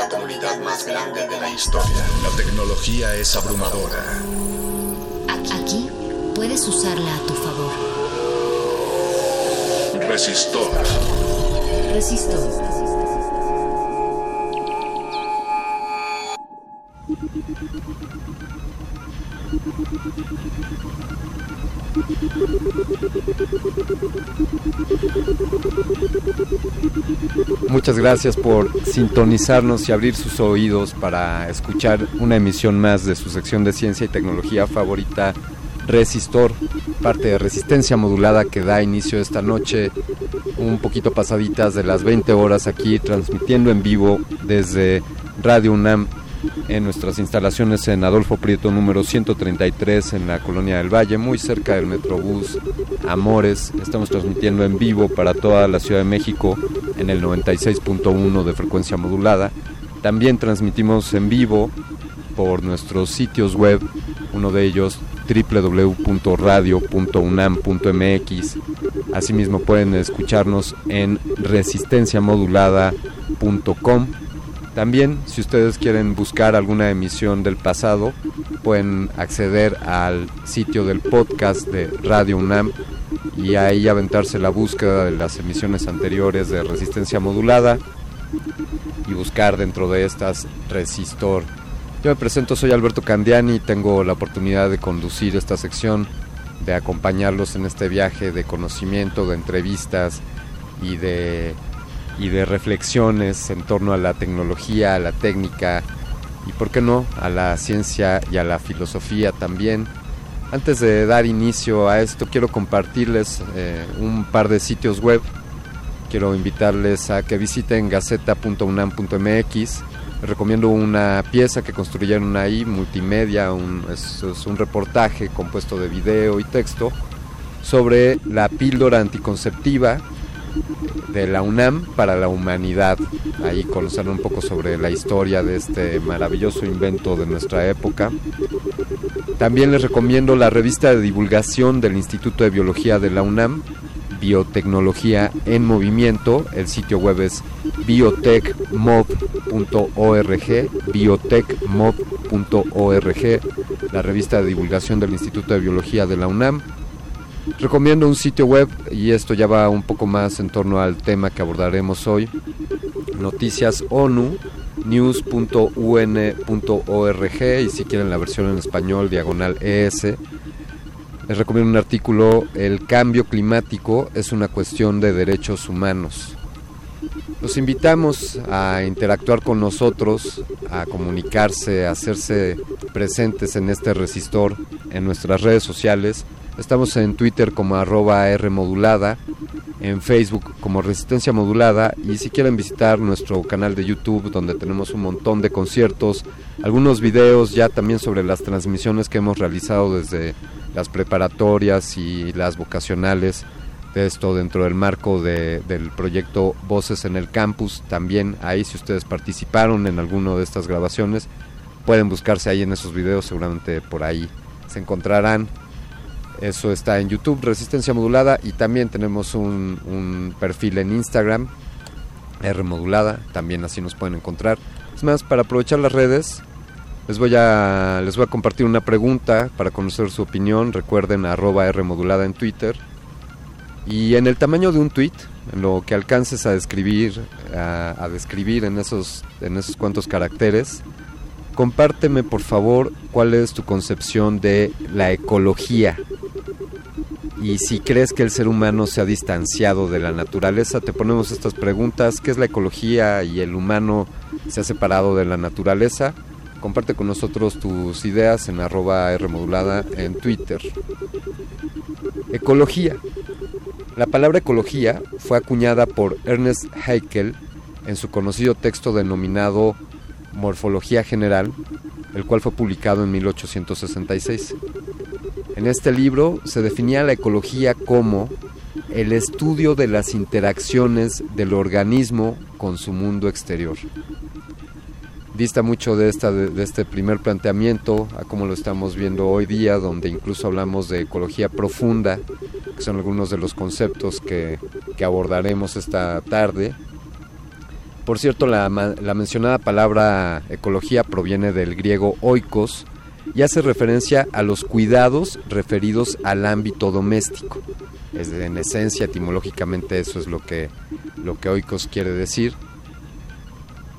La comunidad más grande de la historia. La tecnología es abrumadora. Aquí puedes usarla a tu favor. Resistor. Resistor. Muchas gracias por sintonizarnos y abrir sus oídos para escuchar una emisión más de su sección de ciencia y tecnología favorita, Resistor, parte de resistencia modulada que da inicio esta noche, un poquito pasaditas de las 20 horas aquí, transmitiendo en vivo desde Radio UNAM en nuestras instalaciones en Adolfo Prieto número 133 en la Colonia del Valle, muy cerca del Metrobús Amores. Estamos transmitiendo en vivo para toda la Ciudad de México en el 96.1 de frecuencia modulada. También transmitimos en vivo por nuestros sitios web, uno de ellos www.radio.unam.mx. Asimismo pueden escucharnos en resistenciamodulada.com también, si ustedes quieren buscar alguna emisión del pasado, pueden acceder al sitio del podcast de Radio UNAM y ahí aventarse la búsqueda de las emisiones anteriores de resistencia modulada y buscar dentro de estas resistor. Yo me presento, soy Alberto Candiani y tengo la oportunidad de conducir esta sección, de acompañarlos en este viaje de conocimiento, de entrevistas y de y de reflexiones en torno a la tecnología, a la técnica y, por qué no, a la ciencia y a la filosofía también. Antes de dar inicio a esto, quiero compartirles eh, un par de sitios web. Quiero invitarles a que visiten gaceta.unam.mx. Recomiendo una pieza que construyeron ahí, multimedia, un, es un reportaje compuesto de video y texto sobre la píldora anticonceptiva de la UNAM para la humanidad. Ahí conocer un poco sobre la historia de este maravilloso invento de nuestra época. También les recomiendo la revista de divulgación del Instituto de Biología de la UNAM, Biotecnología en Movimiento. El sitio web es biotechmob.org, biotechmob.org, la revista de divulgación del Instituto de Biología de la UNAM. Recomiendo un sitio web y esto ya va un poco más en torno al tema que abordaremos hoy. Noticias ONU, news.un.org y si quieren la versión en español, diagonal ES. Les recomiendo un artículo, El cambio climático es una cuestión de derechos humanos. Los invitamos a interactuar con nosotros, a comunicarse, a hacerse presentes en este resistor en nuestras redes sociales Estamos en Twitter como arroba R modulada, en Facebook como Resistencia Modulada y si quieren visitar nuestro canal de YouTube donde tenemos un montón de conciertos, algunos videos ya también sobre las transmisiones que hemos realizado desde las preparatorias y las vocacionales de esto dentro del marco del proyecto Voces en el Campus. También ahí si ustedes participaron en alguno de estas grabaciones, pueden buscarse ahí en esos videos, seguramente por ahí se encontrarán eso está en YouTube, Resistencia Modulada, y también tenemos un, perfil en Instagram, R Modulada, también así nos pueden encontrar. Es más, para aprovechar las redes, les voy a, les voy a compartir una pregunta para conocer su opinión. Recuerden arroba R en Twitter. Y en el tamaño de un tweet, en lo que alcances a describir, a describir en esos, en esos cuantos caracteres, compárteme por favor cuál es tu concepción de la ecología y si crees que el ser humano se ha distanciado de la naturaleza, te ponemos estas preguntas. ¿Qué es la ecología y el humano se ha separado de la naturaleza? Comparte con nosotros tus ideas en arroba Rmodulada en Twitter. Ecología. La palabra ecología fue acuñada por Ernest Haeckel en su conocido texto denominado Morfología General, el cual fue publicado en 1866. En este libro se definía la ecología como el estudio de las interacciones del organismo con su mundo exterior. Dista mucho de, esta, de, este primer planteamiento a como lo estamos viendo hoy día, donde incluso hablamos de ecología profunda, que son algunos de los conceptos que, que abordaremos esta tarde. Por cierto, la, mencionada palabra ecología proviene del griego oikos, y hace referencia a los cuidados referidos al ámbito doméstico. Es en esencia, etimológicamente, eso es lo que, lo que oikos quiere decir.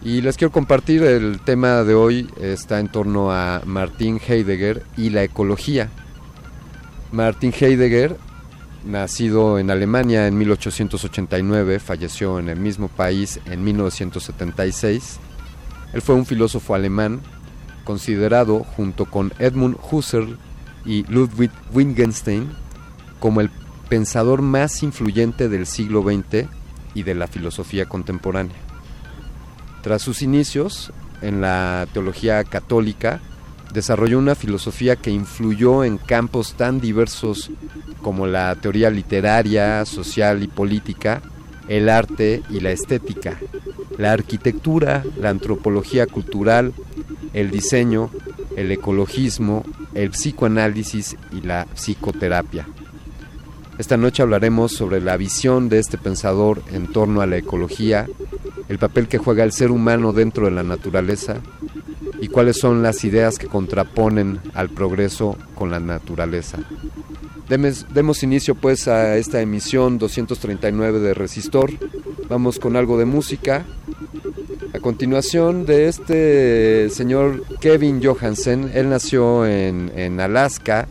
Y les quiero compartir el tema de hoy, está en torno a Martin Heidegger y la ecología. Martin Heidegger, nacido en Alemania en 1889, falleció en el mismo país en 1976. Él fue un filósofo alemán considerado junto con Edmund Husserl y Ludwig Wittgenstein como el pensador más influyente del siglo XX y de la filosofía contemporánea. Tras sus inicios en la teología católica, desarrolló una filosofía que influyó en campos tan diversos como la teoría literaria, social y política, el arte y la estética, la arquitectura, la antropología cultural, el diseño, el ecologismo, el psicoanálisis y la psicoterapia. Esta noche hablaremos sobre la visión de este pensador en torno a la ecología, el papel que juega el ser humano dentro de la naturaleza y cuáles son las ideas que contraponen al progreso con la naturaleza. Demos, demos, inicio pues a esta emisión 239 de Resistor. Vamos con algo de música. A continuación de este señor Kevin Johansen, él nació en, en Alaska,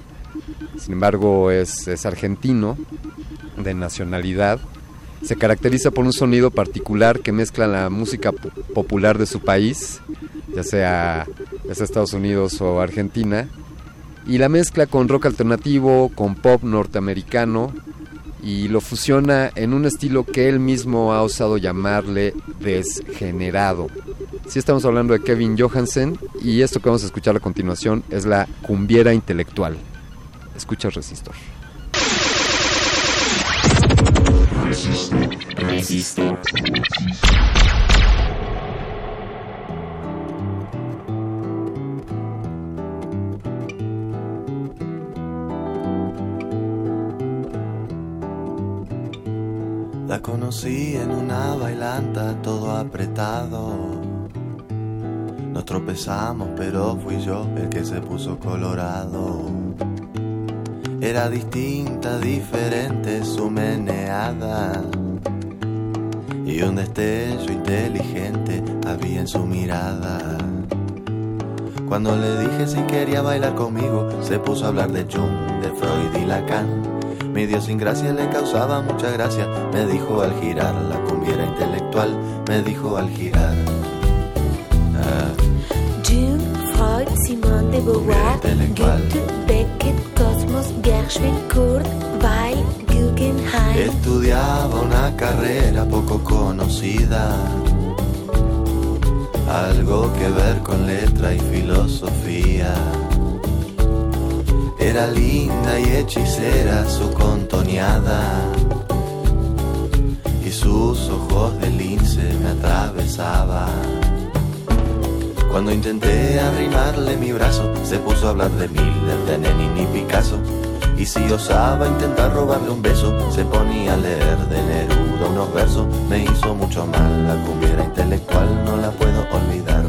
sin embargo es, es argentino de nacionalidad. Se caracteriza por un sonido particular que mezcla la música popular de su país, ya sea es Estados Unidos o Argentina, y la mezcla con rock alternativo, con pop norteamericano, y lo fusiona en un estilo que él mismo ha osado llamarle desgenerado. Si estamos hablando de Kevin Johansen, y esto que vamos a escuchar a continuación es la cumbiera intelectual. Escucha Resistor. Resistor. La conocí en una bailanta todo apretado. Nos tropezamos, pero fui yo el que se puso colorado. Era distinta, diferente su meneada. Y un destello inteligente había en su mirada. Cuando le dije si quería bailar conmigo, se puso a hablar de Jung, de Freud y Lacan. Mi dio sin gracia le causaba mucha gracia. Me dijo al girar, la cumbiera intelectual, me dijo al girar. Ah. Jung, Freud, Simone de Beauvoir, Goethe, Beckett, Cosmos, Gershwin, Kurt, Weil, Guggenheim. Estudiaba una carrera poco conocida. Algo que ver con letra y filosofía. Era linda y hechicera su contoneada y sus ojos de lince me atravesaban. Cuando intenté arrimarle mi brazo, se puso a hablar de Miller, de Lenin y Picasso. Y si osaba intentar robarle un beso, se ponía a leer de Neruda unos versos. Me hizo mucho mal, la cumbiera intelectual no la puedo olvidar.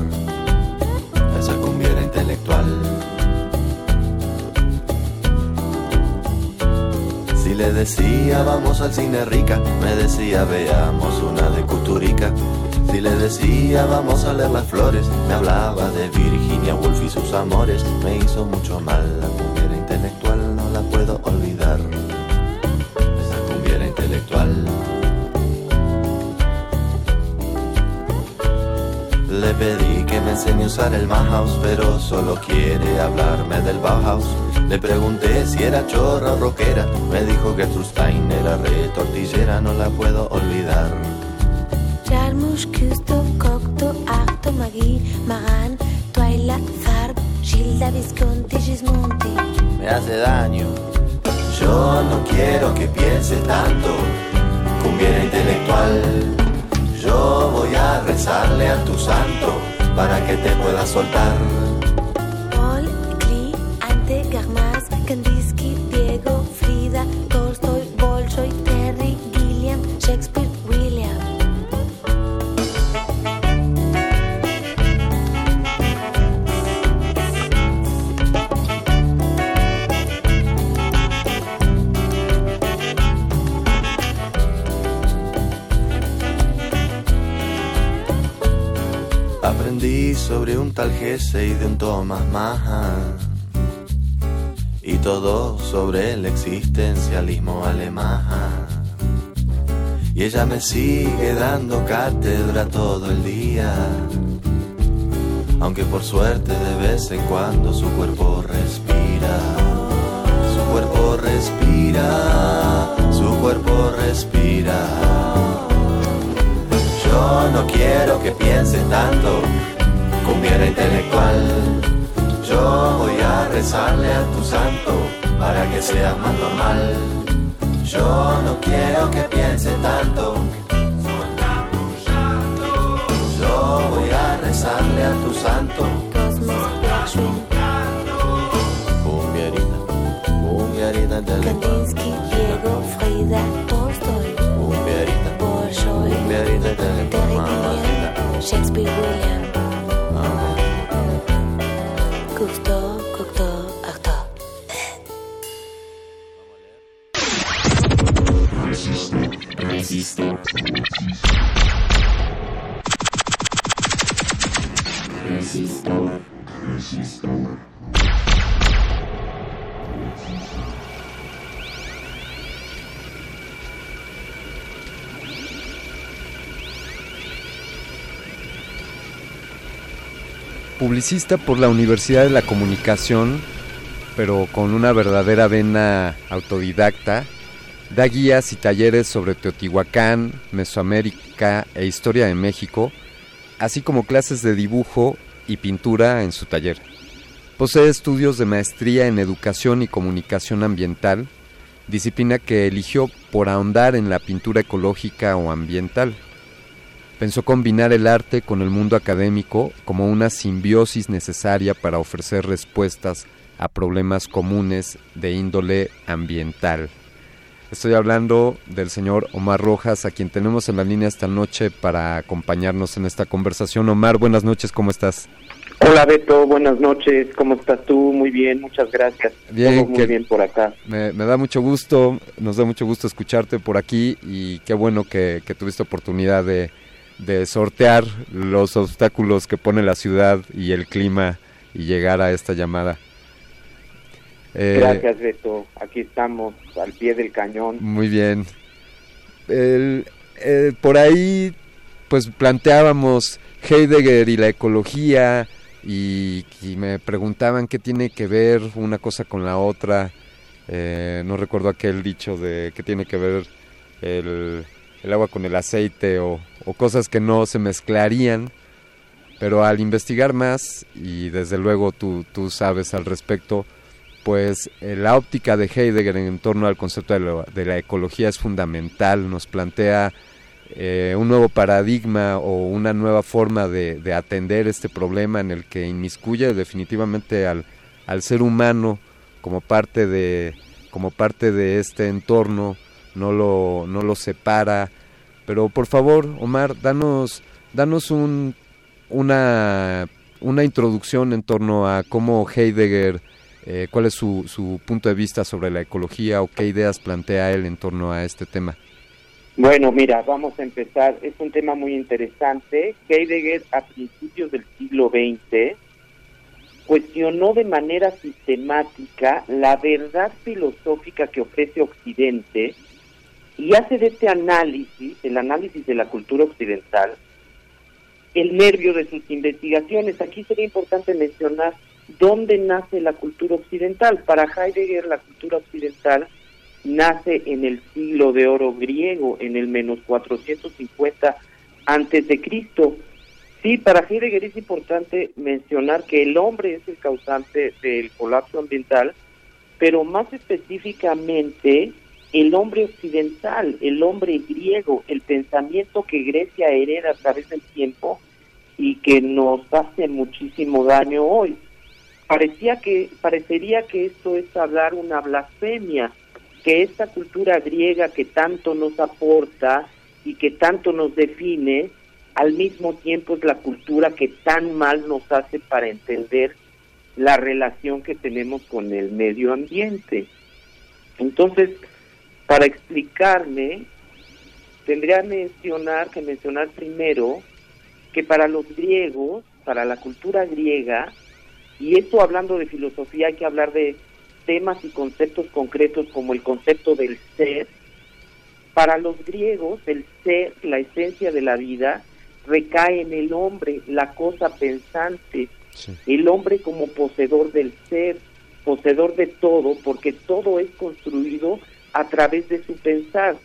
Le decía vamos al cine rica, me decía veamos una de Cuturica. Si le decía vamos a leer las flores, me hablaba de Virginia Woolf y sus amores. Me hizo mucho mal, la cumbiera intelectual no la puedo olvidar. Esa cumbiera intelectual. Le pedí que me enseñe a usar el Mahaus, pero solo quiere hablarme del Bauhaus. Le pregunté si era chorra o rockera, me dijo que Stein era re tortillera, no la puedo olvidar. Jarmusch, Küsto, Cocteau, Arto, Magui, Maran, Twyla, Zarb, Gilda, Visconti, Gismonti. Me hace daño. Yo no quiero que pienses tanto, cumbiera intelectual. Yo voy a rezarle a tu santo para que te pueda soltar. Un tal y de un Thomas Mann. Y todo sobre el existencialismo alemán. Y ella me sigue dando cátedra todo el día. Aunque por suerte de vez en cuando su cuerpo respira. Su cuerpo respira. Su cuerpo respira. Yo no quiero que piense tanto, cumbiera intelectual. Yo voy a rezarle a tu santo para que sea más normal. Yo no quiero que piense tanto. Yo voy a rezarle a tu santo. Cumbierita, cumbierita intelectual. Diego, Frida, Tolstoy, Cumbierita, Bolshoi, cumbierita Terry intelectual. Shakespeare, William, Publicista por la Universidad de la Comunicación, pero con una verdadera vena autodidacta, da guías y talleres sobre Teotihuacán, Mesoamérica e historia de México, así como clases de dibujo y pintura en su taller. Posee estudios de maestría en educación y comunicación ambiental, disciplina que eligió por ahondar en la pintura ecológica o ambiental. Pensó combinar el arte con el mundo académico como una simbiosis necesaria para ofrecer respuestas a problemas comunes de índole ambiental. Estoy hablando del señor Omar Rojas, a quien tenemos en la línea esta noche para acompañarnos en esta conversación. Omar, buenas noches, ¿cómo estás? Hola Beto, buenas noches, ¿cómo estás tú? Muy bien, muchas gracias. Bien, muy bien por acá. Me, me da mucho gusto, nos da mucho gusto escucharte por aquí y qué bueno que, que tuviste oportunidad de, de sortear los obstáculos que pone la ciudad y el clima y llegar a esta llamada. Eh, Gracias Beto, aquí estamos al pie del cañón. Muy bien. El- eh, por ahí, pues planteábamos Heidegger y la ecología y, y me preguntaban qué tiene que ver una cosa con la otra. Eh, no recuerdo aquel dicho de qué tiene que ver el, el agua con el aceite o, o cosas que no se mezclarían. Pero al investigar más, y desde luego tú, tú sabes al respecto, pues eh, la óptica de Heidegger en torno al concepto de, la ecología es fundamental, nos plantea eh, un nuevo paradigma o una nueva forma de, de atender este problema en el que inmiscuye definitivamente al, al ser humano como parte de como parte de este entorno, no lo, no lo separa. Pero por favor, Omar, danos, danos un, una, una introducción en torno a cómo Heidegger eh, cuál es su, su punto de vista sobre la ecología o qué ideas plantea él en torno a este tema. Bueno, mira, vamos a empezar. Es un tema muy interesante. Heidegger a principios del siglo XX cuestionó de manera sistemática la verdad filosófica que ofrece Occidente y hace de este análisis, el análisis de la cultura occidental, el nervio de sus investigaciones. Aquí sería importante mencionar dónde nace la cultura occidental. Para Heidegger la cultura occidental nace en el siglo de oro griego, en el menos 450 antes de Cristo. Sí, para Heidegger es importante mencionar que el hombre es el causante del colapso ambiental, pero más específicamente el hombre occidental, el hombre griego, el pensamiento que Grecia hereda a través del tiempo y que nos hace muchísimo daño hoy. Parecía que parecería que esto es hablar una blasfemia, que esta cultura griega que tanto nos aporta y que tanto nos define, al mismo tiempo es la cultura que tan mal nos hace para entender la relación que tenemos con el medio ambiente. Entonces, para explicarme, tendría mencionar que mencionar primero que para los griegos, para la cultura griega, y esto hablando de filosofía hay que hablar de temas y conceptos concretos como el concepto del ser, para los griegos el ser, la esencia de la vida, recae en el hombre, la cosa pensante, el hombre como poseedor del ser, poseedor de todo, porque todo es construido a través de su pensar,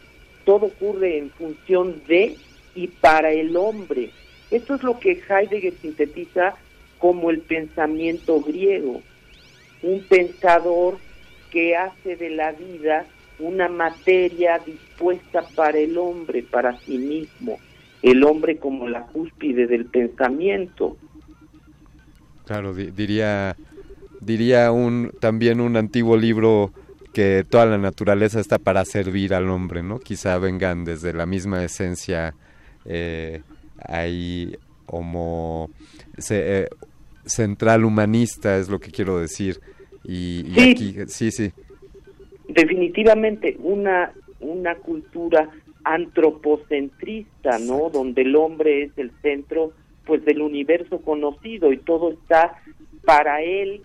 todo ocurre en función de y para el hombre. Esto es lo que Heidegger sintetiza como el pensamiento griego, un pensador que hace de la vida una materia dispuesta para el hombre, para sí mismo, el hombre como la cúspide del pensamiento. Claro, diría diría un también un antiguo libro que toda la naturaleza está para servir al hombre, ¿no? Quizá vengan desde la misma esencia eh, ahí homo eh, central humanista es lo que quiero decir. Y, sí, aquí sí sí. Definitivamente una una cultura antropocentrista no donde el hombre es el centro pues del universo conocido y todo está para él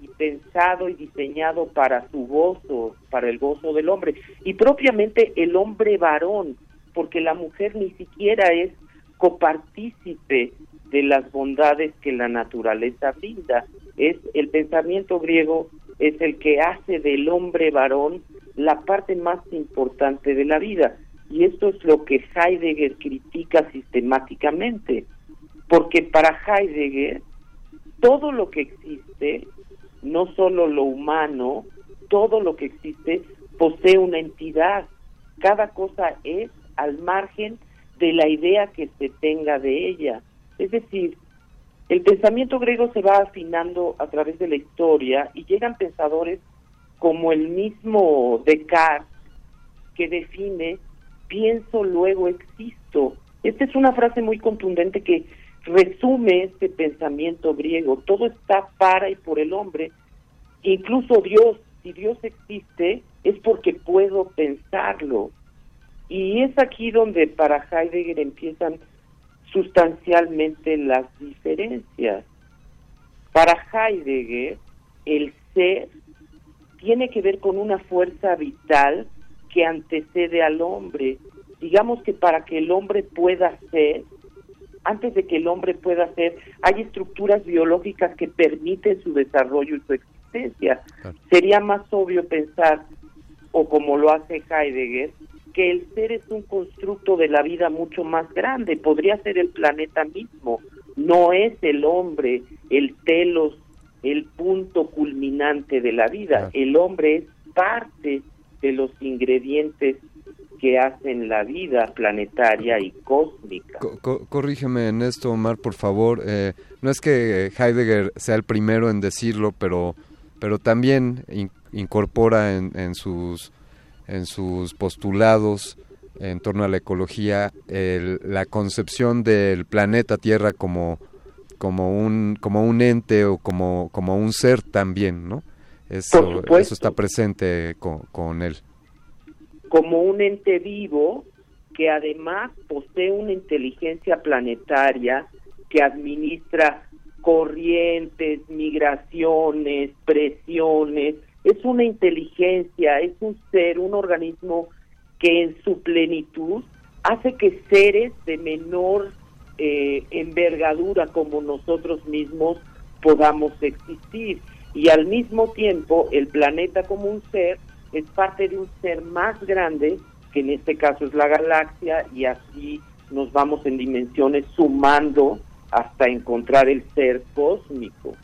y pensado y diseñado para su gozo para el gozo del hombre. Y propiamente el hombre varón porque la mujer ni siquiera es copartícipe de las bondades que la naturaleza brinda. Es el pensamiento griego es el que hace del hombre varón la parte más importante de la vida. Y esto es lo que Heidegger critica sistemáticamente, porque para Heidegger todo lo que existe, no solo lo humano, todo lo que existe posee una entidad. Cada cosa es al margen de la idea que se tenga de ella. Es decir, el pensamiento griego se va afinando a través de la historia y llegan pensadores como el mismo Descartes que define pienso luego existo. Esta es una frase muy contundente que resume este pensamiento griego. Todo está para y por el hombre. Incluso Dios, si Dios existe, es porque puedo pensarlo. Y es aquí donde para Heidegger empiezan sustancialmente las diferencias. Para Heidegger, el ser tiene que ver con una fuerza vital que antecede al hombre. Digamos que para que el hombre pueda ser, antes de que el hombre pueda ser, hay estructuras biológicas que permiten su desarrollo y su existencia. Sería más obvio pensar, o como lo hace Heidegger, que el ser es un constructo de la vida mucho más grande, podría ser el planeta mismo, no es el hombre, el telos, el punto culminante de la vida, el hombre es parte de los ingredientes que hacen la vida planetaria y cósmica. corrígeme en esto, Omar, por favor. Eh, no es que Heidegger sea el primero en decirlo, pero, pero también incorpora en, en sus en sus postulados en torno a la ecología la concepción del planeta Tierra como como un como un ente o como como un ser también no eso, eso está presente con, con él. Como un ente vivo que además posee una inteligencia planetaria que administra corrientes, migraciones, presiones, es una inteligencia, es un ser, un organismo que en su plenitud hace que seres de menor eh, envergadura como nosotros mismos podamos existir. Y al mismo tiempo el planeta como un ser es parte de un ser más grande, que en este caso es la galaxia, y así nos vamos en dimensiones sumando hasta encontrar el ser cósmico.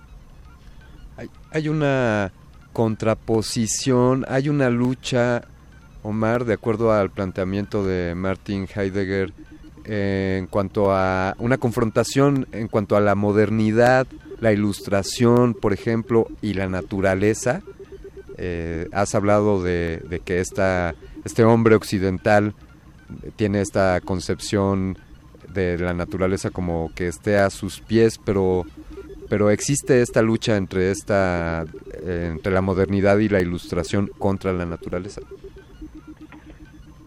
Hay, hay una contraposición, hay una lucha, Omar, de acuerdo al planteamiento de Martin Heidegger, en cuanto a una confrontación en cuanto a la modernidad, la ilustración, por ejemplo, y la naturaleza. Eh, has hablado de, de que esta, este hombre occidental tiene esta concepción de la naturaleza como que esté a sus pies, pero pero existe esta lucha entre esta eh, entre la modernidad y la ilustración contra la naturaleza.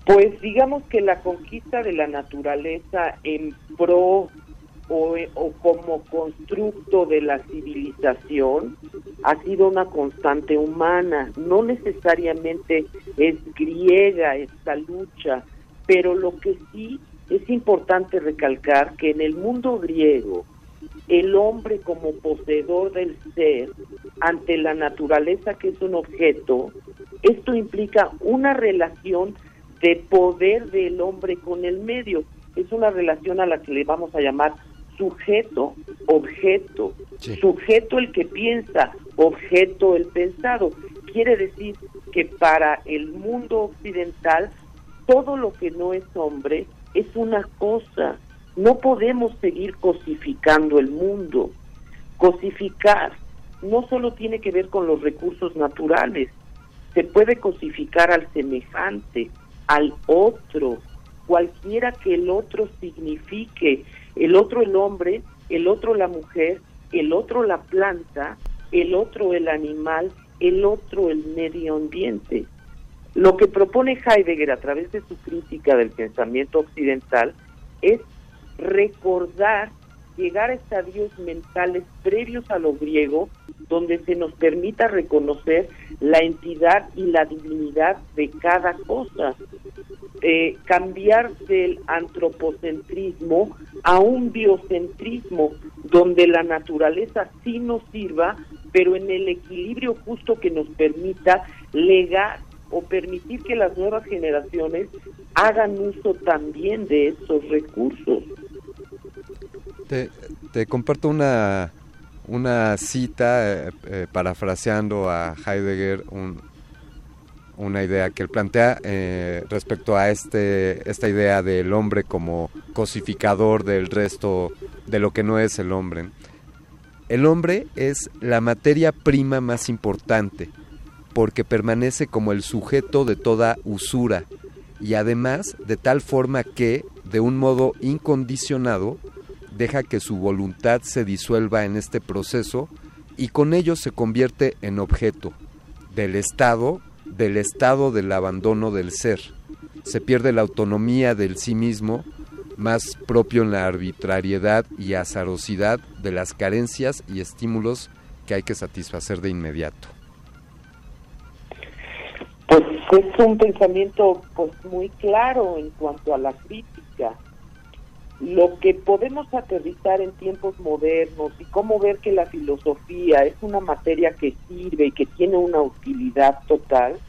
Pues digamos que la conquista de la naturaleza en pro o, o como constructo de la civilización ha sido una constante humana, no necesariamente es griega esta lucha, pero lo que sí es importante recalcar que en el mundo griego el hombre como poseedor del ser ante la naturaleza que es un objeto, esto implica una relación de poder del hombre con el medio. Es una relación a la que le vamos a llamar sujeto, objeto, sujeto el que piensa, objeto el pensado. Quiere decir que para el mundo occidental todo lo que no es hombre es una cosa. No podemos seguir cosificando el mundo. Cosificar no solo tiene que ver con los recursos naturales, se puede cosificar al semejante, al otro, cualquiera que el otro signifique, el otro el hombre, el otro la mujer, el otro la planta, el otro el animal, el otro el medio ambiente. Lo que propone Heidegger a través de su crítica del pensamiento occidental es recordar, llegar a estadios mentales previos a lo griego, donde se nos permita reconocer la entidad y la divinidad de cada cosa. Eh, cambiar del antropocentrismo a un biocentrismo, donde la naturaleza sí nos sirva, pero en el equilibrio justo que nos permita legar o permitir que las nuevas generaciones hagan uso también de esos recursos. Te, comparto una, una cita, eh, eh, parafraseando a Heidegger, un, una idea que él plantea eh, respecto a este, esta idea del hombre como cosificador del resto de lo que no es el hombre. El hombre es la materia prima más importante porque permanece como el sujeto de toda usura y además de tal forma que, de un modo incondicionado, deja que su voluntad se disuelva en este proceso y con ello se convierte en objeto del Estado, del estado del abandono del ser. Se pierde la autonomía del sí mismo, más propio en la arbitrariedad y azarosidad de las carencias y estímulos que hay que satisfacer de inmediato. Pues es un pensamiento pues muy claro en cuanto a la crítica. Lo que podemos aterrizar en tiempos modernos y cómo ver que la filosofía es una materia que sirve y que tiene una utilidad total,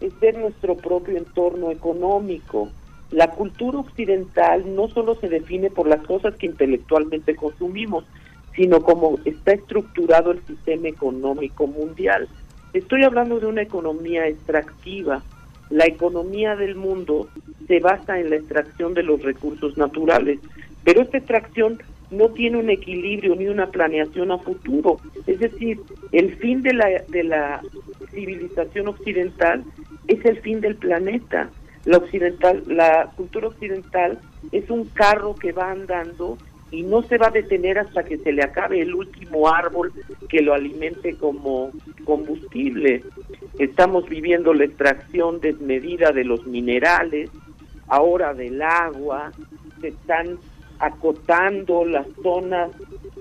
es ver nuestro propio entorno económico. La cultura occidental no solo se define por las cosas que intelectualmente consumimos, sino como está estructurado el sistema económico mundial. Estoy hablando de una economía extractiva. La economía del mundo se basa en la extracción de los recursos naturales, pero esta extracción no tiene un equilibrio ni una planeación a futuro. Es decir, el fin de la, de la civilización occidental es el fin del planeta. La occidental, la cultura occidental es un carro que va andando y no se va a detener hasta que se le acabe el último árbol que lo alimente como combustible. Estamos viviendo la extracción desmedida de los minerales, ahora del agua, se están acotando las zonas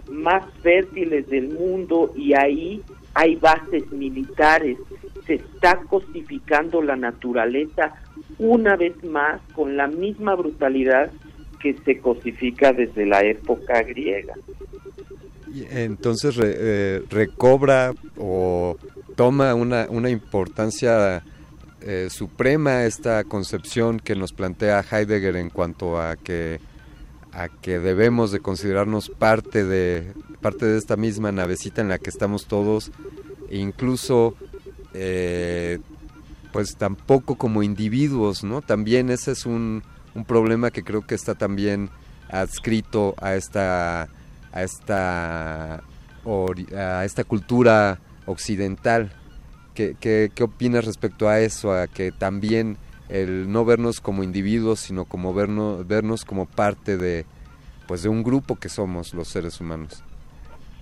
más fértiles del mundo y ahí hay bases militares. Se está cosificando la naturaleza una vez más con la misma brutalidad que se cosifica desde la época griega. Entonces eh, recobra o toma una, una importancia eh, suprema esta concepción que nos plantea Heidegger en cuanto a que a que debemos de considerarnos parte de parte de esta misma navecita en la que estamos todos e incluso eh, pues tampoco como individuos no también ese es un un problema que creo que está también adscrito a esta a esta a esta cultura occidental. ¿Qué, qué, qué opinas respecto a eso a que también el no vernos como individuos sino como vernos vernos como parte de pues de un grupo que somos los seres humanos.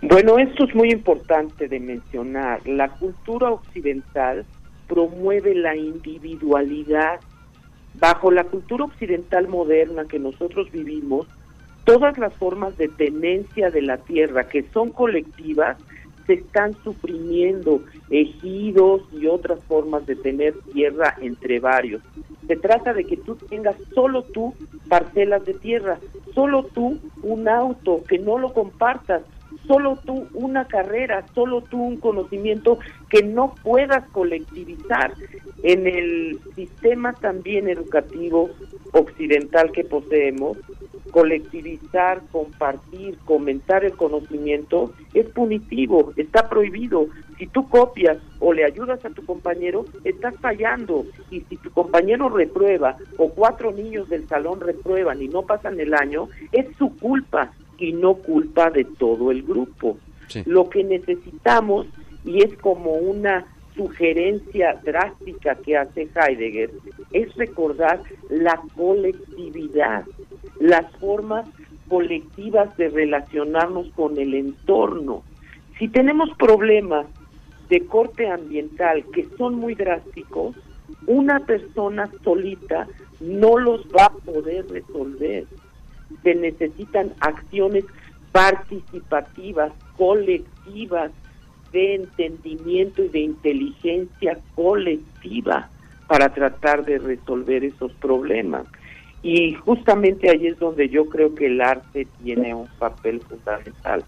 Bueno esto es muy importante de mencionar. La cultura occidental promueve la individualidad bajo la cultura occidental moderna que nosotros vivimos, todas las formas de tenencia de la tierra que son colectivas se están suprimiendo ejidos y otras formas de tener tierra entre varios. Se trata de que tú tengas solo tú parcelas de tierra, solo tú un auto, que no lo compartas, solo tú una carrera, solo tú un conocimiento que no puedas colectivizar. En el sistema también educativo occidental que poseemos, colectivizar, compartir, comentar el conocimiento es punitivo, está prohibido. Si tú copias o le ayudas a tu compañero, estás fallando. Y si tu compañero reprueba o cuatro niños del salón reprueban y no pasan el año, es su culpa y no culpa de todo el grupo. Lo que necesitamos, y es como una sugerencia drástica que hace Heidegger, es recordar la colectividad, las formas colectivas de relacionarnos con el entorno. Si tenemos problemas de corte ambiental que son muy drásticos, una persona solita no los va a poder resolver se necesitan acciones participativas, colectivas, de entendimiento y de inteligencia colectiva para tratar de resolver esos problemas. Y justamente ahí es donde yo creo que el arte tiene un papel fundamental.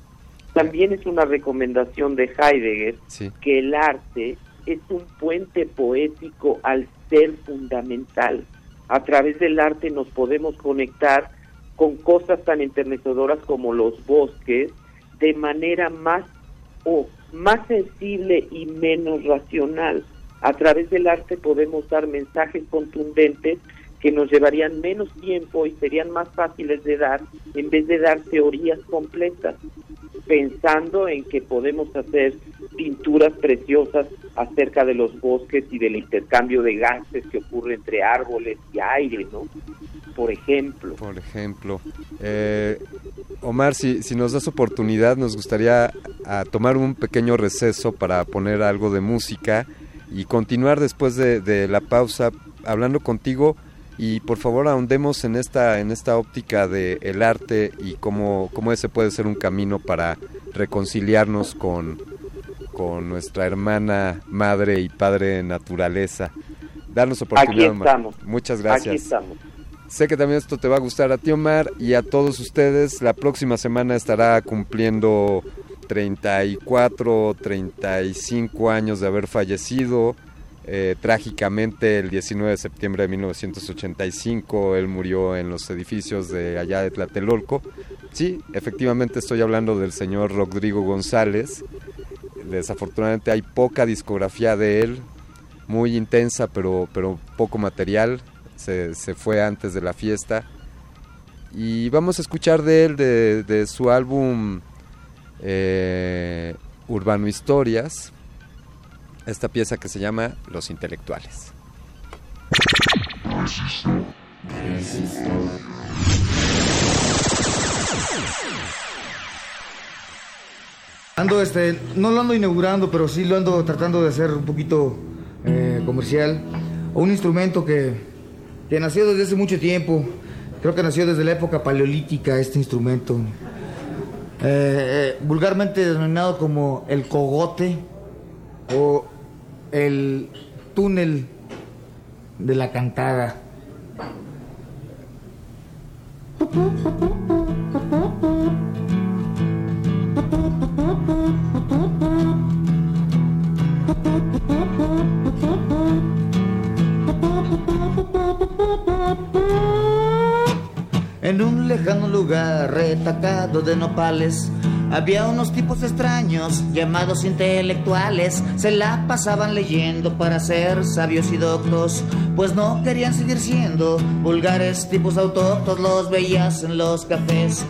También es una recomendación de Heidegger que el arte es un puente poético al ser fundamental. A través del arte nos podemos conectar con cosas tan enternecedoras como los bosques de manera más o más sensible y menos racional. A través del arte podemos dar mensajes contundentes que nos llevarían menos tiempo y serían más fáciles de dar en vez de dar teorías completas, pensando en que podemos hacer pinturas preciosas acerca de los bosques y del intercambio de gases que ocurre entre árboles y aire, ¿no? por ejemplo. Por ejemplo. Eh, Omar, si, si nos das oportunidad, nos gustaría a tomar un pequeño receso para poner algo de música y continuar después de, la pausa hablando contigo y por favor ahondemos en esta en esta óptica de el arte y cómo, cómo ese puede ser un camino para reconciliarnos con, con nuestra hermana madre y padre naturaleza. Darnos oportunidad. Aquí estamos. Muchas gracias. Aquí estamos. Sé que también esto te va a gustar a ti, Omar, y a todos ustedes. La próxima semana estará cumpliendo 34, 35 años de haber fallecido. Eh, trágicamente, el 19 de septiembre de 1985, él murió en los edificios de allá de Tlatelolco. Sí, efectivamente estoy hablando del señor Rodrigo González. Desafortunadamente hay poca discografía de él, muy intensa, pero, pero poco material se, fue antes de la fiesta. Y vamos a escuchar de él, de, su álbum eh, Urbano Historias, esta pieza que se llama Los Intelectuales. Ando, este, no lo ando inaugurando, pero sí lo ando tratando de hacer un poquito eh, comercial. Un instrumento que que nació desde hace mucho tiempo. Creo que nació desde la época paleolítica este instrumento. Eh, eh, vulgarmente denominado como el cogote o el túnel de la cantada. En un lejano lugar retacado de nopales, había unos tipos extraños llamados intelectuales. Se la pasaban leyendo para ser sabios y doctos, pues no querían seguir siendo vulgares tipos autóctonos. Los veías en los cafés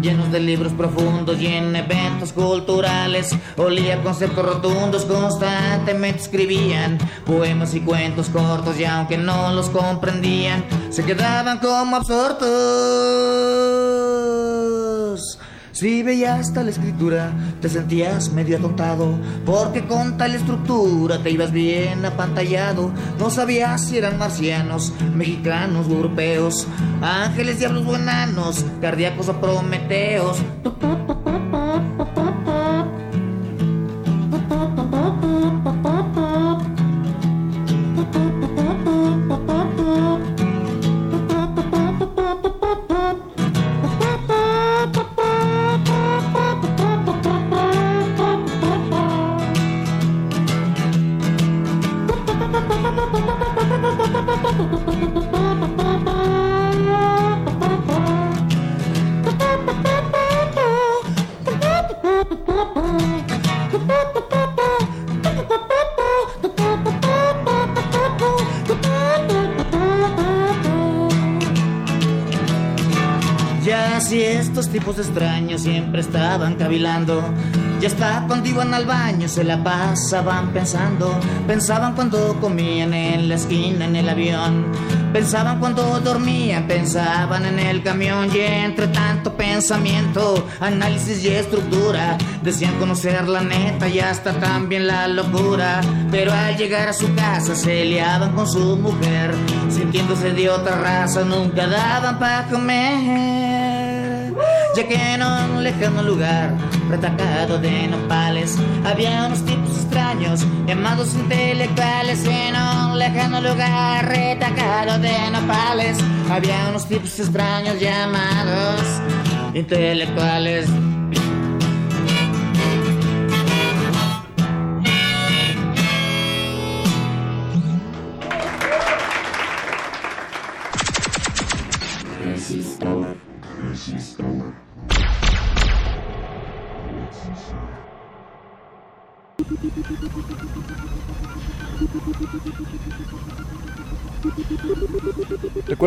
llenos de libros profundos y en eventos culturales. Olía conceptos rotundos, constantemente escribían poemas y cuentos cortos y aunque no los comprendían, se quedaban como absortos Si veías tal escritura, te sentías medio atontado, porque con tal estructura te ibas bien apantallado. No sabías si eran marcianos, mexicanos o europeos, ángeles, diablos o enanos, cardíacos o prometeos. Ya está cuando iban al baño se la pasaban pensando, pensaban cuando comían en la esquina en el avión, pensaban cuando dormían, pensaban en el camión. Y entre tanto pensamiento, análisis y estructura, decían conocer la neta y hasta también la locura, pero al llegar a su casa se liaban con su mujer, sintiéndose de otra raza, nunca daban para comer. Que en un lejano lugar, retacado de nopales, había unos tipos extraños llamados intelectuales. En un lejano lugar, retacado de nopales, había unos tipos extraños llamados intelectuales.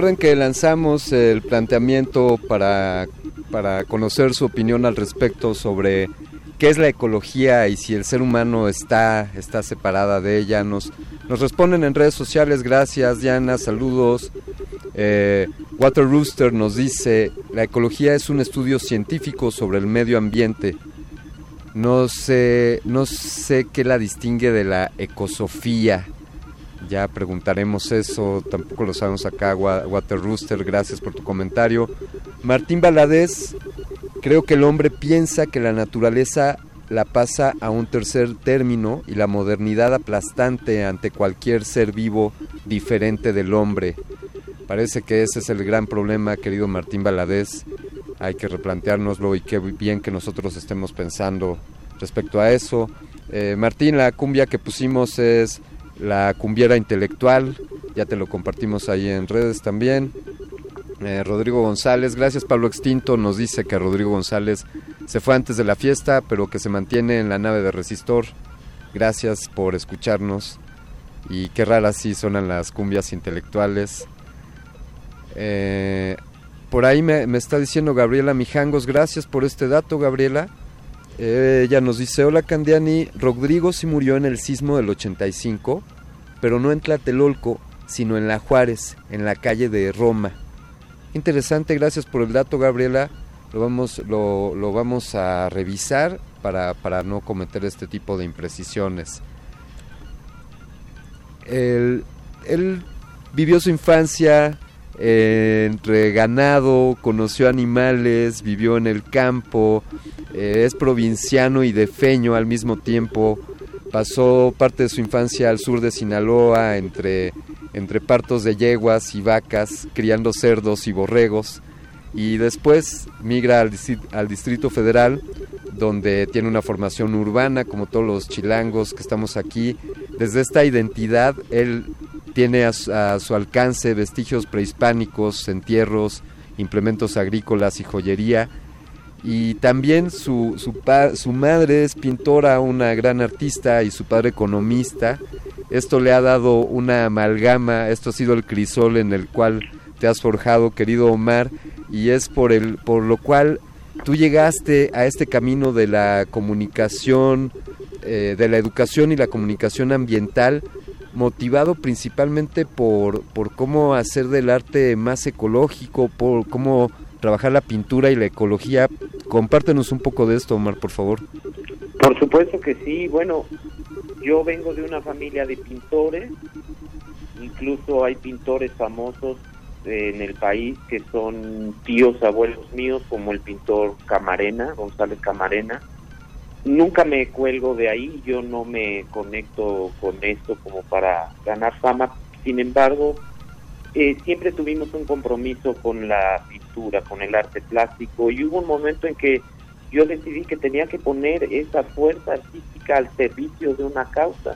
Recuerden que lanzamos el planteamiento para, para conocer su opinión al respecto sobre qué es la ecología y si el ser humano está, está separada de ella. Nos, nos responden en redes sociales, gracias Diana, saludos. Eh, Water Rooster nos dice, la ecología es un estudio científico sobre el medio ambiente. No sé, no sé qué la distingue de la ecosofía. Ya preguntaremos eso, tampoco lo sabemos acá, Water Rooster, gracias por tu comentario. Martín Baladés, creo que el hombre piensa que la naturaleza la pasa a un tercer término y la modernidad aplastante ante cualquier ser vivo diferente del hombre. Parece que ese es el gran problema, querido Martín Baladés. Hay que replanteárnoslo y qué bien que nosotros estemos pensando respecto a eso. Eh, Martín, la cumbia que pusimos es la cumbiera intelectual, ya te lo compartimos ahí en redes también. Eh, Rodrigo González, gracias Pablo Extinto, nos dice que Rodrigo González se fue antes de la fiesta, pero que se mantiene en la nave de Resistor. Gracias por escucharnos. Y qué raras sí sonan las cumbias intelectuales. Eh, por ahí me, me, está diciendo Gabriela Mijangos, gracias por este dato, Gabriela. Eh, ella nos dice, hola Candiani, Rodrigo sí murió en el sismo del 85, pero no en Tlatelolco, sino en La Juárez, en la calle de Roma. Interesante, gracias por el dato, Gabriela. Lo vamos, lo, lo vamos a revisar para, para, no cometer este tipo de imprecisiones. Él, él vivió su infancia eh, entre ganado, conoció animales, vivió en el campo, eh, es provinciano y defeño al mismo tiempo. Pasó parte de su infancia al sur de Sinaloa, entre, entre partos de yeguas y vacas, criando cerdos y borregos. Y después migra al, al Distrito Federal, donde tiene una formación urbana, como todos los chilangos que estamos aquí. Desde esta identidad, él tiene a su, alcance vestigios prehispánicos, entierros, implementos agrícolas y joyería. Y también su, su, madre es pintora, una gran artista, y su padre economista. Esto le ha dado una amalgama, esto ha sido el crisol en el cual te has forjado, querido Omar, y es por, el, por lo cual tú llegaste a este camino de la comunicación, eh, de la educación y la comunicación ambiental, motivado principalmente por, por cómo hacer del arte más ecológico, por cómo trabajar la pintura y la ecología. Compártenos un poco de esto, Omar, por favor. Por supuesto que sí. Bueno, yo vengo de una familia de pintores. Incluso hay pintores famosos en el país que son tíos, abuelos míos, como el pintor Camarena, González Camarena. Nunca me cuelgo de ahí, yo no me conecto con esto como para ganar fama. Sin embargo, eh, siempre tuvimos un compromiso con la pintura, con el arte plástico y hubo un momento en que yo decidí que tenía que poner esa fuerza artística al servicio de una causa.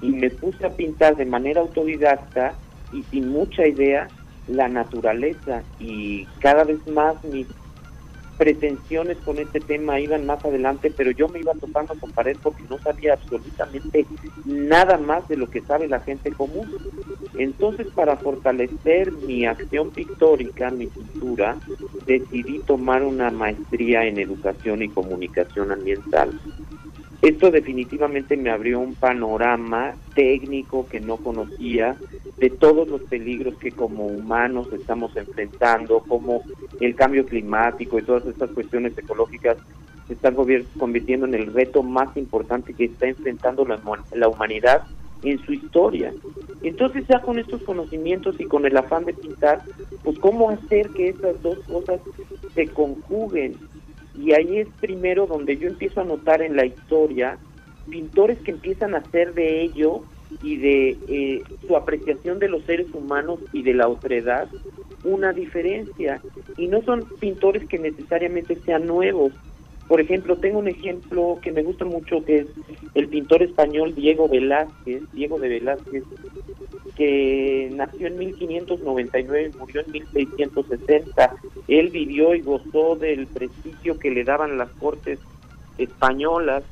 Y me puse a pintar de manera autodidacta y sin mucha idea la naturaleza. Y cada vez más mis pretensiones con este tema iban más adelante, pero yo me iba topando con pared porque no sabía absolutamente nada más de lo que sabe la gente común. Entonces, para fortalecer mi acción pictórica, mi pintura, decidí tomar una maestría en educación y comunicación ambiental. Esto definitivamente me abrió un panorama técnico que no conocía de todos los peligros que como humanos estamos enfrentando, como el cambio climático y todas estas cuestiones ecológicas se están convirtiendo en el reto más importante que está enfrentando la, humanidad en su historia. Entonces ya con estos conocimientos y con el afán de pintar, pues cómo hacer que esas dos cosas se conjuguen y ahí es primero donde yo empiezo a notar en la historia pintores que empiezan a hacer de ello y de eh, su apreciación de los seres humanos y de la otredad una diferencia. Y no son pintores que necesariamente sean nuevos por ejemplo tengo un ejemplo que me gusta mucho que es el pintor español Diego Velázquez Diego de Velázquez que nació en 1599 y murió en 1660. Él vivió y gozó del prestigio que le daban las cortes españolas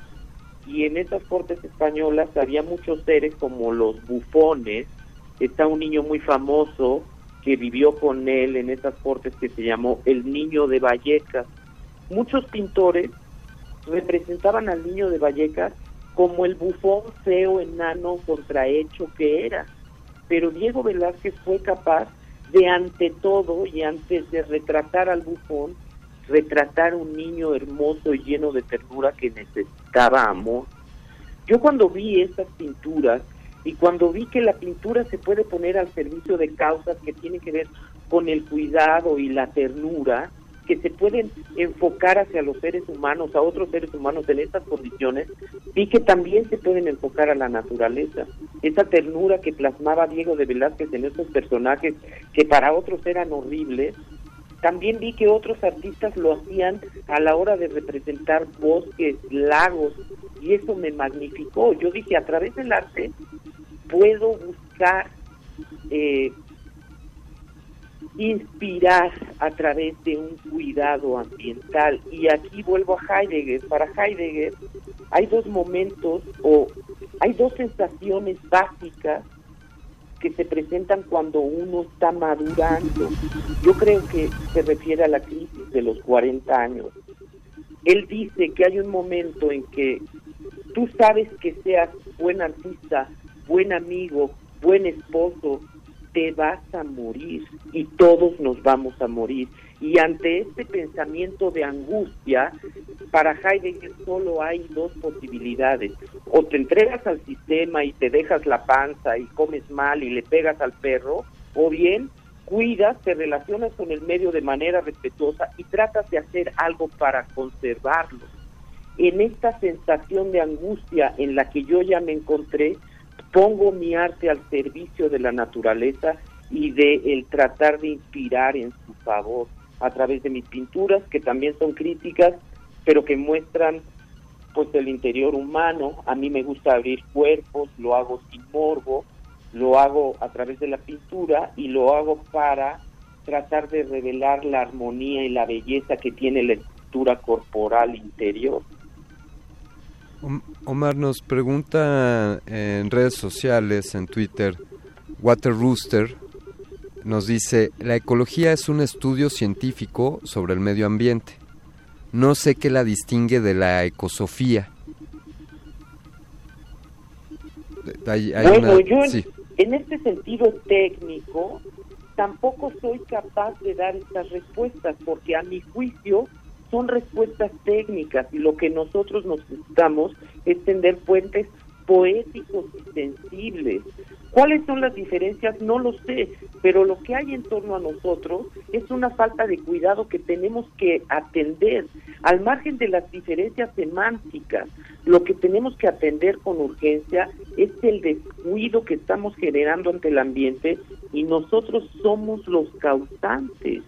y en esas cortes españolas había muchos seres como los bufones. Está un niño muy famoso que vivió con él en esas cortes que se llamó el Niño de Vallecas. Muchos pintores representaban al Niño de Vallecas como el bufón feo, enano, contrahecho que era pero Diego Velázquez fue capaz de ante todo y antes de retratar al bufón, retratar un niño hermoso y lleno de ternura que necesitaba amor. Yo cuando vi estas pinturas y cuando vi que la pintura se puede poner al servicio de causas que tienen que ver con el cuidado y la ternura, que se pueden enfocar hacia los seres humanos, a otros seres humanos en estas condiciones, y que también se pueden enfocar a la naturaleza. Esa ternura que plasmaba Diego de Velázquez en estos personajes que para otros eran horribles, también vi que otros artistas lo hacían a la hora de representar bosques, lagos, y eso me magnificó. Yo dije, a través del arte puedo buscar eh, inspirar a través de un cuidado ambiental. Y aquí vuelvo a Heidegger. Para Heidegger hay dos momentos o hay dos sensaciones básicas que se presentan cuando uno está madurando. Yo creo que se refiere a la crisis de los 40 años. Él dice que hay un momento en que tú sabes que seas buen artista, buen amigo, buen esposo, te vas a morir y todos nos vamos a morir. Y ante este pensamiento de angustia, para Heidegger solo hay dos posibilidades. O te entregas al sistema y te dejas la panza y comes mal y le pegas al perro, o bien cuidas, te relacionas con el medio de manera respetuosa y tratas de hacer algo para conservarlo. En esta sensación de angustia en la que yo ya me encontré, pongo mi arte al servicio de la naturaleza y de el tratar de inspirar en su favor a través de mis pinturas que también son críticas pero que muestran pues el interior humano. A mí me gusta abrir cuerpos lo hago sin morbo lo hago a través de la pintura y lo hago para tratar de revelar la armonía y la belleza que tiene la estructura corporal interior Omar nos pregunta en redes sociales, en Twitter, Water Rooster, nos dice, la ecología es un estudio científico sobre el medio ambiente. No sé qué la distingue de la ecosofía. bueno, yo en, en este sentido técnico, tampoco soy capaz de dar estas respuestas porque a mi juicio son respuestas técnicas y lo que nosotros necesitamos es tender puentes poéticos y sensibles. ¿Cuáles son las diferencias? No lo sé, pero lo que hay en torno a nosotros es una falta de cuidado que tenemos que atender. Al margen de las diferencias semánticas, lo que tenemos que atender con urgencia es el descuido que estamos generando ante el ambiente y nosotros somos los causantes.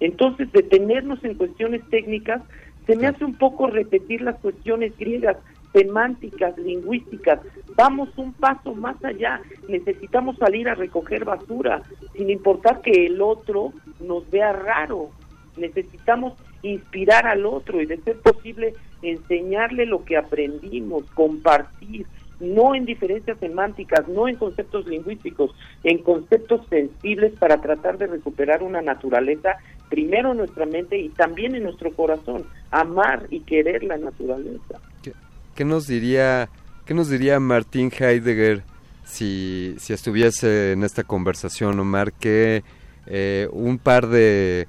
Entonces, detenernos en cuestiones técnicas se me hace un poco repetir las cuestiones griegas semánticas, lingüísticas. Vamos un paso más allá. Necesitamos salir a recoger basura, sin importar que el otro nos vea raro. Necesitamos inspirar al otro y, de ser posible, enseñarle lo que aprendimos, compartir, no en diferencias semánticas, no en conceptos lingüísticos, en conceptos sensibles para tratar de recuperar una naturaleza, primero en nuestra mente y también en nuestro corazón, amar y querer la naturaleza. ¿Qué nos diría, qué nos diría Martín Heidegger si, si estuviese en esta conversación, Omar? Que eh, un par de,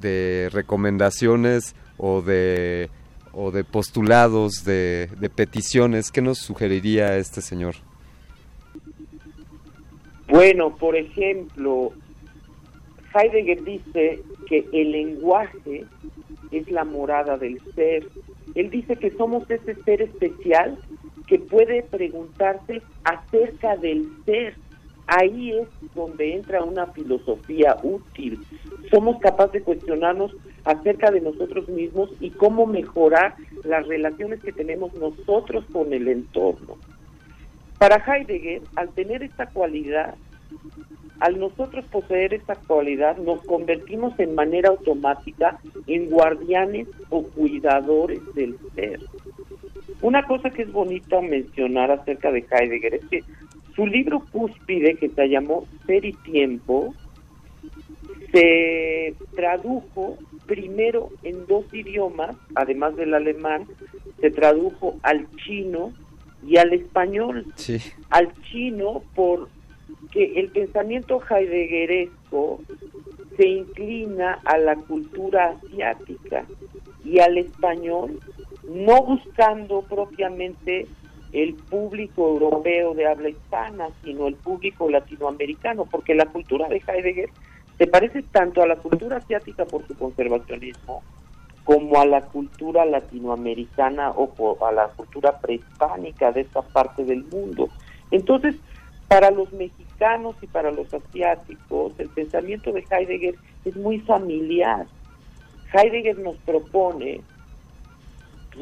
de recomendaciones o de, o de postulados, de, peticiones, ¿qué nos sugeriría este señor? Bueno, por ejemplo, Heidegger dice que el lenguaje es la morada del ser. Él dice que somos ese ser especial que puede preguntarse acerca del ser. Ahí es donde entra una filosofía útil. Somos capaces de cuestionarnos acerca de nosotros mismos y cómo mejorar las relaciones que tenemos nosotros con el entorno. Para Heidegger, al tener esta cualidad, al nosotros poseer esta cualidad, nos convertimos en manera automática en guardianes o cuidadores del ser. Una cosa que es bonita mencionar acerca de Heidegger es que su libro cúspide, que se llamó Ser y Tiempo, se tradujo primero en dos idiomas, además del alemán, se tradujo al chino y al español. Sí. Al chino por que el pensamiento heideggeresco se inclina a la cultura asiática y al español, no buscando propiamente el público europeo de habla hispana, sino el público latinoamericano, porque la cultura de Heidegger se parece tanto a la cultura asiática por su conservacionismo, como a la cultura latinoamericana o a la cultura prehispánica de esta parte del mundo. Entonces, para los mexicanos y para los asiáticos, el pensamiento de Heidegger es muy familiar. Heidegger nos propone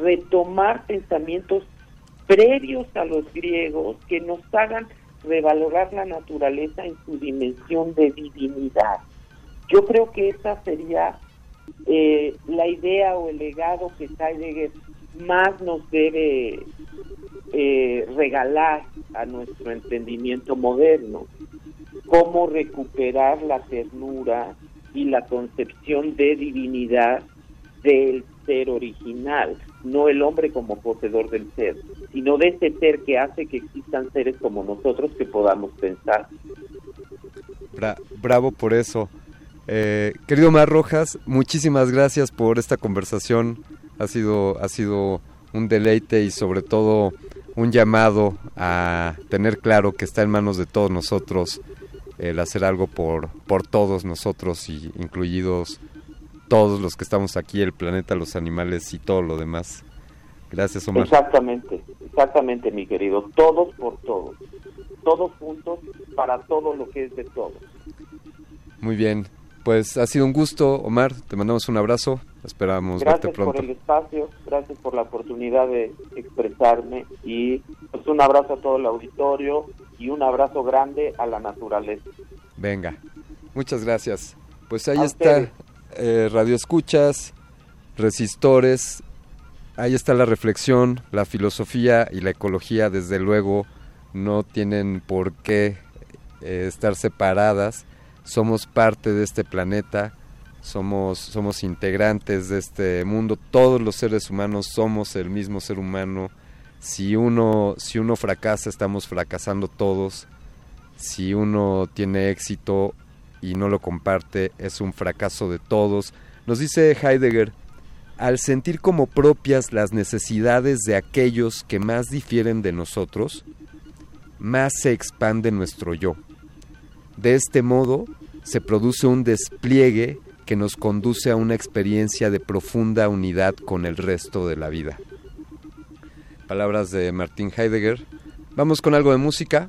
retomar pensamientos previos a los griegos que nos hagan revalorar la naturaleza en su dimensión de divinidad. Yo creo que esa sería eh, la idea o el legado que Heidegger más nos debe eh, regalar a nuestro entendimiento moderno, cómo recuperar la ternura y la concepción de divinidad del ser original, no el hombre como poseedor del ser, sino de ese ser que hace que existan seres como nosotros que podamos pensar. bravo por eso. Eh, querido Mar Rojas, muchísimas gracias por esta conversación. Ha sido, ha sido un deleite y sobre todo un llamado a tener claro que está en manos de todos nosotros el hacer algo por, por todos nosotros y incluidos todos los que estamos aquí, el planeta, los animales y todo lo demás. Gracias, Omar. Exactamente, exactamente, mi querido. Todos por todos. Todos juntos para todo lo que es de todos. Muy bien. Pues ha sido un gusto, Omar. Te mandamos un abrazo. Esperamos verte pronto. Gracias por el espacio, gracias por la oportunidad de expresarme y pues un abrazo a todo el auditorio y un abrazo grande a la naturaleza. Venga, muchas gracias. Pues ahí está, eh, Radio Escuchas, Resistores, ahí está la reflexión, la filosofía y la ecología, desde luego, no tienen por qué eh, estar separadas. Somos parte de este planeta, somos, somos integrantes de este mundo, todos los seres humanos somos el mismo ser humano. Si uno, si uno fracasa, estamos fracasando todos. si uno tiene éxito y no lo comparte, es un fracaso de todos. Nos dice Heidegger, al sentir como propias las necesidades de aquellos que más difieren de nosotros, más se expande nuestro yo. De este modo, se produce un despliegue que nos conduce a una experiencia de profunda unidad con el resto de la vida. Palabras de Martin Heidegger. Vamos con algo de música.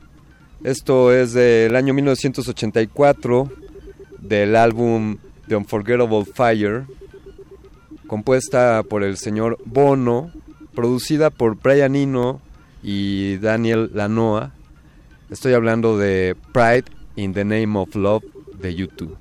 Esto es del año 1984, del álbum The Unforgettable Fire, compuesta por el señor Bono, producida por Brian Eno y Daniel Lanoa. Estoy hablando de Pride in the Name of Love de YouTube.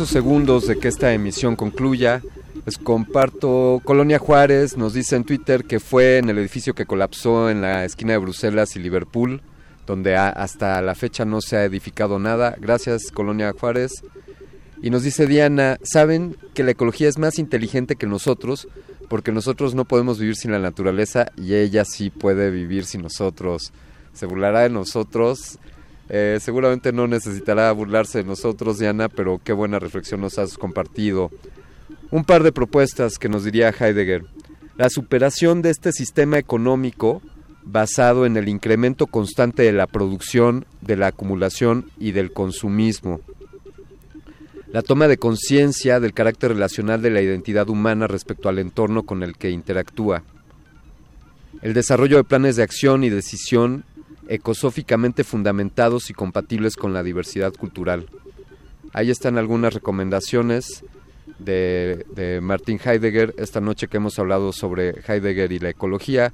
Casos segundos de que esta emisión concluya, les comparto Colonia Juárez, nos dice en Twitter que fue en el edificio que colapsó en la esquina de Bruselas y Liverpool, donde hasta la fecha no se ha edificado nada. Gracias Colonia Juárez. Y nos dice Diana, ¿saben que la ecología es más inteligente que nosotros? Porque nosotros no podemos vivir sin la naturaleza y ella sí puede vivir sin nosotros. Se burlará de nosotros. Eh, seguramente no necesitará burlarse de nosotros, Diana, pero qué buena reflexión nos has compartido. Un par de propuestas que nos diría Heidegger. La superación de este sistema económico basado en el incremento constante de la producción, de la acumulación y del consumismo. La toma de conciencia del carácter relacional de la identidad humana respecto al entorno con el que interactúa. El desarrollo de planes de acción y decisión ecosóficamente fundamentados y compatibles con la diversidad cultural. Ahí están algunas recomendaciones de, de Martin Heidegger esta noche que hemos hablado sobre Heidegger y la ecología.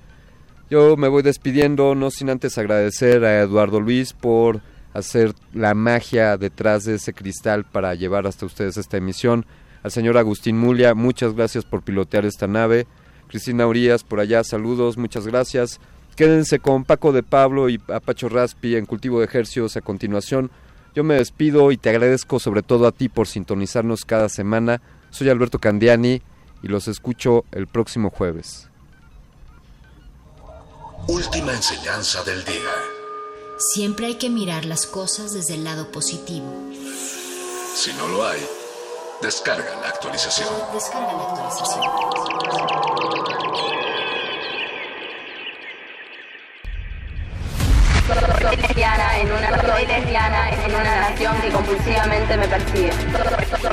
Yo me voy despidiendo, no sin antes agradecer a Eduardo Luis por hacer la magia detrás de ese cristal para llevar hasta ustedes esta emisión. Al señor Agustín Mulia, muchas gracias por pilotear esta nave. Cristina Urias, por allá, saludos, muchas gracias. Quédense con Paco de Pablo y Apacho Raspi en Cultivo de Ejercios a continuación. Yo me despido y te agradezco sobre todo a ti por sintonizarnos cada semana. Soy Alberto Candiani y los escucho el próximo jueves. Última enseñanza del día. Siempre hay que mirar las cosas desde el lado positivo. Si no lo hay, descarga la actualización. Descarga la actualización. Soy lesbiana en una, soy lesbiana en una nación que compulsivamente me persigue.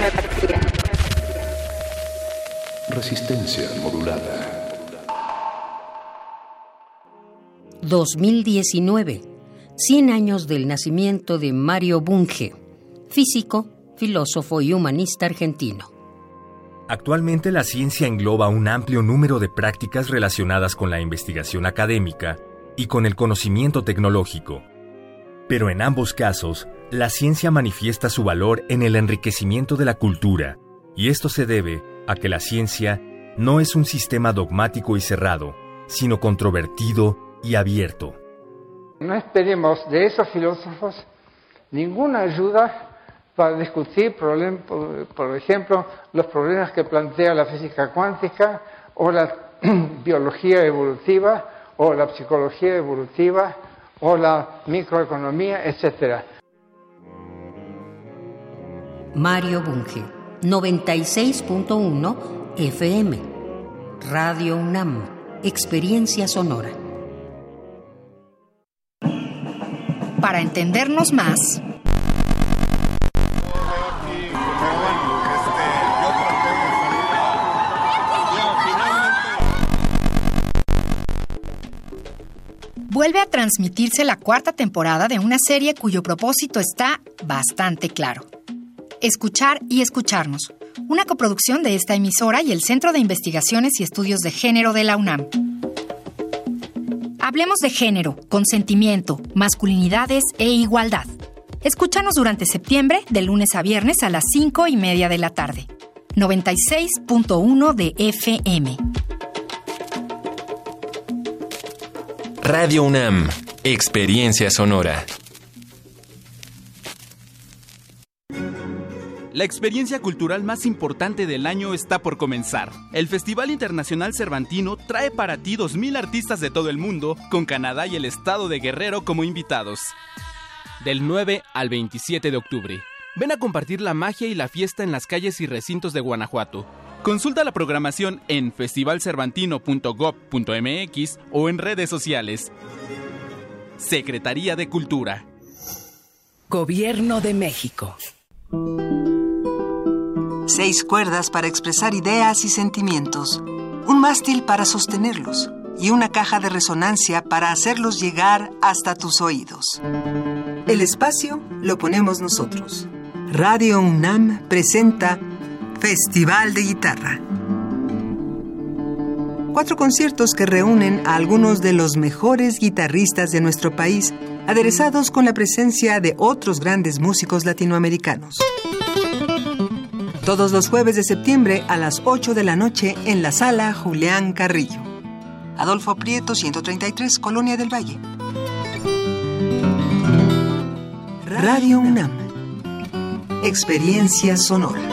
Me persigue. Resistencia modulada. 2019. 100 años del nacimiento de Mario Bunge, físico, filósofo y humanista argentino. Actualmente la ciencia engloba un amplio número de prácticas relacionadas con la investigación académica y con el conocimiento tecnológico. Pero en ambos casos, la ciencia manifiesta su valor en el enriquecimiento de la cultura, y esto se debe a que la ciencia no es un sistema dogmático y cerrado, sino controvertido y abierto. No esperemos de esos filósofos ninguna ayuda para discutir, por ejemplo, los problemas que plantea la física cuántica o la biología evolutiva o la psicología evolutiva o la microeconomía, etcétera. Mario Bunge, 96.1 FM. Radio UNAM, Experiencia Sonora. Para entendernos más, vuelve a transmitirse la cuarta temporada de una serie cuyo propósito está bastante claro. Escuchar y escucharnos, una coproducción de esta emisora y el Centro de Investigaciones y Estudios de Género de la UNAM. Hablemos de género, consentimiento, masculinidades e igualdad. Escúchanos durante septiembre, de lunes a viernes a las 5 y media de la tarde. 96.1 de FM. Radio UNAM, Experiencia Sonora. La experiencia cultural más importante del año está por comenzar. El Festival Internacional Cervantino trae para ti 2.000 artistas de todo el mundo, con Canadá y el estado de Guerrero como invitados. Del 9 al 27 de octubre. Ven a compartir la magia y la fiesta en las calles y recintos de Guanajuato. Consulta la programación en festivalcervantino.gov.mx o en redes sociales. Secretaría de Cultura. Gobierno de México. Seis cuerdas para expresar ideas y sentimientos, un mástil para sostenerlos y una caja de resonancia para hacerlos llegar hasta tus oídos. El espacio lo ponemos nosotros. Radio UNAM presenta Festival de Guitarra. Cuatro conciertos que reúnen a algunos de los mejores guitarristas de nuestro país, aderezados con la presencia de otros grandes músicos latinoamericanos. Todos los jueves de septiembre a las 8 de la noche en la sala Julián Carrillo. Adolfo Prieto, 133, Colonia del Valle. Radio UNAM. Experiencia sonora.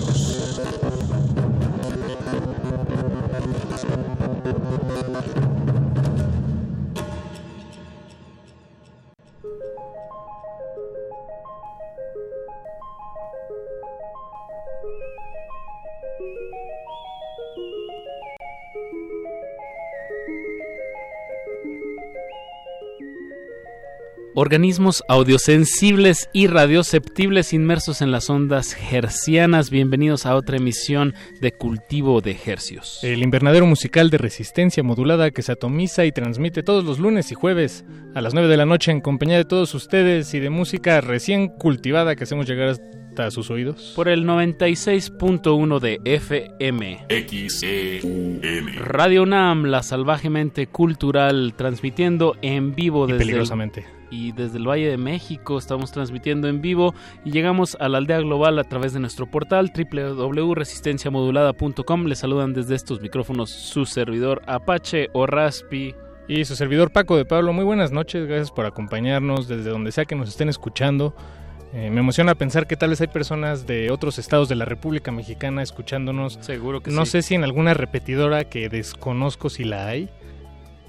Organismos audiosensibles y radioceptibles inmersos en las ondas hercianas. Bienvenidos a otra emisión de Cultivo de Hercios. El invernadero musical de resistencia modulada que se atomiza y transmite todos los lunes y jueves a las 9 de la noche en compañía de todos ustedes y de música recién cultivada que hacemos llegar hasta sus oídos. Por el 96.1 de FM. XEUM. Radio UNAM, la salvajemente cultural, transmitiendo en vivo Y desde... peligrosamente. y desde el Valle de México estamos transmitiendo en vivo y llegamos a la aldea global a través de nuestro portal www.resistenciamodulada.com. Les saludan desde estos micrófonos su servidor Apache o Raspi. Y su servidor Paco de Pablo, muy buenas noches, gracias por acompañarnos desde donde sea que nos estén escuchando. Eh, me emociona pensar que tal vez hay personas de otros estados de la República Mexicana escuchándonos. Seguro que no sí. sé si en alguna repetidora que desconozco si la hay,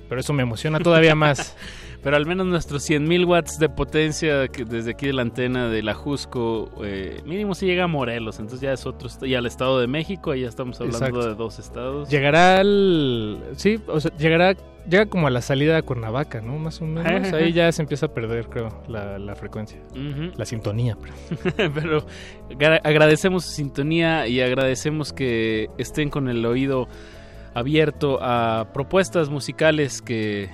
pero eso me emociona todavía más. Pero al menos nuestros 100.000 watts de potencia que desde aquí de la antena de la Jusco, eh, mínimo si llega a Morelos, entonces ya es otro, y al Estado de México, ahí ya estamos hablando Exacto. de dos estados. Llegará al... Sí, o sea, llegará... Llega como a la salida a Cuernavaca, ¿no? Más o menos. Ahí ya se empieza a perder, creo, la, la frecuencia. La sintonía. pero- Pero agra- agradecemos su sintonía y agradecemos que estén con el oído abierto a propuestas musicales que,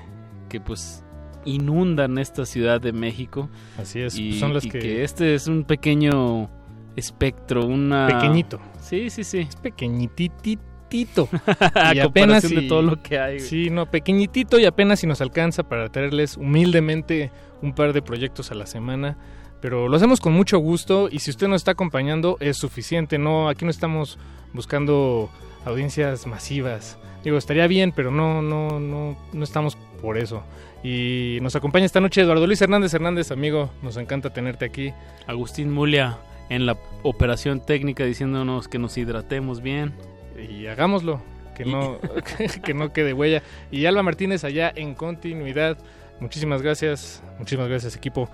que pues inundan esta ciudad de México. Así es, Y, son las y que- este es un pequeño espectro, una... Pequeñito. Sí, sí, sí. Es pequeñititito. Y apenas de si- todo lo que hay. güey. Sí, no, pequeñitito y apenas si nos alcanza para traerles humildemente un par de proyectos a la semana. Pero lo hacemos con mucho gusto y si usted nos está acompañando es suficiente. No, aquí no estamos buscando audiencias masivas. Digo, estaría bien, pero no, no, no, no estamos por eso. Y nos acompaña esta noche Eduardo Luis Hernández Hernández, amigo. Nos encanta tenerte aquí. Agustín Mulia en la operación técnica diciéndonos que nos hidratemos bien. y hagámoslo, que no, que no quede huella. Y Alba Martínez allá en continuidad. Muchísimas gracias, muchísimas gracias equipo.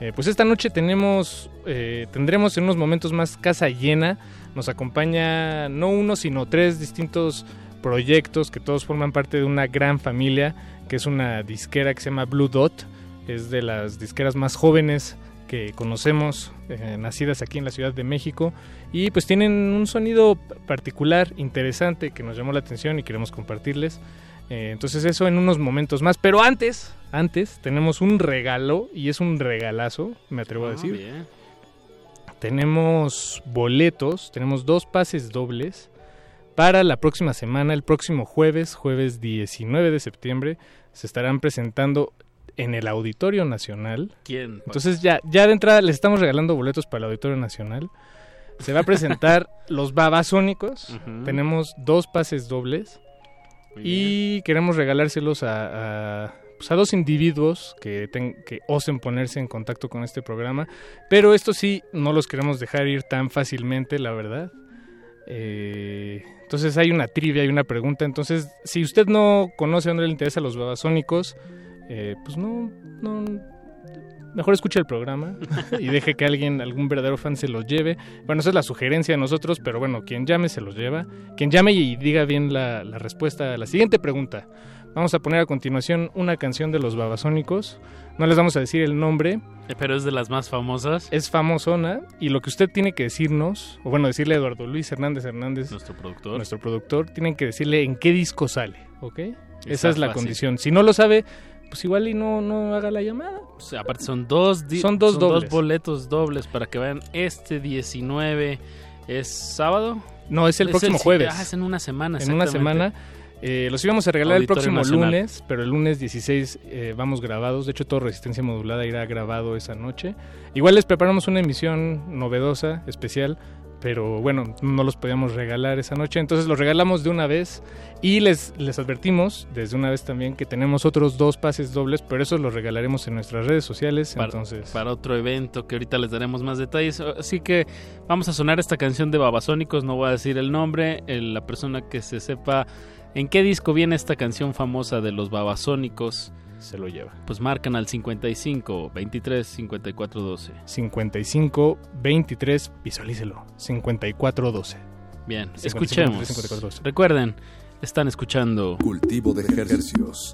Eh, pues esta noche tenemos, eh, tendremos en unos momentos más casa llena. Nos acompaña no uno, sino tres distintos proyectos que todos forman parte de una gran familia, que es una disquera que se llama Blue Dot. Es de las disqueras más jóvenes que conocemos, eh, nacidas aquí en la Ciudad de México. Y pues tienen un sonido particular, interesante, que nos llamó la atención y queremos compartirles. Eh, entonces eso en unos momentos más. Pero antes, antes, tenemos un regalo, y es un regalazo, me atrevo a Ah, decir. bien. Tenemos boletos, tenemos dos pases dobles para la próxima semana, el próximo jueves, jueves 19 de septiembre, se estarán presentando en el Auditorio Nacional. ¿Quién? Entonces ya, ya de entrada les estamos regalando boletos para el Auditorio Nacional. Se va a presentar los Babasónicos. Ujú. Tenemos dos pases dobles. Y queremos regalárselos a, a, pues, a dos individuos que, ten- que osen ponerse en contacto con este programa. Pero esto sí, no los queremos dejar ir tan fácilmente, la verdad. Eh, entonces hay una trivia, hay una pregunta. Entonces, si usted no conoce a dónde le interesan los babasónicos, eh, pues no, no, mejor escuche el programa y deje que alguien, algún verdadero fan se los lleve. Bueno, esa es la sugerencia de nosotros, pero bueno, quien llame se los lleva. Quien llame y diga bien la, la respuesta a la siguiente pregunta. Vamos a poner a continuación una canción de los Babasónicos. No les vamos a decir el nombre. Eh, Pero es de las más famosas. Es famosona y lo que usted tiene que decirnos, o bueno, decirle a Eduardo Luis Hernández Hernández, Nuestro productor. nuestro productor, tienen que decirle en qué disco sale, ¿ok? Esa es la fácil. condición. Si no lo sabe, pues igual y no, no haga la llamada. O sea, aparte son dos, Son dos dobles. boletos dobles para que vayan este 19. ¿Es sábado? No, es el próximo jueves. Ah, es en una semana. en una semana. Eh, los íbamos a regalar Auditorio el próximo Nacional. lunes, pero el lunes 16 eh, vamos grabados. De hecho, todo Resistencia Modulada irá grabado esa noche. Igual les preparamos una emisión novedosa, especial, pero bueno, no los podíamos regalar esa noche. Entonces los regalamos de una vez y les, les advertimos desde una vez también que tenemos otros dos pases dobles, pero esos los regalaremos en nuestras redes sociales. Para, entonces, para otro evento que ahorita les daremos más detalles. Así que vamos a sonar esta canción de Babasónicos. No voy a decir el nombre. El- la persona que se sepa en qué disco viene esta canción famosa de los Babasónicos se lo lleva. Pues marcan al 55 23 54 12. 55 23, visualícelo. 54 12. Bien, 55, escuchemos. 23, 54, 12. Recuerden, están escuchando Cultivo de ejercicios.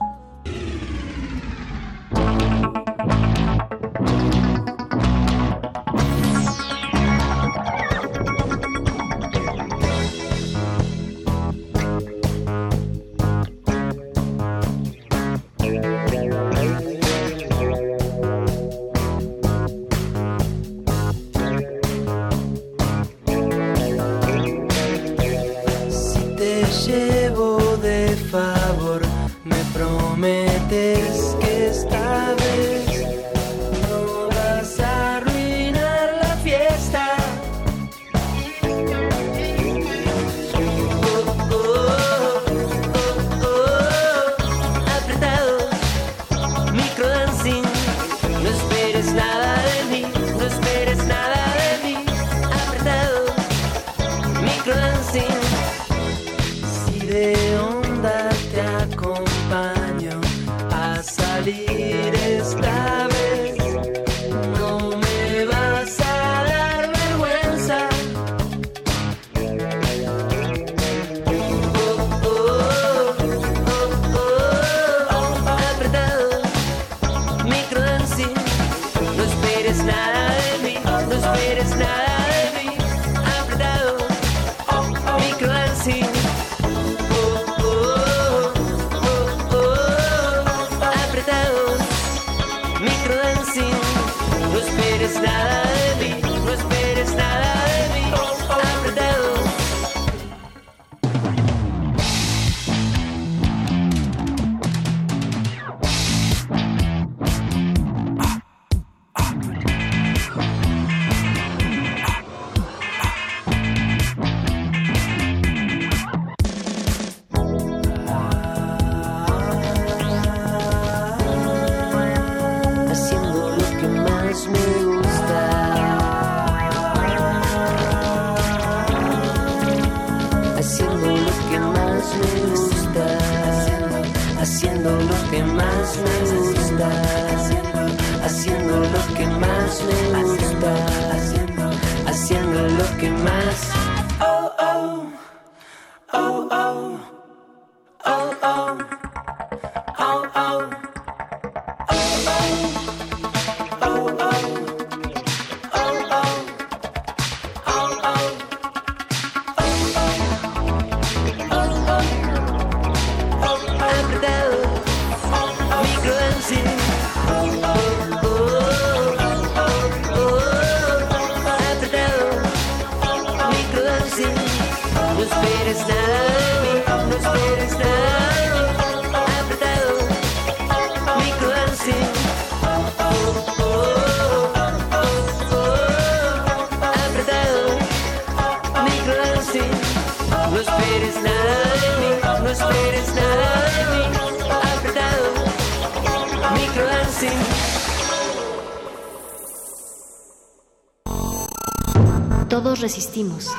Resistimos.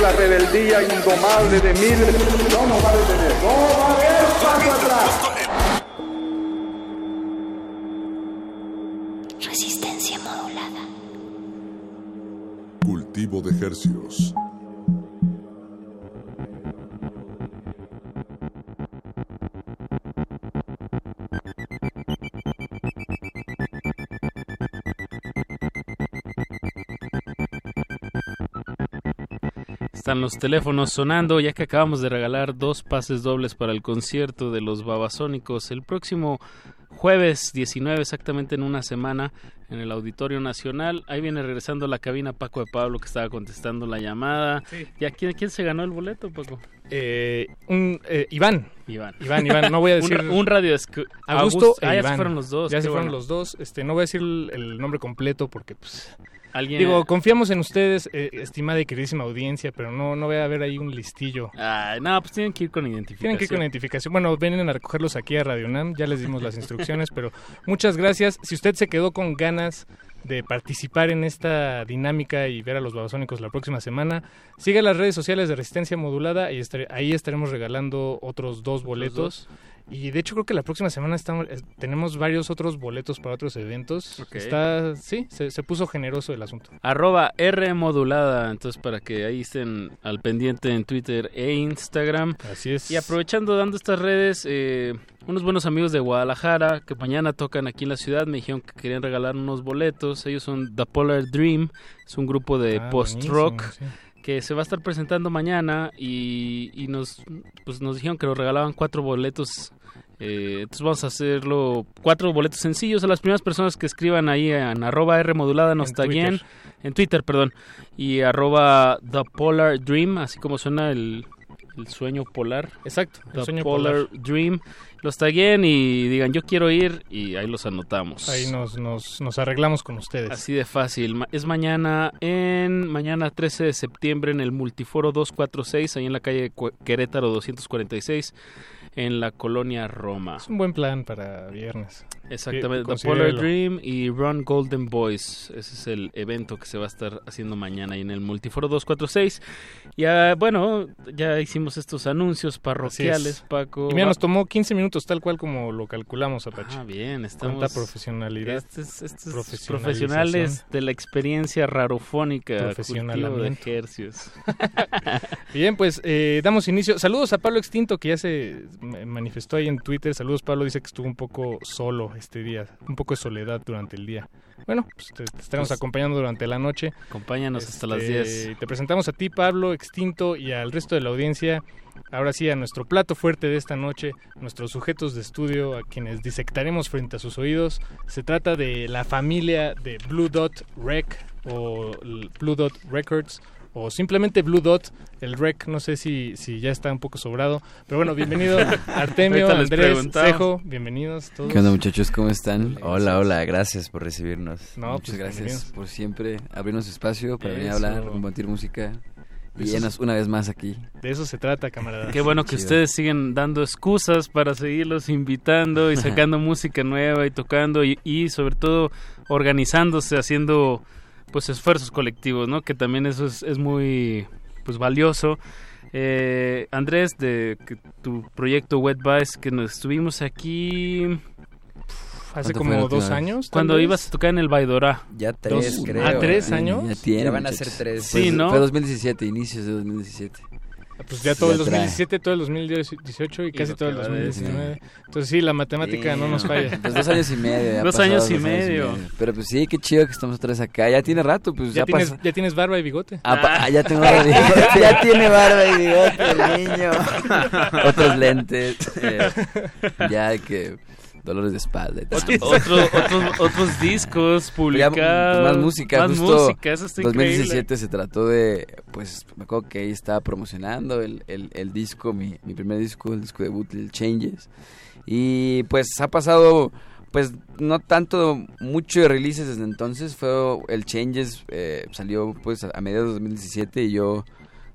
la rebeldía indomable de miles. No nos va a detener, no va a haber paso atrás. Están los teléfonos sonando, ya que acabamos de regalar dos pases dobles para el concierto de los Babasónicos el próximo jueves 19, exactamente en una semana, en el Auditorio Nacional. Ahí viene regresando a la cabina Paco de Pablo, que estaba contestando la llamada. Sí. ¿Y a quién, quién se ganó el boleto, Paco? Eh, un, eh, Iván. Iván. Iván, Iván, no voy a decir. Un, un radio Augusto, Ah, e ya se fueron los dos. Ya se fueron los dos. Este, no voy a decir el, el nombre completo porque, pues. Alguien- Digo, confiamos en ustedes, eh, estimada y queridísima audiencia, pero no, no voy a haber ahí un listillo. Ay, no, pues tienen que ir con identificación. Tienen que ir con identificación. Bueno, vienen a recogerlos aquí a Radio UNAM, ya les dimos las instrucciones, pero muchas gracias. Si usted se quedó con ganas de participar en esta dinámica y ver a los babasónicos la próxima semana, siga las redes sociales de Resistencia Modulada y ahí estaremos regalando otros dos boletos. Y de hecho creo que la próxima semana estamos, eh, tenemos varios otros boletos para otros eventos. Está, sí, se, se puso generoso el asunto. Arroba R modulada, entonces para que ahí estén al pendiente en Twitter e Instagram. Así es. Y aprovechando dando estas redes, eh, unos buenos amigos de Guadalajara que mañana tocan aquí en la ciudad me dijeron que querían regalar unos boletos. Ellos son The Polar Dream, es un grupo de Ah, post-rock. que se va a estar presentando mañana y, y nos pues nos dijeron que nos regalaban cuatro boletos eh, entonces vamos a hacerlo cuatro boletos sencillos a las primeras personas que escriban ahí en arroba R modulada nos En taguen Twitter. en Twitter perdón y arroba The Polar Dream así como suena el, el sueño polar Exacto, el sueño Polar polar. Dream los taguen y digan yo quiero ir y ahí los anotamos Ahí nos, nos, nos arreglamos con ustedes. Así de fácil. Es mañana en mañana 13 de septiembre en el Multiforo 246, ahí en la calle Querétaro 246, en la colonia Roma. Es un buen plan para viernes. Exactamente, The Polar. Dream y Run Golden Boys. Ese es el evento que se va a estar haciendo mañana ahí en el Multiforo 246. Ya, bueno, ya hicimos estos anuncios parroquiales, es. Paco. Y mira, nos tomó 15 minutos tal cual como lo calculamos, Apache. Ah, bien, estamos... Cuánta profesionalidad. Estos, estos profesionales de la experiencia rarofónica, de ejercios. Bien, pues eh, damos inicio. Saludos a Pablo Extinto, que ya se manifestó ahí en Twitter. Saludos, Pablo. Dice que estuvo un poco solo este día, un poco de soledad durante el día. Bueno, pues te, te estaremos Pues, acompañando durante la noche. Acompáñanos hasta las Este, 10. Te presentamos a ti, Pablo Extinto, y al resto de la audiencia. Ahora sí, a nuestro plato fuerte de esta noche, nuestros sujetos de estudio, a quienes disectaremos frente a sus oídos. Se trata de la familia de Blue Dot Rec o Blue Dot Records o simplemente Blue Dot. El rec, no sé si, si ya está un poco sobrado. Pero bueno, bienvenido Artemio, Andrés. Cejo, bienvenidos todos. ¿Qué onda muchachos? ¿Cómo están? Hola, hola, gracias por recibirnos. No, Muchas pues, gracias por siempre abrirnos espacio para venir a hablar, compartir música y es- una vez más aquí. De eso se trata, camarada. Qué bueno que Chido. ustedes siguen dando excusas para seguirlos invitando y sacando música nueva y tocando y, y sobre todo organizándose, haciendo pues esfuerzos colectivos, ¿no? Que también eso es, es muy pues valioso. Eh, Andrés, de que tu proyecto Wet Vice, que nos estuvimos aquí Hace ¿Cuánto como dos años. cuando vez. ibas a tocar en el Baidora. Ya tres, Dos- creo. ¿Ah, tres eh, años? Ya tiene, Ya van a ser tres. Sí, ¿no? Fue 2017, inicios de 2017. Pues ya todo el Ya trae. 2017, todo el 2018 y, casi lo todo el que va de 2019. Entonces sí, la matemática no nos falla. Pues dos años y medio. ya Dos pasados años y medio. Pero pues sí, qué chido que estamos vez acá. Ya tiene rato, pues Ya, ya, tienes, pasa. ya tienes barba y bigote. Ah, ah, ya tengo barba y bigote. Ya tiene barba y bigote el niño. Otros lentes. eh, ya que. Dolores de espalda. y tal. Otro- otros, otros discos publicados. más música, Más justo música, eso está 2017 increíble. se trató de, pues me acuerdo que ahí estaba promocionando el, el, el disco, mi, mi primer disco, el disco debut, el Changes. Y pues ha pasado, pues no tanto mucho de releases desde entonces, fue el Changes, eh, salió pues a mediados de 2017 y yo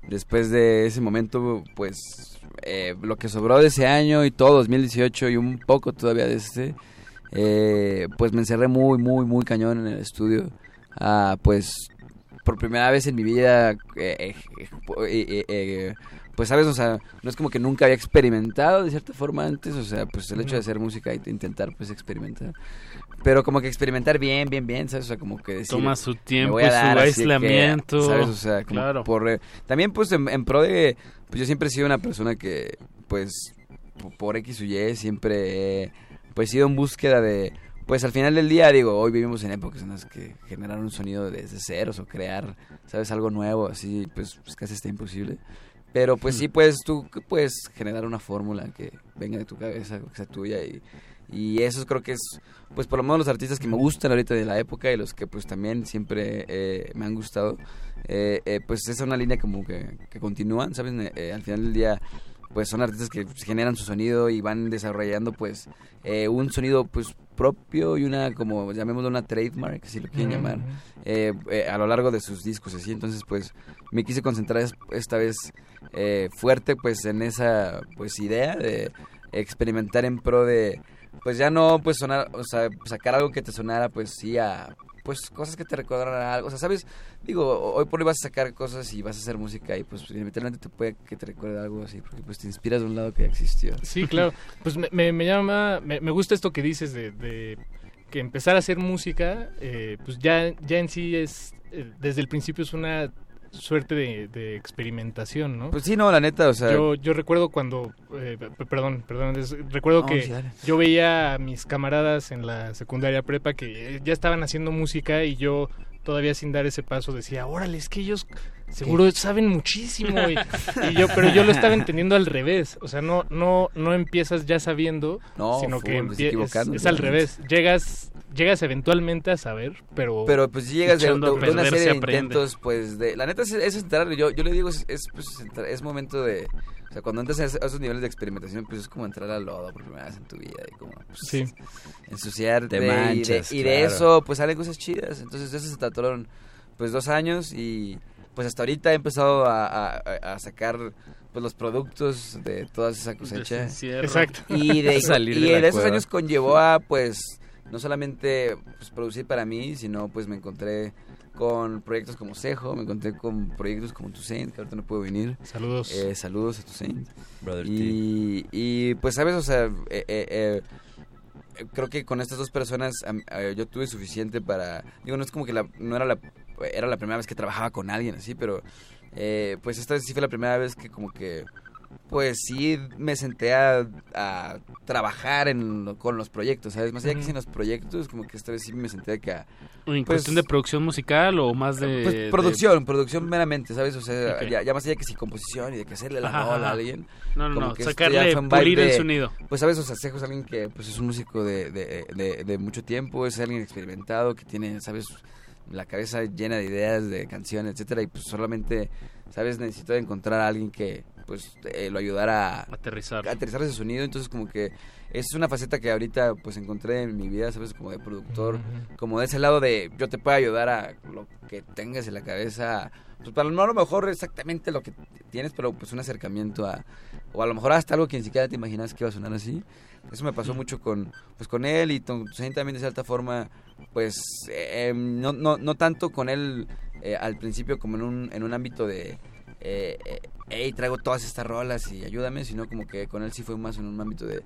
después de ese momento pues eh, lo que sobró de ese año y todo 2018 y un poco todavía de este eh, pues me encerré muy muy muy cañón en el estudio. Ah, pues por primera vez en mi vida eh, eh, eh, pues sabes o sea no es como que nunca había experimentado de cierta forma antes o sea pues el hecho de hacer música de intentar pues experimentar pero como que experimentar bien bien bien sabes o sea como que decir, Toma su tiempo voy a y su que, aislamiento. sabes o sea como Claro. por eh, también pues en, en pro de pues yo siempre he sido una persona que pues por X o Y siempre he pues ido en búsqueda de pues al final del día, digo, hoy vivimos en épocas en las que generar un sonido desde ceros o crear, ¿sabes? Algo nuevo, así, pues, pues casi está imposible. Pero pues sí puedes tú puedes generar una fórmula que venga de tu cabeza, que sea tuya y, y eso creo que es pues por lo menos los artistas que me gustan ahorita de la época y los que pues también siempre eh, me han gustado, eh, eh, pues es una línea como que, que continúan, ¿sabes? Eh, al final del día pues son artistas que generan su sonido y van desarrollando pues eh, un sonido pues propio y una como llamémoslo una trademark si lo quieren llamar eh, eh, a lo largo de sus discos así entonces pues me quise concentrar es- esta vez eh, fuerte pues en esa pues idea de experimentar en pro de pues ya no pues sonar o sea sacar algo que te sonara pues sí a pues cosas que te recordaran a algo. O sea sabes digo hoy por hoy vas a sacar cosas y vas a hacer música y pues literalmente te puede que te recuerde algo así porque pues te inspiras de un lado que ya existió. Sí, claro. Pues me, me, me llama, me, me gusta esto que dices de, de que empezar a hacer música, eh, pues ya, ya en sí es, eh, desde el principio es una suerte de, de experimentación, ¿no? Pues sí, no, la neta, o sea- Yo, yo recuerdo cuando, eh, perdón, perdón, es- recuerdo No, que sí, yo veía a mis camaradas en la secundaria prepa que eh, ya estaban haciendo música y yo todavía sin dar ese paso decía, órale, es que ellos seguro saben muchísimo y, y yo pero yo lo estaba entendiendo al revés o sea no no no empiezas ya sabiendo No, sino que es, es al revés llegas llegas eventualmente a saber pero pero pues si llegas de, una serie se de intentos pues de la neta es, es entrar yo yo le digo es es, pues, entrar- es momento de o sea cuando entras a esos niveles de experimentación pues es como entrar al lodo por primera vez en tu vida y como pues, Sí. ensuciarte Te y de- manchas, y de, eso pues salen cosas chidas entonces de eso se trataron pues dos años y pues hasta ahorita he empezado a, a- a sacar pues los productos de toda esa cosecha. Exacto. y de, Salir y de esos años conllevó a pues no solamente pues, producir para mí sino pues me encontré con proyectos como Cejo me encontré con proyectos como Toussaint que ahorita no puedo venir. Saludos. Eh, saludos a Toussaint Brother y, y pues sabes o sea eh, eh, eh, creo que con estas dos personas eh, yo tuve suficiente para digo no es como que la, no era la era la primera vez que trabajaba con alguien así pero eh, pues esta vez sí fue la primera vez que como que pues sí me senté a, a trabajar en, con los proyectos sabes más allá que sin los proyectos como que esta vez sí me senté acá ¿En pues, cuestión de producción musical o más de...? pues de- producción, producción meramente, ¿sabes? O sea, ya, ya más allá que si composición y de que hacerle la rola a alguien. No, no, como no, que sacarle, pulir el sonido. Pues, ¿sabes? O sea, Sejo es alguien que pues, es un músico de, de, de, de mucho tiempo, es alguien experimentado, que tiene, ¿sabes? La cabeza llena de ideas, de canciones, etcétera, y pues solamente, ¿sabes? Necesito encontrar a alguien que, pues, eh, lo ayudara a aterrizar. aterrizar ese sonido, entonces como que es una faceta que ahorita pues encontré en mi vida, ¿sabes? Como de productor, Ujú. como de ese lado de yo te puedo ayudar a lo que tengas en la cabeza, pues para no a lo mejor exactamente lo que tienes, pero pues un acercamiento a, o a lo mejor hasta algo que ni siquiera te imaginas que iba a sonar así. Eso me pasó mucho con, pues con él y con Toussaint también de cierta forma, pues eh, no, no, no tanto con él eh, al principio como en un, en un ámbito de, eh, eh, hey, traigo todas estas rolas y ayúdame, sino como que con él sí fue más en un ámbito de,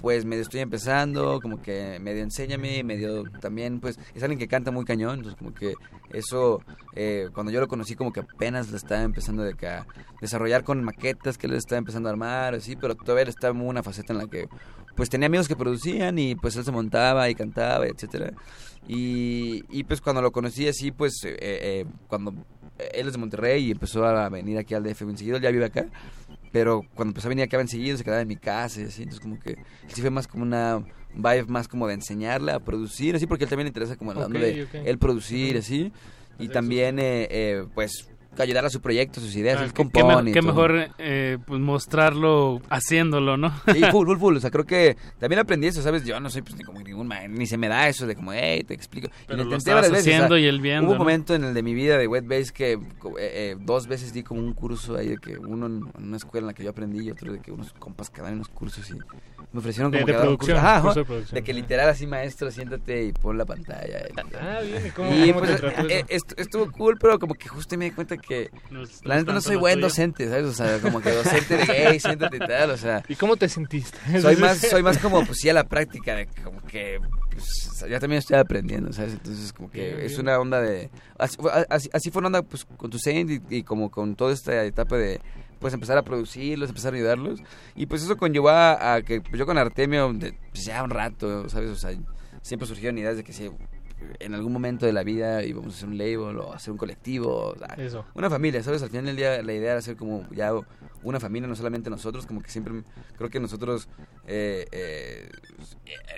pues medio estoy empezando, como que medio enséñame, medio también, pues es alguien que canta muy cañón, entonces como que eso, eh, cuando yo lo conocí como que apenas lo estaba empezando de que a desarrollar con maquetas que él estaba empezando a armar, así, pero todavía estaba en una faceta en la que pues tenía amigos que producían y pues él se montaba y cantaba, etcétera. Y, pues cuando lo conocí así, pues eh, cuando él es de Monterrey y empezó a venir aquí al DF bien seguido, él ya vive acá, pero cuando empezó a venir acá bien seguido se quedaba en mi casa y así, entonces como que sí fue más como una vibe más como de enseñarle a producir, así porque él también le interesa como el lado Ok, de él producir, así, y también eh, eh, pues ayudar a su proyecto, sus ideas, Ah, él qué- me- mejor eh, pues mostrarlo haciéndolo, ¿no? Sí, full, full, full. O sea, creo que también aprendí eso, ¿sabes? Yo no soy pues, ni como ningún ma- ni se me da eso de como, hey, te explico. Pero y lo intenté varias veces, haciendo o sea, y él viendo, Hubo un ¿no? momento en el de mi vida de Wet Bass que eh, eh, dos veces di como un curso ahí de que uno en, una escuela en la que yo aprendí y otro de que unos compas que dan unos cursos y me ofrecieron De- como de curso. producción, Ajá, curso de producción. de que literal así, maestro, siéntate y pon la pantalla. Ah, bien, ¿y cómo- Y, cómo te pues, esto- estuvo cool, pero como que justo me di cuenta que No es- no la neta no soy buen tuyo. docente, ¿sabes? O sea, como que docente de, hey, siéntate y tal, o sea... ¿Y cómo te sentiste? Soy más, soy más como, pues sí, a la práctica, de como que, pues, yo también estoy aprendiendo, ¿sabes? Entonces, como que Bien, es bien. una onda de... Así, fue- así, así fue una onda, pues, con tu Saint y, y como con toda esta etapa de, pues, empezar a producirlos, empezar a ayudarlos. Y, pues, eso conllevó a, a que, pues, yo con Artemio, de, pues, ya un rato, ¿sabes? O sea, siempre surgieron ideas de que si en algún momento de la vida íbamos a hacer un label o hacer un colectivo, o sea, Eso. una familia, ¿sabes? Al final del día la idea era hacer como ya una familia, no solamente nosotros, como que siempre creo que nosotros, eh, eh,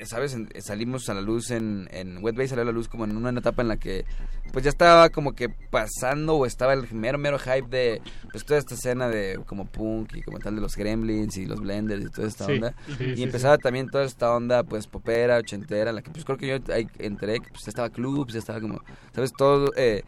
¿sabes? Salimos a la luz en, en Wet Bay, salió a la luz como en una etapa en la que pues ya estaba como que pasando o estaba el mero, mero hype de pues toda esta escena de como punk y como tal de los gremlins y los blenders y toda esta Sí, onda. sí, y sí, empezaba también toda esta onda pues popera, ochentera, en la que pues creo que yo ahí entré, que pues ya estaba clubs, ya estaba como, ¿sabes? Todo, eh,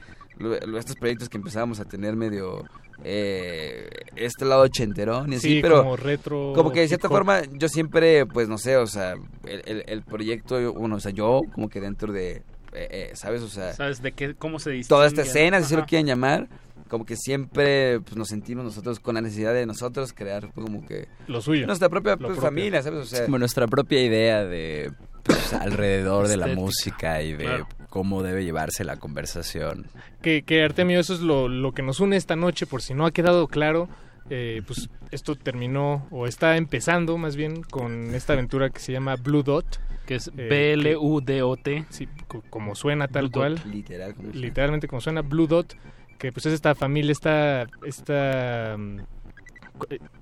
estos proyectos que empezábamos a tener medio eh, este lado ochenterón y así, Sí, pero como retro, como que de cierta forma yo siempre, pues no sé, o sea, el, el- el proyecto, bueno, o sea, yo como que dentro de, eh, eh, ¿sabes? O sea, ¿Sabes de qué, cómo se distingue? toda esta escena, si así lo quieren llamar, como que siempre pues, nos sentimos nosotros con la necesidad de nosotros crear pues, como que Lo suyo. nuestra propia pues, familia, ¿sabes? O sea, Es como nuestra propia idea de pues, alrededor de la música y de Claro. Cómo debe llevarse la conversación. Que, que Artemio, eso es lo, lo que nos une esta noche, por si no ha quedado claro, eh, pues esto terminó, o está empezando más bien, con esta aventura que se llama Blue Dot. Que es eh, B-L-U-D-O-T. Sí, co- como suena tal Blue cual. Dot, literal, como. Literalmente como suena, Blue Dot, que pues es esta familia, esta... esta mm,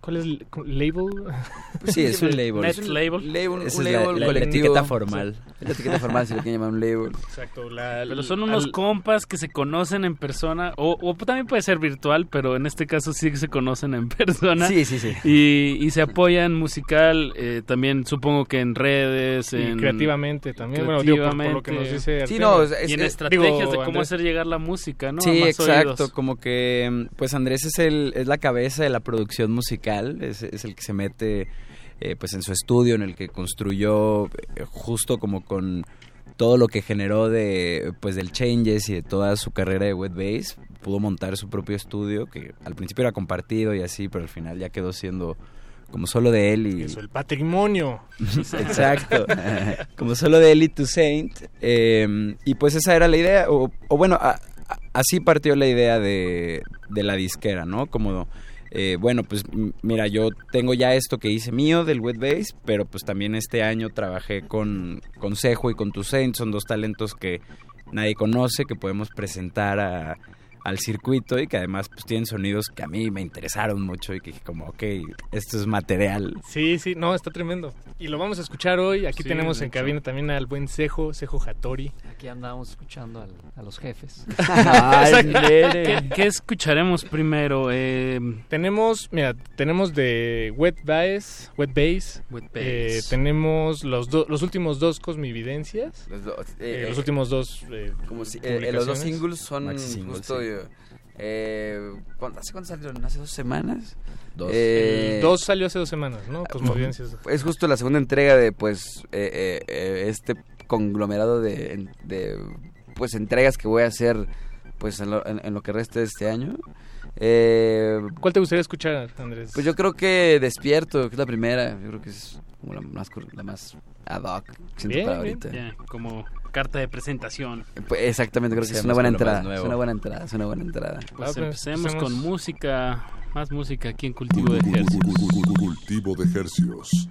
¿Cuál es el label? Pues sí, es un label. Net Es un label. label, Esa un es label la- la etiqueta formal. La etiqueta formal, si lo quieren llamar un label. Exacto. La, Pero son unos al- compas que se conocen en persona, o, o también puede ser virtual, pero en este caso sí que se conocen en persona. Sí, sí, sí. Y, y se apoyan musical, eh, también supongo que en redes, y creativamente también. Bueno, digo, por, por lo que nos dice Sí, no, es- y en es- estrategias digo, de cómo Andrés. hacer llegar la música, ¿no? Sí, más exacto, oídos. como que pues Andrés es el es la cabeza de la producción musical, es, es el que se mete eh, pues en su estudio en el que construyó eh, justo como con todo lo que generó de pues del Changes y de toda su carrera de web bass, pudo montar su propio estudio que al principio era compartido y así, pero al final ya quedó siendo como solo de él y Eso, el patrimonio. Exacto. Como solo de Elite to Saint. eh, y pues esa era la idea. O, o bueno, a- a- así partió la idea de, de la disquera, ¿no? Como, eh, bueno, pues mira, yo tengo ya esto que hice mío del wet bass, pero pues también este año trabajé con, con Sejo y con To Saint. Son dos talentos que nadie conoce, que podemos presentar a- al circuito y que además pues tienen sonidos que a mí me interesaron mucho y que dije como, ok, esto es material Sí, sí, no, está tremendo. Y lo vamos a escuchar hoy. Aquí Sí, tenemos en cabina también al buen Cejo, Cejo Hattori. Aquí andamos escuchando al- a los jefes. Exacto. ¿Qué, qué escucharemos primero? Eh, Tenemos, mira, tenemos de Wet Bass, Wet Bass. Wet eh, Bass. tenemos los, do- los últimos dos Cosmividencias. Los, Eh, eh, los eh, últimos dos eh, Como si, eh, eh, los dos singles son justo... eh, ¿cuándo- ¿Hace cuánto salieron? ¿Hace dos semanas? Dos. Eh, El dos salió hace dos semanas, ¿no? Cosmovidencias. Es justo la segunda entrega de, pues, eh, eh, eh, este conglomerado de, de, pues, entregas que voy a hacer, pues, en lo, en- en lo que resta de este año. Eh, ¿Cuál te gustaría escuchar, Andrés? pues yo creo que Despierto, que es la primera. Yo creo que es como la más, la más ad hoc, siento Bien, para bien. ahorita. ya, como carta de presentación. Pues, exactamente, creo que es una buena entrada. Es una buena entrada, es una buena entrada. Pues Ah, empecemos empecemos. con música, más música aquí en Cultivo de Ejercicios. Cultivo de ejercicios.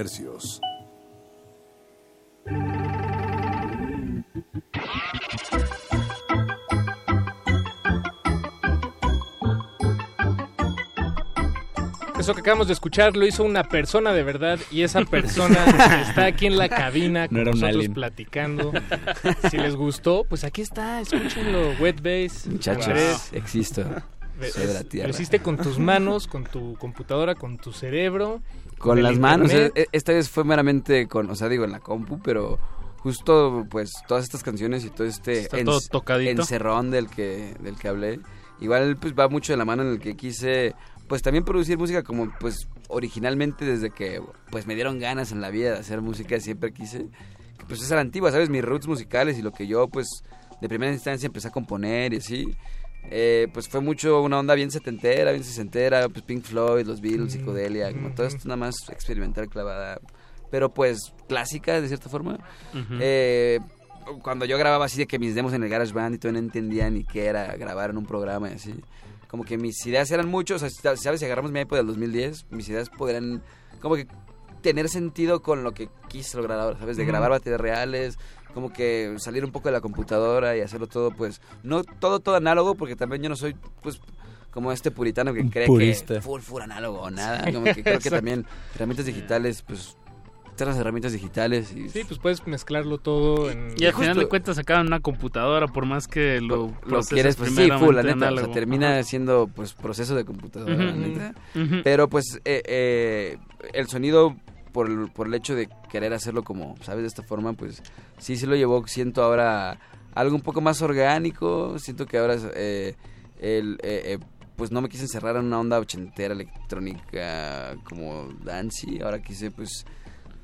Hercios. Eso que acabamos de escuchar lo hizo una persona de verdad y esa persona está aquí en la cabina con No nosotros alien. platicando. Si les gustó, pues aquí está, escúchenlo, Wet Bass. Muchachos, existo. Ve- Soy de la es- tierra. Lo hiciste con tus manos, con tu computadora, con tu cerebro. Con las manos. internet. eh, Esta vez fue meramente con, o sea, digo, en la compu, pero justo, pues, todas estas canciones y todo este Está todo tocadito. encerrón del que, del que hablé, igual, pues, va mucho de la mano en el que quise, pues, también producir música como, pues, originalmente desde que, pues, me dieron ganas en la vida de hacer música, siempre quise, que, pues, es a la antigua, ¿sabes? Mis roots musicales y lo que yo, pues, de primera instancia empecé a componer y así. Eh, pues fue mucho una onda bien setentera, bien sesentera, pues Pink Floyd, los Beatles, psicodelia, como todo esto nada más experimental, clavada, pero pues clásica de cierta forma. Eh, cuando yo grababa así de que mis demos en el GarageBand y todo no entendía ni qué era grabar en un programa y así. Como que mis ideas eran muchos, o sea, sabes, si agarramos mi iPod del 2010, mis ideas podrían como que tener sentido con lo que quise lograr ahora, ¿sabes? De grabar baterías reales, como que salir un poco de la computadora y hacerlo todo, pues, no todo, todo análogo, porque también yo no soy, pues, como este puritano que cree purista. que full, full análogo o nada. Como que creo que también herramientas digitales, pues, estas herramientas digitales y Sí, pues puedes mezclarlo todo en... Y al final de cuentas sacaban una computadora, por más que lo, lo quieres, pues sí, full, la neta. O sea, análogo. termina Ajá. siendo, pues, proceso de computadora, la neta. Pero, pues, eh, eh, el sonido, por el, por el hecho de querer hacerlo como, ¿sabes? De esta forma, pues, sí, sí lo llevó, siento ahora algo un poco más orgánico. Siento que ahora, eh, el, eh, eh, pues, no me quise encerrar en una onda ochentera electrónica como Dancy. Ahora quise, pues,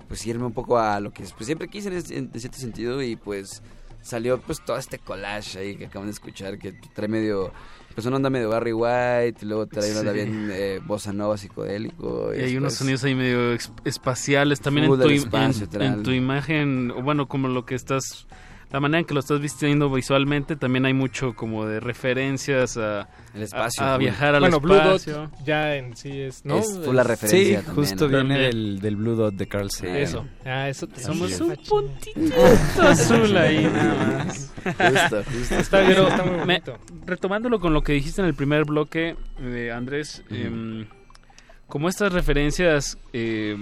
pues irme un poco a lo que pues, siempre quise en, en cierto sentido y pues salió pues todo este collage ahí que acaban de escuchar que trae medio pues una onda medio Barry White y luego trae una onda Sí. bien eh, bossa nova psicodélico Y hay unos después- sonidos ahí medio espaciales también en tu, espacio, en- en tu imagen, o bueno, como lo que estás, la manera en que lo estás vistiendo visualmente, también hay mucho como de referencias a, El espacio, a, a full. viajar al Bueno, Blue Dot espacio. ya en sí es, ¿no? Es la referencia Sí, también, justo ¿no? viene del, del Blue Dot de Carl Sagan. Eso. Ah, eso te Somos un puntito azul ahí nada más. Justo, justo. Está bien, está muy me- bonito. retomándolo con lo que dijiste en el primer bloque, eh, Andrés, em, como estas referencias, eh,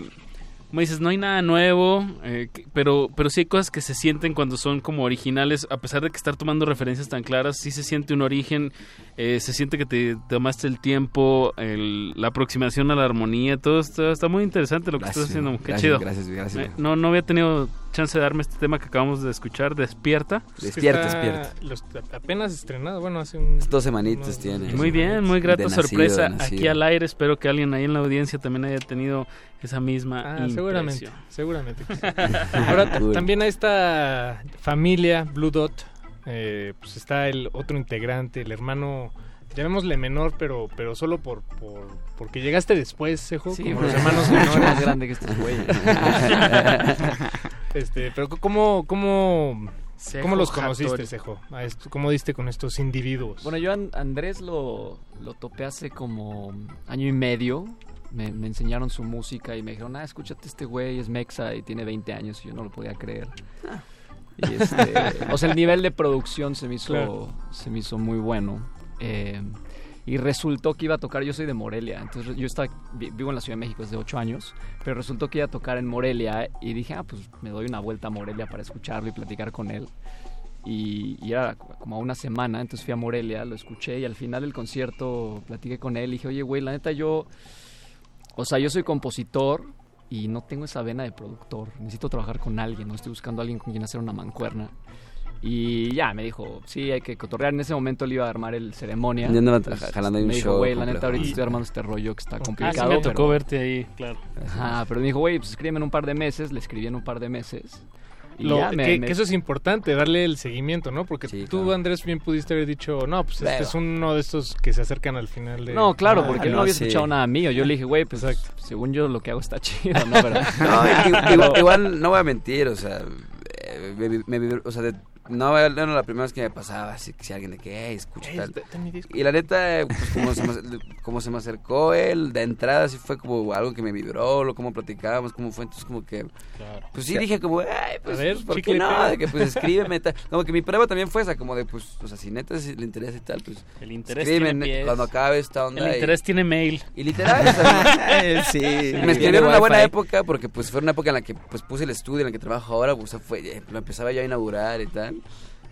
como dices, no hay nada nuevo, eh, pero, pero sí hay cosas que se sienten cuando son como originales, a pesar de que estar tomando referencias tan claras, sí se siente un origen, eh, se siente que te tomaste el tiempo, el- la aproximación a la armonía, todo esto está muy interesante lo que Gracias, estás haciendo, qué gracias, chido. gracias, gracias. Eh, no, no había tenido chance de darme este tema que acabamos de escuchar, Despierta. Despierta, está- despierta. los- apenas estrenado, bueno, hace un... Dos semanitas unos- tiene. Muy bien, muy grata sorpresa de nacido. aquí al aire. Espero que alguien ahí en la audiencia también haya tenido esa misma Ah, impresión. seguramente, seguramente. que sí. Ahora Cool. también a esta familia Blue Dot, eh, pues está el otro integrante, el hermano, llamémosle menor, pero pero solo por, por porque llegaste después, Sejo, Sí, como los hermanos menores. más grande que estos güeyes. Este, pero cómo cómo Sejo cómo los Hattori. conociste, Sejo? A esto- ¿Cómo diste con estos individuos? Bueno, yo a An- Andrés lo, lo topé hace como año y medio. Me, me enseñaron su música y me dijeron, ah, escúchate este güey, es mexa y tiene 20 años. Y yo no lo podía creer. Y este, o sea, el nivel de producción se me hizo, Claro. se me hizo muy bueno. Eh, y resultó que iba a tocar, yo soy de Morelia, entonces yo estaba, vi- vivo en la Ciudad de México desde 8 años, pero resultó que iba a tocar en Morelia y dije, ah, pues me doy una vuelta a Morelia para escucharlo y platicar con él. Y, y era como a una semana, entonces fui a Morelia, lo escuché y al final del concierto platiqué con él y dije, oye, güey, la neta yo, o sea, yo soy compositor y no tengo esa vena de productor, necesito trabajar con alguien, no estoy buscando a alguien con quien hacer una mancuerna. Y ya, me dijo, sí, hay que cotorrear. En ese momento le iba a armar el ceremonia. Ya andaba jalando ahí un me dijo, güey, la complejo". neta, ahorita estoy armando este rollo que está Ah, complicado. sí me tocó pero- verte ahí, claro. Ajá, pero me dijo, güey, pues escríbeme en un par de meses. Le escribí en un par de meses. Y Lo- ya me- que, me- que eso es importante, darle el seguimiento, ¿no? Porque tú, Andrés, bien pudiste haber dicho, no, pues este es uno de estos que se acercan al final de... No, claro, Ah, porque él no, había escuchado nada mío. Yo le dije, güey, pues según yo lo que hago está chido, ¿no? Pero, No, i- igual, igual no voy a mentir, o sea, eh, me, me- me- o sea, de- no era la primera vez que me pasaba, así que si alguien de que, hey, escucha Ey, tal. disco. Y la neta, pues como se, me, como se me acercó él, de entrada sí fue como algo que me vibró, lo cómo platicábamos, cómo fue, entonces como que, Claro. pues sí dije como, ay, pues, A ver, pues, ¿por qué no? De que pues escríbeme, tal. como que mi prueba también fue esa, como de, pues, o sea, si neta si le interesa y tal, pues, El interés escríbeme tiene pies. cuando acabe esta onda. El y- interés tiene mail. y literal, o sea, Sí, me escribieron una buena época porque pues fue una época en la que pues puse el estudio en el que trabajo ahora, pues fue, eh, lo empezaba yo a inaugurar y tal.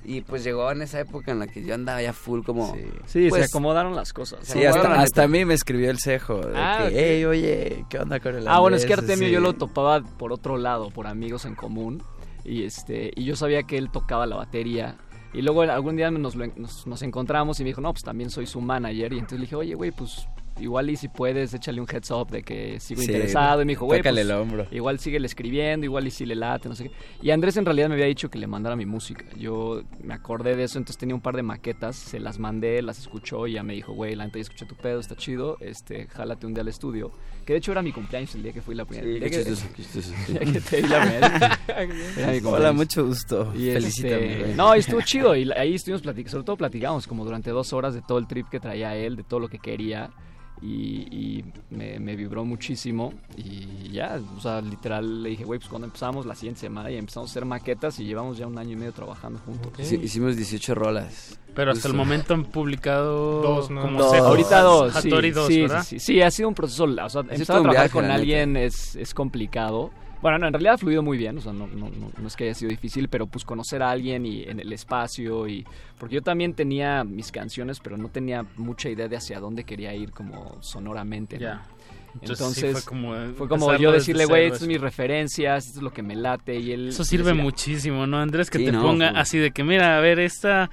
Y pues llegó en esa época en la que yo andaba ya full como... Sí, pues, se acomodaron las cosas. se Sí, acomodaron, hasta, a mí me escribió el cejo. De Ah, que, hey, oye, ¿qué onda con el Ah, bueno, es que Andrés?" Artemio Sí. yo lo topaba por otro lado, por amigos en común. Y este y yo sabía que él tocaba la batería. Y luego algún día nos, nos, nos encontramos y me dijo, no, pues también soy su manager. Y entonces le dije, oye, güey, pues igual y si puedes, échale un heads up de que sigo Sí, interesado. Y me dijo, güey, pues, el hombro. igual sigue escribiendo, igual y si le late, no sé qué. Y Andrés en realidad me había dicho que le mandara mi música. Yo me acordé de eso, entonces tenía un par de maquetas, se las mandé, las escuchó y ya me dijo, güey, la neta ya escuché tu pedo, está chido, este, jálate un día al estudio. Que de hecho era mi cumpleaños el día que fui la primera Sí, que- chistoso, chistoso. te vi la primera Era mi Hola, mucho gusto. Y Felicítame, este, no, y estuvo chido. Y ahí estuvimos platicando, sobre todo platicamos como durante dos horas de todo el trip que traía él, de todo lo que quería. Y, y me, me vibró muchísimo. Y ya, o sea, literal le dije, güey, pues cuando empezamos la siguiente semana y empezamos a hacer maquetas y llevamos ya un año y medio trabajando juntos. Hici- Hicimos 18 rolas. Pero hasta el momento han publicado Dos, ¿no? como Dos. Ahorita dos, sí, Hattori dos, sí, ¿verdad? sí, sí, sí, ha sido un proceso, o sea, empezar a trabajar viaje, con alguien es, es complicado. Bueno, no, en realidad ha fluido muy bien, o sea, no, no, no, no es que haya sido difícil, pero pues conocer a alguien y en el espacio y... Porque yo también tenía mis canciones, pero no tenía mucha idea de hacia dónde quería ir como sonoramente, ¿no? Entonces, Entonces, sí fue como, eh, fue como yo decirle, güey, estas eso. son mis referencias, esto es lo que me late y él... Eso sirve decía, muchísimo, ¿no, Andrés? Que Sí, te no, ponga pues. así de que, mira, a ver, esta...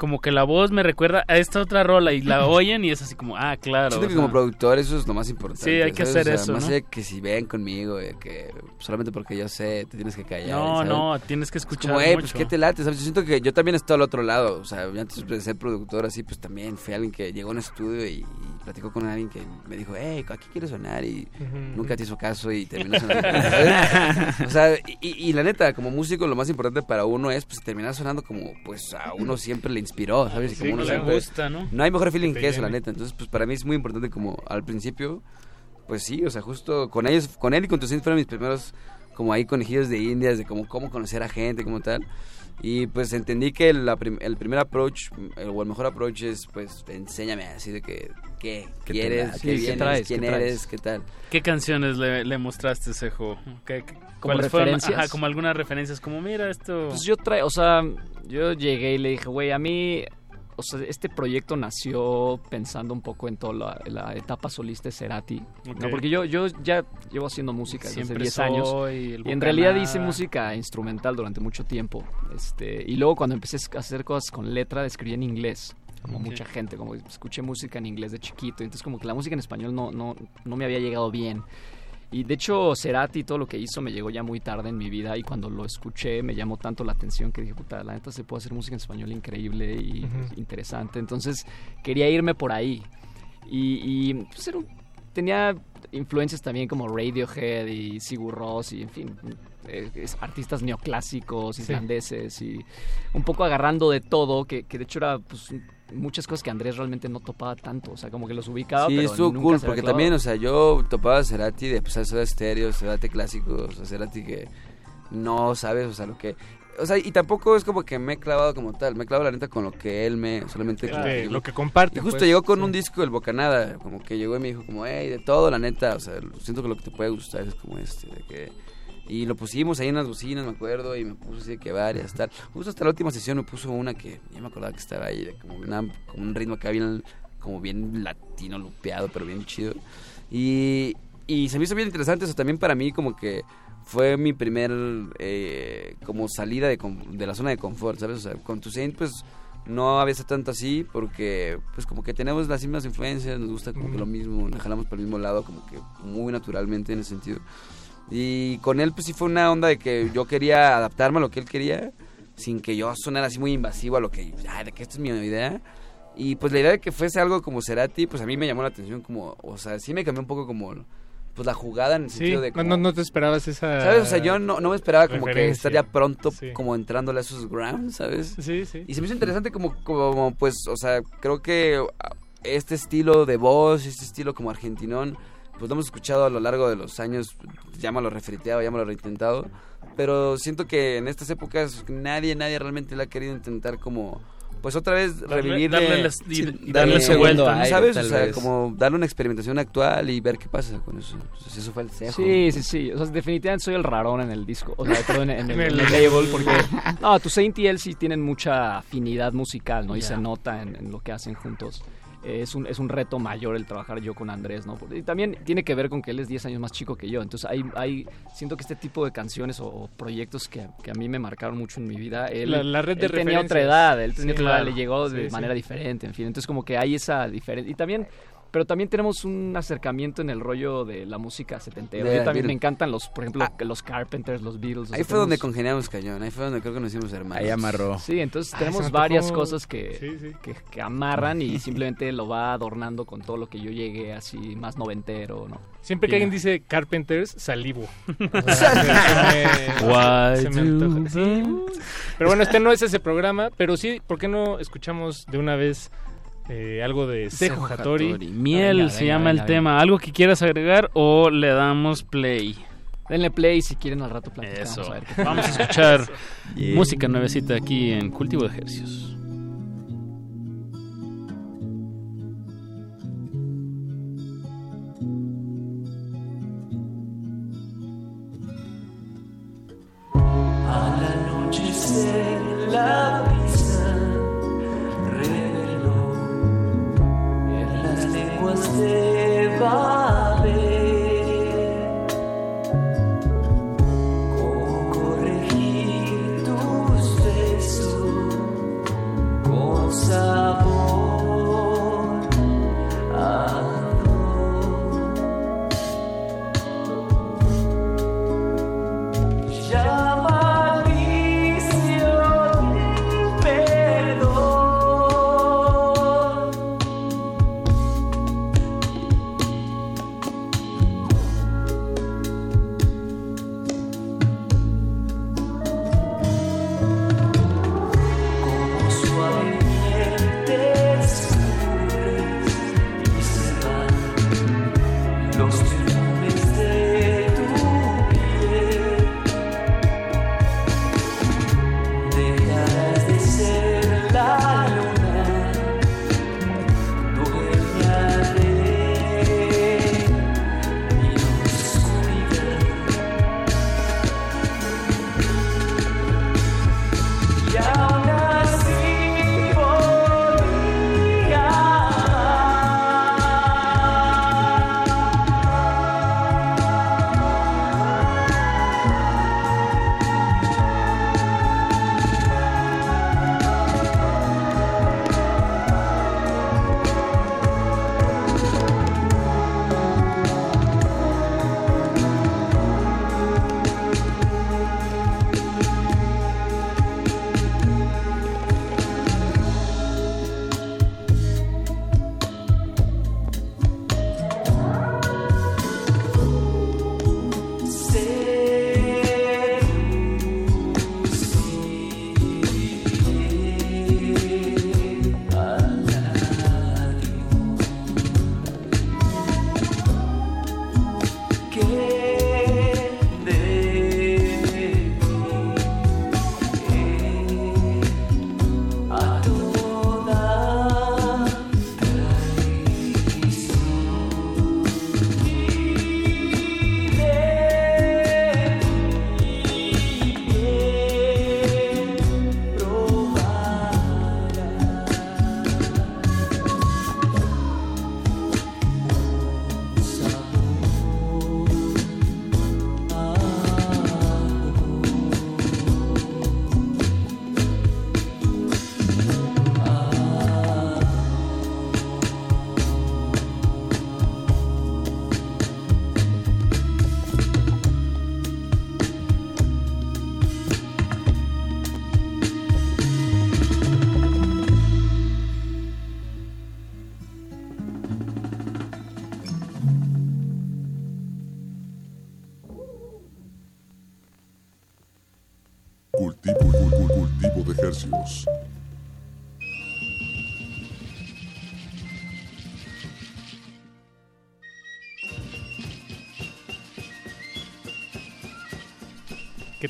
Como que la voz me recuerda a esta otra rola y la oyen y es así como, ah, claro. Siento que sea, como productor eso es lo más importante. Sí, hay que ¿sabes? hacer O sea, eso, Más ¿no? allá que si ven conmigo, de que solamente porque yo sé, te tienes que callar. No, ¿sabes? no, tienes que Es escuchar como, hey, mucho. pues qué te late, ¿sabes? Yo siento que yo también estoy al otro lado. O sea, yo antes de ser productor así, pues también fui alguien que llegó a un estudio y, y platicó con alguien que me dijo, hey, aquí quieres sonar y nunca te hizo caso y terminó sonando. ¿sabes? o sea, y la neta, como músico, lo más importante para uno es pues terminar sonando como pues a uno siempre le inspiró, ¿sabes? Y Sí, como que siempre- gusta, ¿no? No hay mejor feeling Te que eso, la neta. Entonces, pues para mí es muy importante como al principio, pues sí, o sea, justo con ellos, con él y con Tosin fueron mis primeros como ahí conejillos de indias, de como cómo conocer a gente, como tal. Y pues entendí que la prim- el primer approach, el- o el mejor approach es, pues, enséñame así de que, ¿qué ¿Qué quieres? Sí, ¿qué vienes? traes? ¿Quién ¿Qué traes? eres? ¿Qué tal? ¿Qué canciones le, le mostraste, Sejo? ¿Qué, qué- ¿Como ¿Cuáles fueron? referencias? Ajá, como algunas referencias, como mira esto... Pues yo trae, o sea, yo llegué y le dije, güey, a mí, o sea, este proyecto nació pensando un poco en toda la, la etapa solista de Cerati. ¿no? Porque yo, yo ya llevo haciendo música desde Siempre 10 años. Y en realidad hice música instrumental durante mucho tiempo. Este, y luego cuando empecé a hacer cosas con letra, escribí en inglés. Como mucha gente, como escuché música en inglés de chiquito. Entonces como que la música en español no, no, no me había llegado bien. Y de hecho, Cerati, todo lo que hizo me llegó ya muy tarde en mi vida y cuando lo escuché me llamó tanto la atención que dije, puta, la neta se puede hacer música en español increíble y interesante. Entonces quería irme por ahí. Y, y, pues, era un- tenía influencias también como Radiohead y Sigur Rós y en fin, eh, es- artistas neoclásicos, Sí. islandeses y un poco agarrando de todo, que, que de hecho era pues muchas cosas que Andrés realmente no topaba tanto, o sea, como que los ubicaba, Sí, pero estuvo nunca cool, se porque clavado. también, o sea, yo topaba a Cerati de pues, Soda Stereo, Cerati clásicos, o Cerati que no sabes, o sea, lo que... O sea, y tampoco es como que me he clavado como tal, me he clavado la neta con lo que él me, solamente que lo que comparte, Y justo pues, llegó con sí. un disco, el Bocanada, como que llegó y me dijo como, hey, de todo, la neta, o sea, siento que lo que te puede gustar es como este, de que... Y lo pusimos ahí en las bocinas, me acuerdo, y me puso así de que varias, tal. Justo hasta la última sesión me puso una que ya me acordaba que estaba ahí, de como, una- como un ritmo acá bien, como bien latino, lupeado, pero bien chido. Y, y se me hizo bien interesante eso también para mí, como que fue mi primer, eh, como salida de, de la zona de confort, ¿sabes? O sea, con Toussaint, pues no había sido tanto así porque pues como que tenemos las mismas influencias, nos gusta como que lo mismo, nos jalamos por el mismo lado como que muy naturalmente en ese sentido. Y con él pues sí fue una onda de que yo quería adaptarme a lo que él quería sin que yo sonara así muy invasivo a lo que, ay, de que esto es mi idea. Y pues la idea de que fuese algo como Cerati, pues a mí me llamó la atención como, o sea, sí me cambió un poco como pues la jugada en el Sí, sentido de no, como- no, no te esperabas esa... ¿Sabes? O sea, yo no, no me esperaba como que estaría pronto Sí. como entrándole a esos grounds, ¿sabes? Sí, sí. Y se me hizo interesante como, como pues, o sea, creo que este estilo de voz, este estilo como argentinón, pues lo hemos escuchado a lo largo de los años, llámalo refriteado, llámalo reintentado, pero siento que en estas épocas nadie, nadie realmente le ha querido intentar como... Pues otra vez Darle- revivir darle las- y darle su vuelta. ¿sabes? o sea, vez. como darle una experimentación actual y ver qué pasa con eso. Entonces, eso fue el cejo. Sí, sí, sí. O sea, definitivamente soy el rarón en el disco. O sea, perdón, en, el, En el- el label. Porque, no, Toussaint y él sí tienen mucha afinidad musical, ¿no? Y Ya. se nota en, en lo que hacen juntos. Eh, es, un, es un reto mayor el trabajar yo con Andrés, ¿no? Y también tiene que ver con que él es 10 años más chico que yo. Entonces, hay, hay siento que este tipo de canciones o, o proyectos que, que a mí me marcaron mucho en mi vida, él, La- la red de él tenía otra edad, él tenía Sí, otra edad, claro. le llegó de Sí, sí. manera diferente, en fin. Entonces, como que hay esa diferencia. Y también... Pero también tenemos un acercamiento en el rollo de la música setentera. De Yo también Beatles. me encantan los, por ejemplo, los Carpenters, los Beatles. o Ahí sea, fue donde congeniamos cañón, ahí fue donde creo que nos hicimos hermanos. Ahí amarró. Sí, entonces Ah, tenemos varias tocó- cosas que, Sí, sí. que, que amarran y simplemente lo va adornando con todo lo que yo llegué así más noventero, ¿no? Siempre que alguien dice Carpenters, salivo. Se me- antoja. Sí. Pero bueno, este no es ese programa, pero sí, ¿por qué no escuchamos de una vez eh, algo de Sejo Hattori? Miel Venga, se venga, llama venga, el venga. tema. ¿Algo que quieras agregar o le damos play? Denle play si quieren al rato platicamos. Eso. a ver Vamos a escuchar Yeah. música nuevecita aquí en Cultivo de Ejercicios. Al anochecer la brisa reveló Deva.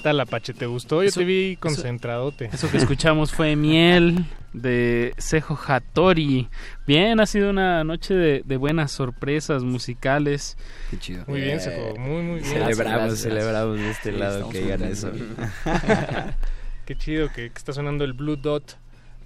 Tal, Apache? ¿Te gustó? Yo Eso- te vi eso- concentradote. Eso que escuchamos fue Miel de Sejo Hattori. Bien, ha sido una noche de, de buenas sorpresas musicales. Qué chido. Muy bien, Sejo, muy, muy bien. Celebramos, celebramos de este lado que muy eso. Qué chido que, que está sonando el Blue Dot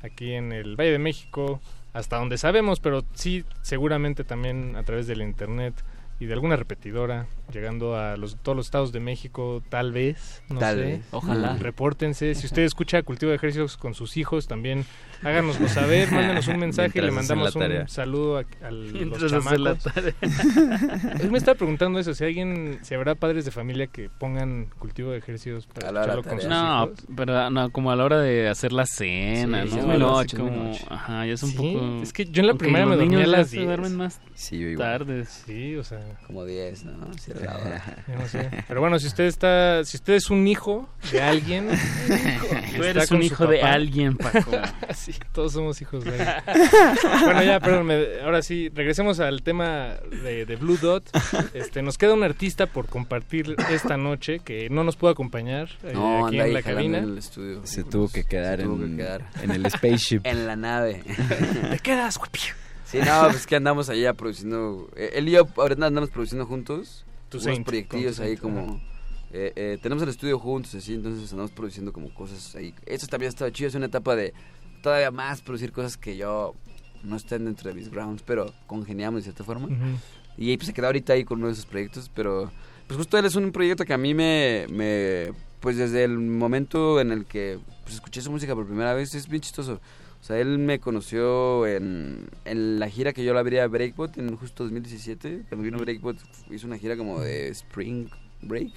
aquí en el Valle de México, hasta donde sabemos, pero sí, seguramente también a través del internet y de alguna repetidora, llegando a los, todos los estados de México, tal vez, no Tal sé. vez. Ojalá. Repórtense. Si usted escucha Cultivo de Ejercicios con sus hijos, también háganoslo saber, mándenos un mensaje le mandamos un saludo a, a los chamacos. Él me estaba preguntando eso, si alguien, si habrá padres de familia que pongan Cultivo de Ejercicios para escucharlo con sus No, hijos. pero no, como a la hora de hacer la cena, Sí, ¿no? es muy noche, como-. Ajá, ya es un Sí, poco... es que yo en la los me dormía niños a las se 10. duermen más Sí, yo igual. tardes. Sí, o sea, Como 10, ¿no? Sí, yo no sé. Pero bueno, si usted está, si usted es un hijo de alguien, Tú eres un hijo de alguien, Paco. sí, todos somos hijos de alguien. bueno, ya, perdón, me- ahora sí, regresemos al tema de, de Blue Dot. Este, nos queda un artista por compartir esta noche que no nos pudo acompañar eh, No, aquí anda en la cabina. en el estudio. Se tuvo que quedar, Se tuvo que en, quedar. en el spaceship. En la nave. ¿Te quedas? Sí, no, pues que andamos allá produciendo. eh, él y yo ahorita andamos produciendo juntos. Unos Saint, proyectillos ahí Saint, como. eh, eh, tenemos el estudio juntos, así, entonces andamos produciendo como cosas ahí. Eso también estaba chido, es una etapa de todavía más producir cosas que yo no estén dentro de mis grounds, pero congeniamos de cierta forma. Y pues se quedó ahorita ahí con uno de esos proyectos, pero pues justo él es un proyecto que a mí me, me pues desde el momento en el que pues, escuché su música por primera vez es bien chistoso. O sea, él me conoció en, en la gira que yo la abrí a Breakbot en justo 2017. Cuando vino Breakbot hizo una gira como de Spring Break.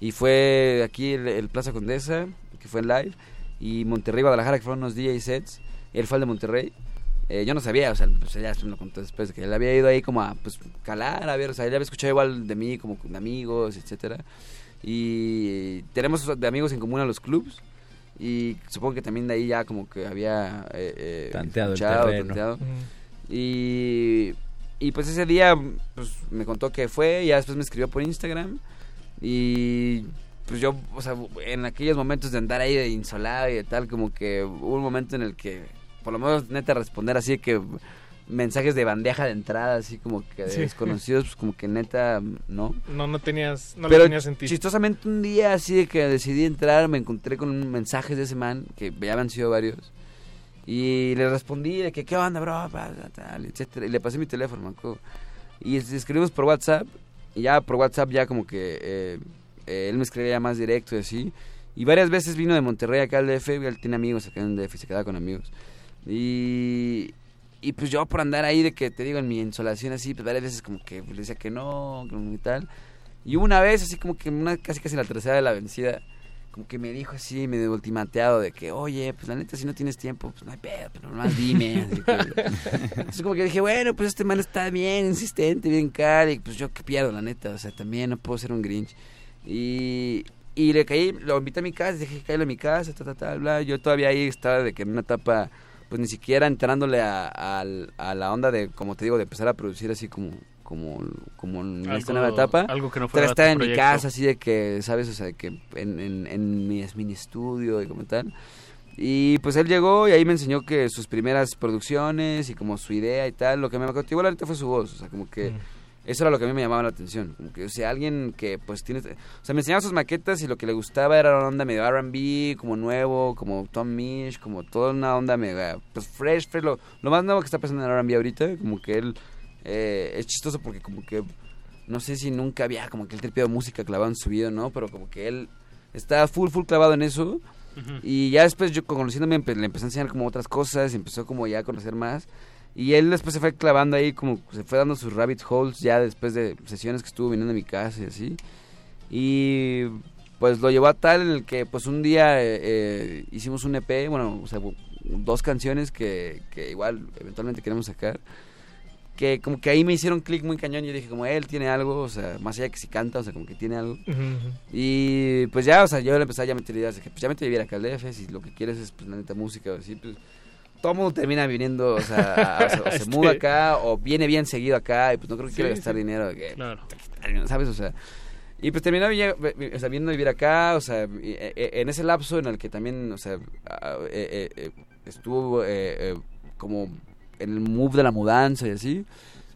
Y fue aquí el, el Plaza Condesa, que fue en live. Y Monterrey, Guadalajara, que fueron unos DJ sets. Él fue al de Monterrey. Eh, yo no sabía, o sea, pues ella me lo contó después, de que él había ido ahí como a pues, calar, a ver, o sea, él había escuchado igual de mí, como de amigos, etcétera. Y tenemos de amigos en común a los clubs. Y supongo que también de ahí ya como que había eh, eh, Tanteado el terreno. tanteado. Y, y pues ese día pues me contó que fue, y ya después me escribió por Instagram. Y pues yo, o sea, en aquellos momentos de andar ahí de insolado y de tal, como que hubo un momento en el que, por lo menos neta, responder así de que mensajes de bandeja de entrada, así como que de Sí. desconocidos, pues como que neta, ¿no? No, no tenías, no Pero lo tenías en ti. chistosamente un día así de que decidí entrar, me encontré con mensajes de ese man, que ya habían sido varios. Y le respondí de que, ¿qué onda, bro? Tal, etcétera. Y le pasé mi teléfono, acuerdo. Y es- escribimos por WhatsApp. Y ya por WhatsApp ya como que eh, eh, él me escribía más directo y así. Y varias veces vino de Monterrey acá al DF. y Él tiene amigos acá en el DF y se quedaba con amigos. Y, y pues yo por andar ahí de que te digo en mi insolación así, pues varias veces como que le decía que no, que no y tal. Y una vez así como que una, casi casi la tercera de la vencida, como que me dijo así, medio ultimateado de que, oye, pues la neta si no tienes tiempo, pues no hay pedo, pero nomás dime. Así que, entonces como que dije, bueno, pues este man está bien insistente, bien caro, y pues yo que pierdo, la neta, o sea, también no puedo ser un Grinch. Y, y le caí, lo invité a mi casa, dije, cállale a mi casa, ta, ta, ta, bla. Yo todavía ahí estaba de que en una etapa, pues ni siquiera entrándole a, al- a la onda de, como te digo, de empezar a producir así como como como en esta nueva etapa. algo que no fuera estaba tu en mi casa así de que sabes o sea que en, en, en mi mini estudio y como tal. Y pues él llegó y ahí me enseñó que sus primeras producciones y como su idea y tal lo que me cautivó la neta fue su voz. O sea como que eso era lo que a mí me llamaba la atención como que o sea alguien que pues tiene o sea me enseñaba sus maquetas y lo que le gustaba era una onda medio R&B como nuevo como Tom Misch como toda una onda mega pues fresh fresh lo, lo más nuevo que está pasando en R&B ahorita como que él eh, es chistoso porque como que no sé si nunca había como que el tripeo de música clavado en su vida, ¿no? Pero como que él está full, full clavado en eso. Y ya después yo conociéndome empe- le empecé a enseñar como otras cosas, y empezó como ya a conocer más. Y él después se fue clavando ahí, como se fue dando sus rabbit holes ya después de sesiones que estuvo viniendo a mi casa y así. Y pues lo llevó a tal en el que pues un día eh, eh, hicimos un EP, bueno, o sea, dos canciones que, que igual eventualmente queremos sacar. que como que ahí me hicieron clic muy cañón. Yo dije, como él tiene algo, o sea, más allá que si canta, o sea, como que tiene algo. Ujú, ujú. Y pues ya, o sea, yo le empecé a ya meter ideas de que pues ya me te vivir acá al DF, si lo que quieres es pues la neta música o así, pues todo el mundo termina viniendo, o sea, o, sea, o se Este- muda acá o viene bien seguido acá y pues no creo que quiera gastar dinero, que, Claro. ¿sabes? O sea, y pues vi- o sea, viendo vivir acá, o sea, eh, eh, en ese lapso en el que también, o sea, ah, eh, eh, estuvo eh, eh, como en el move de la mudanza y así.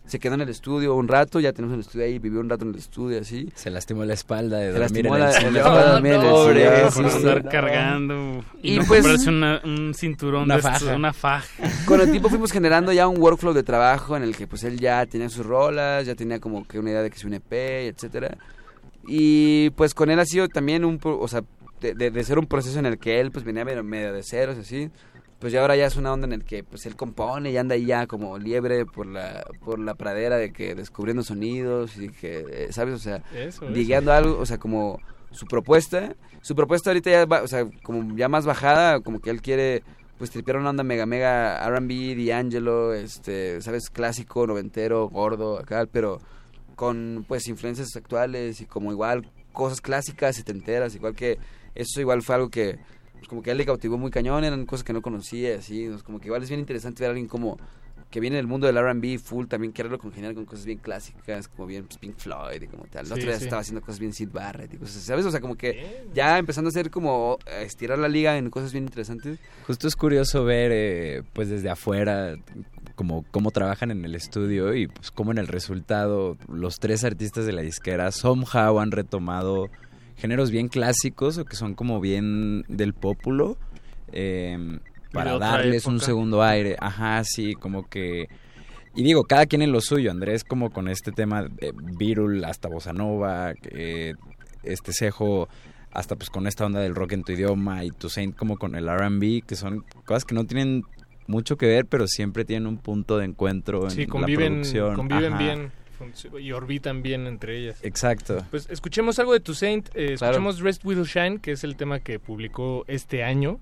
Se quedó en el estudio un rato, ya tenemos el estudio ahí, vivió un rato en el estudio así. Se lastimó la espalda de Se dormir lastimó en el cargando y, Y no pues- comprarse una- un cinturón Una de estos, faja. una faja. Con el tiempo fuimos generando ya un workflow de trabajo en el que pues él ya tenía sus rolas, ya tenía como que una idea de que es un EP, etcétera. Y pues con él ha sido también un, pro- o sea, de, de- de ser un proceso en el que él pues venía medio, medio de ceros así. Pues ya ahora ya es una onda en el que pues él compone y anda ahí ya como liebre por la por la pradera de que descubriendo sonidos y que eh, sabes, o sea, Eso, algo, o sea, como su propuesta, su propuesta ahorita ya va, o sea, como ya más bajada, como que él quiere pues tripear una onda mega mega R&B, D'Angelo, este, sabes, clásico, noventero, gordo, acá, pero con pues influencias actuales y como igual cosas clásicas, setenteras, igual que eso igual fue algo que pues, como que a él le cautivó muy cañón, eran cosas que no conocía, así, pues, como que igual es bien interesante ver a alguien como que viene del mundo del R&B full, también quererlo congeniar con cosas bien clásicas, como bien pues, Pink Floyd y como tal. El Sí, otro día sí. estaba haciendo cosas bien Sid Barrett y cosas, así, ¿sabes? O sea, como que ya empezando a hacer como eh, estirar la liga en cosas bien interesantes. Justo es curioso ver, eh, pues desde afuera, como cómo trabajan en el estudio y pues cómo en el resultado los tres artistas de la disquera somehow han retomado géneros bien clásicos o que son como bien del pópulo eh, para darles un segundo aire. Ajá, sí, como que... Y digo, cada quien en lo suyo. Andrés como con este tema de Virul hasta Bossa Nova, eh, este cejo hasta pues con esta onda del rock en tu idioma y tu Saint como con el R&B, que son cosas que no tienen mucho que ver, pero siempre tienen un punto de encuentro en Sí, la producción. conviven Ajá. bien y orbitan bien entre ellas. Exacto. Pues escuchemos algo de Toussaint, eh, Claro. escuchemos Rest Will Shine, que es el tema que publicó este año.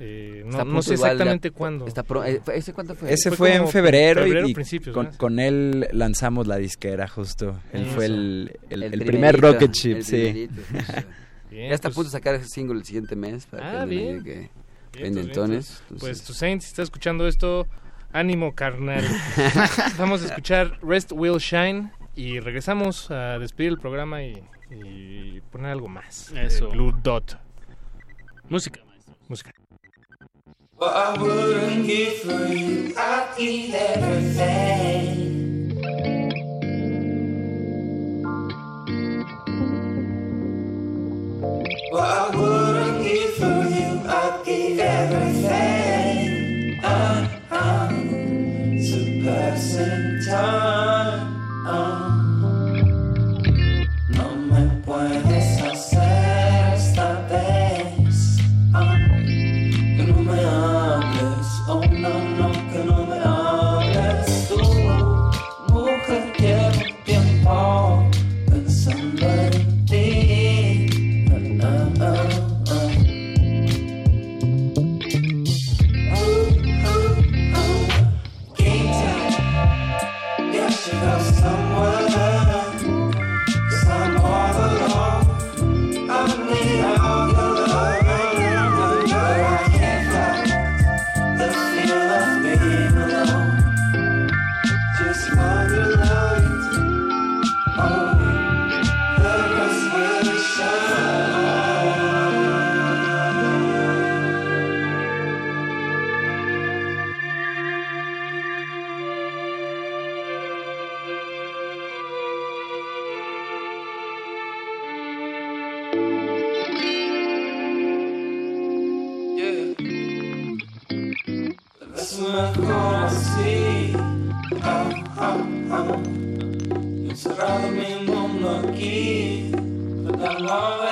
Eh, no, no sé exactamente ya- cuándo. está pro- eh, ¿Ese cuánto fue? Ese Fue fue, en febrero, y- febrero, y, principios, con, con él lanzamos la disquera justo. Él Eso. fue el, el, El el primer rocket ship, sí. Bien, ya está pues- a punto de sacar el single el siguiente mes para Ah, que bien. que pendientones. vientos. Entonces, Pues Toussaint, si está escuchando esto, ánimo carnal. Vamos a escuchar Rest Will Shine y regresamos a despedir el programa y, y poner algo más. Eso. Blue Dot. Música. Música. What I wouldn't give for you, I'd give everything. What I wouldn't give for you, I'd give everything. passing time. Tratando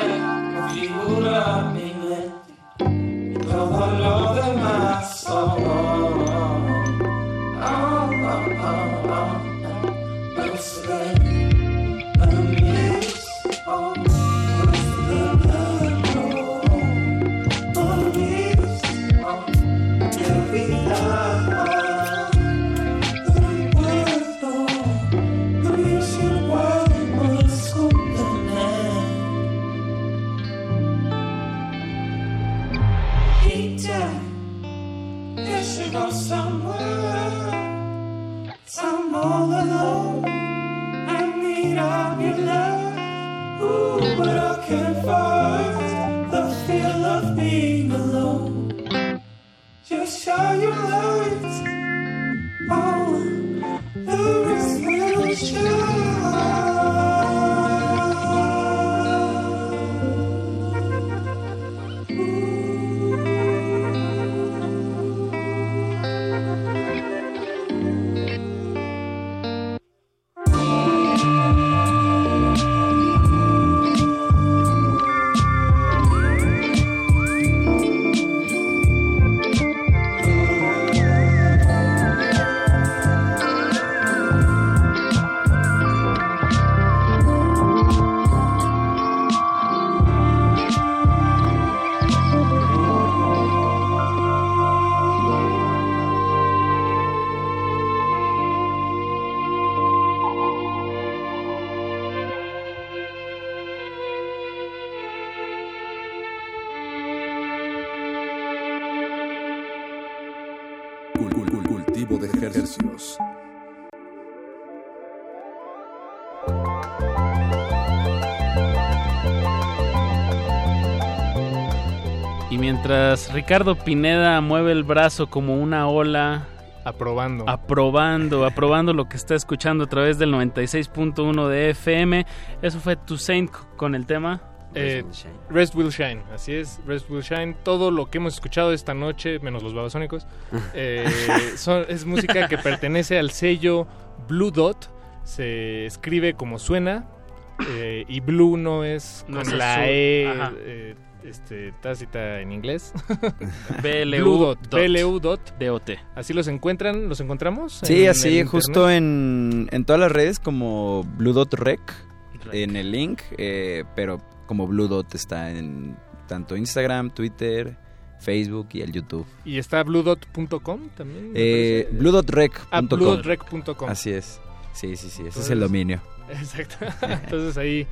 Ricardo Pineda mueve el brazo como una ola, Aprobando. aprobando, aprobando lo que está escuchando a través del 96.1 de FM, eso fue Tu Saint con el tema. Eh, Rest Will Shine, así es, Rest Will Shine. Todo lo que hemos escuchado esta noche, menos los babasónicos, eh, son- es música que pertenece al sello Blue Dot. Se escribe como suena eh, y Blue no es No con es la azul, E eh, este, tácita en inglés. BLU Blue Dot, dot. BLU Dot. DOT. Así los encuentran, los encontramos. Sí, en así, justo en, en todas las redes como Blue Dot Rec, en el link, eh, pero como Blue Dot está en tanto Instagram, Twitter, Facebook y el YouTube. Y está bluedot.com también. Eh, bluedot.rec.com. Ah, bluedot.rec.com. Así es. Sí, sí, sí, ese es el dominio. Exacto. Entonces ahí.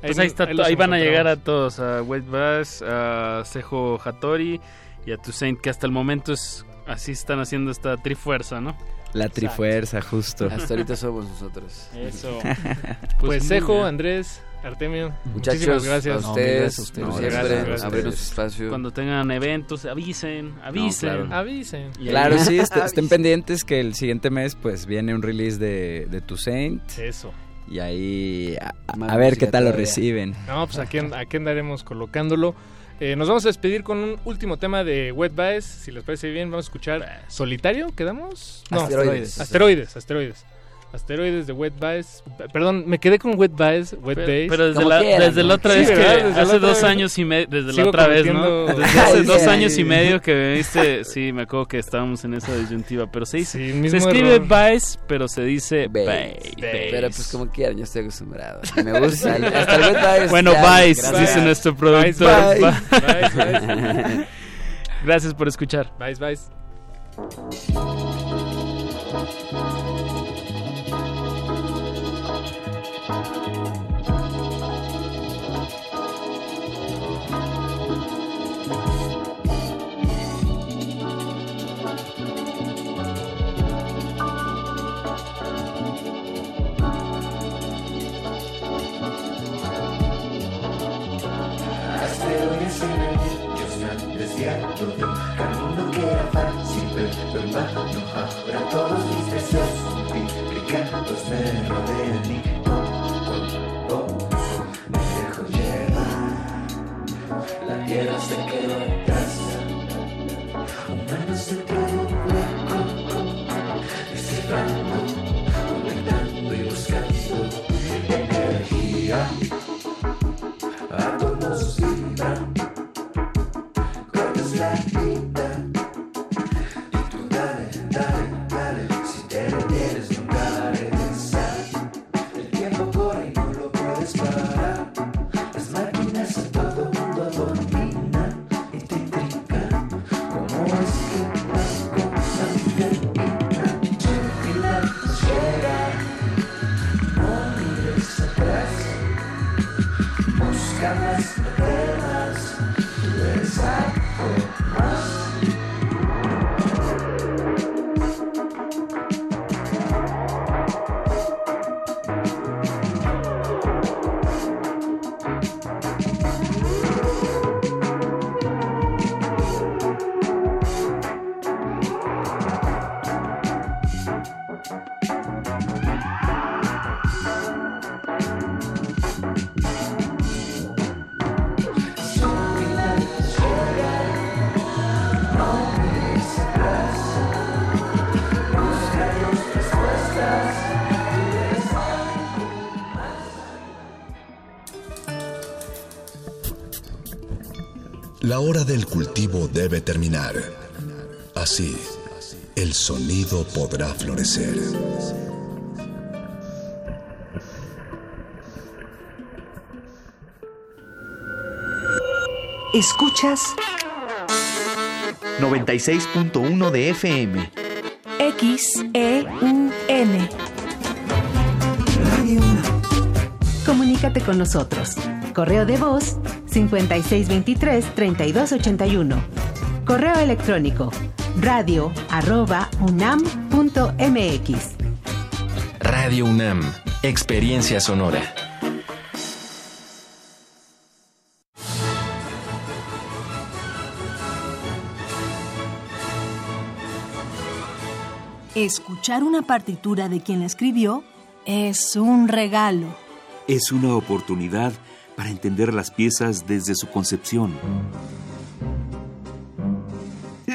Pues ahí, está, los ahí van a llegar a todos, a Wet Bass, a Sejo Hattori y a Tu Saint, que hasta el momento es así están haciendo esta trifuerza, ¿no? La trifuerza, justo. Hasta ahorita somos nosotros. Eso. Pues, muy Sejo. Andrés, Artemio, Muchachos, muchísimas gracias. a ustedes, No, ustedes, gracias, siempre, gracias. abrirnos espacio. Cuando tengan eventos, avisen, avisen. claro. Avisen. Y Claro, ahí- sí, est- estén pendientes que el siguiente mes pues viene un release de, de Tu Saint. Eso. Y ahí a, ver qué tal lo reciben. No, pues aquí, aquí andaremos colocándolo. Eh, nos vamos a despedir con un último tema de Wet Baez. Si les parece bien, vamos a escuchar Solitario, ¿quedamos? No, Asteroides. Asteroides, asteroides. Asteroides de Wet Baez. Perdón, me quedé con Wet Baez, Wet Pero, Baez. pero desde, la, desde la otra vez que hace dos años y medio, desde la otra vez, ¿no? Desde hace dos años y medio que me viste, sí, me acuerdo que estábamos en esa disyuntiva, pero se dice, Sí, se escribe. Baez, pero se dice. Baez. Pero pues como quieran, yo estoy acostumbrado. Me gusta. el- hasta el Wet Bueno, gracias. dice nuestro productor. Gracias por escuchar. Baez, Baez. Yeah. Sonido podrá florecer. Escuchas 96.1 de FM. XEUN. Comunícate con nosotros. Correo de voz 5623-3281. Correo electrónico radio arroba unam.mx. Radio UNAM, Experiencia Sonora. Escuchar una partitura de quien la escribió es un regalo. Es una oportunidad para entender las piezas desde su concepción.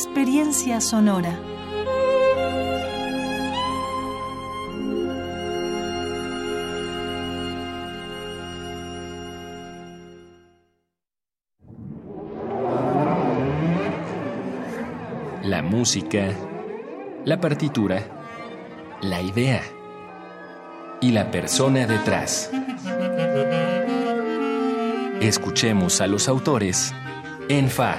Experiencia sonora. La música, la partitura, la idea y la persona detrás. Escuchemos a los autores en Fa,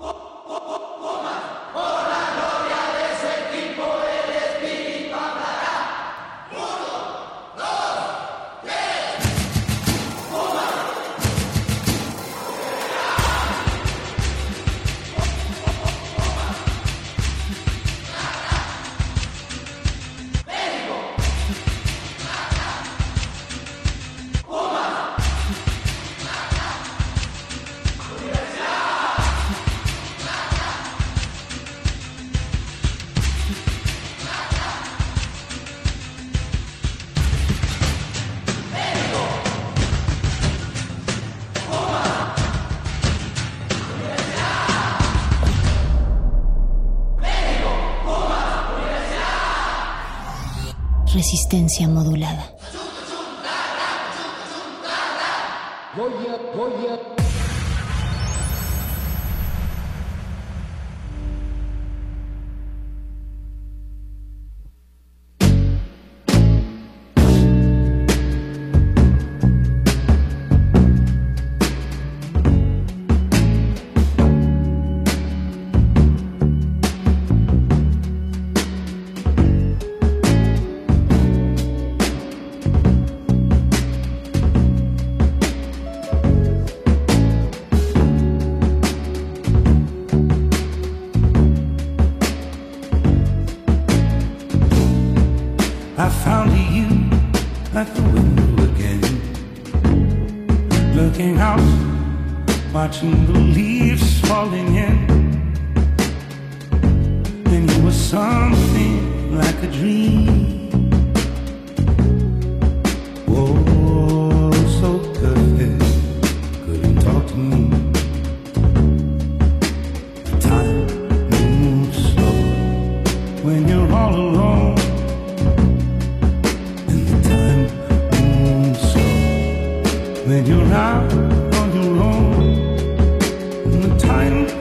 Modulada. When you're out on your own. And the time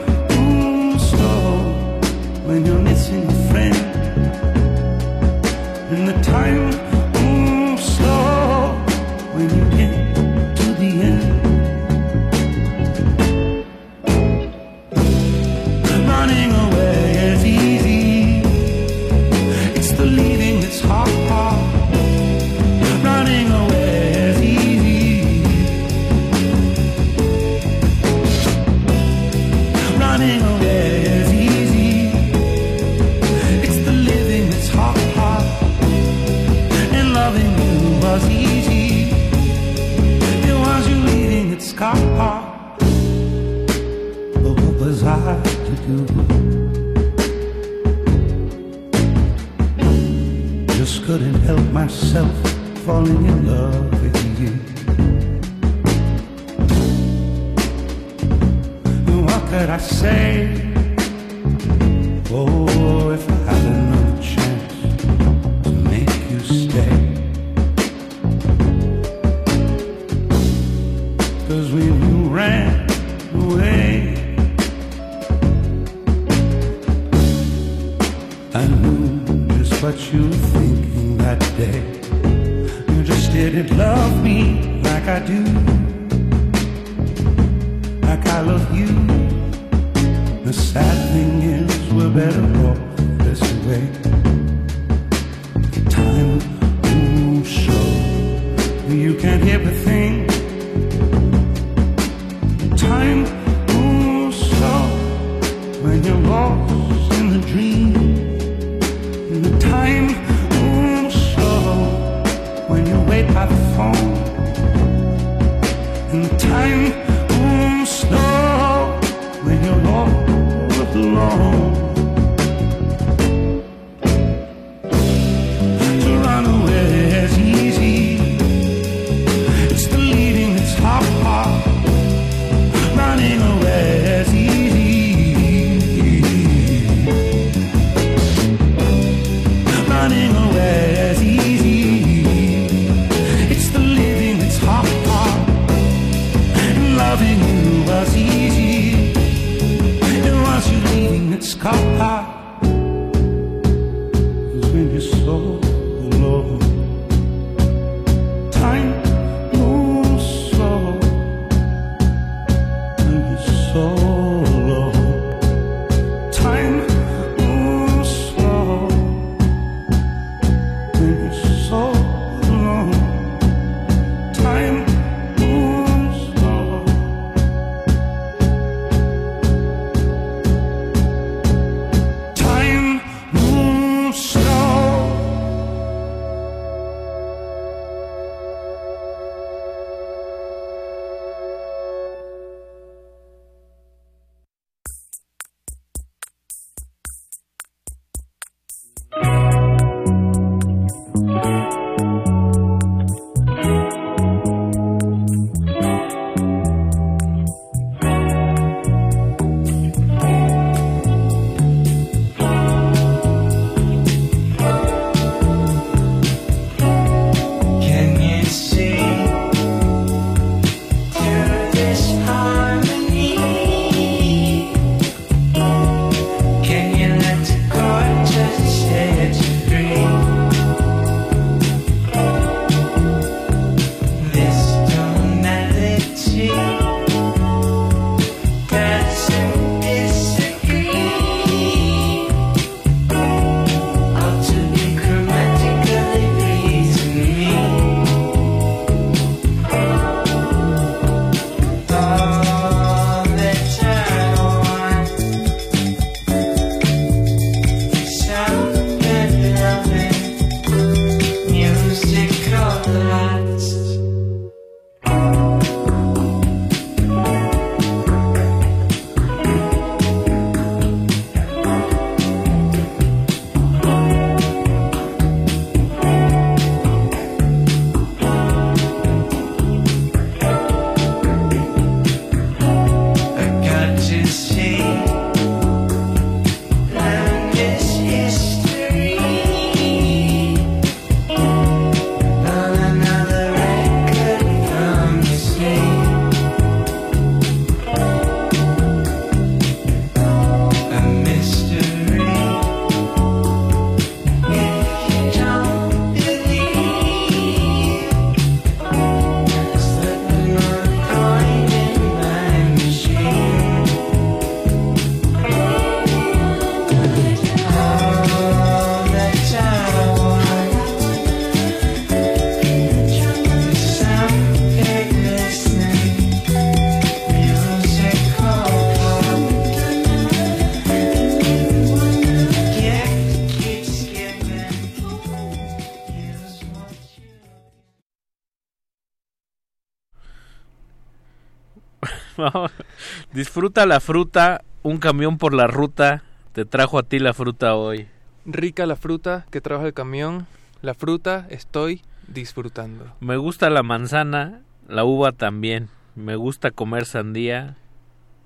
Disfruta la fruta, un camión por la ruta te trajo a ti la fruta hoy. Rica la fruta que trabaja el camión, La fruta estoy disfrutando. Me gusta la manzana, la uva también. Me gusta comer sandía.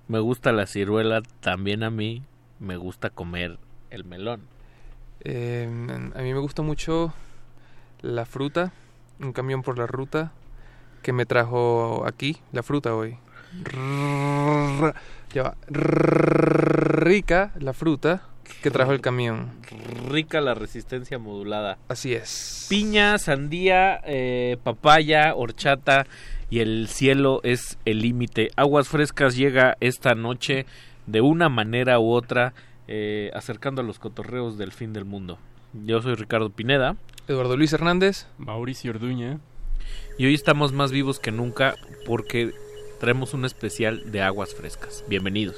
Me gusta la ciruela también a mí. Me gusta comer el melón. Eh, a mí me gusta mucho la fruta, un camión por la ruta que me trajo aquí, la fruta hoy. Ya rica la fruta que trajo el camión. Rica la resistencia modulada. Así es. Piña, sandía, eh, papaya, horchata y el cielo es el límite. Aguas Frescas llega esta noche de una manera u otra eh, acercando a los cotorreos del fin del mundo. Yo soy Ricardo Pineda. Eduardo Luis Hernández. Mauricio Orduña. Y hoy estamos más vivos que nunca porque traemos un especial de aguas frescas. Bienvenidos.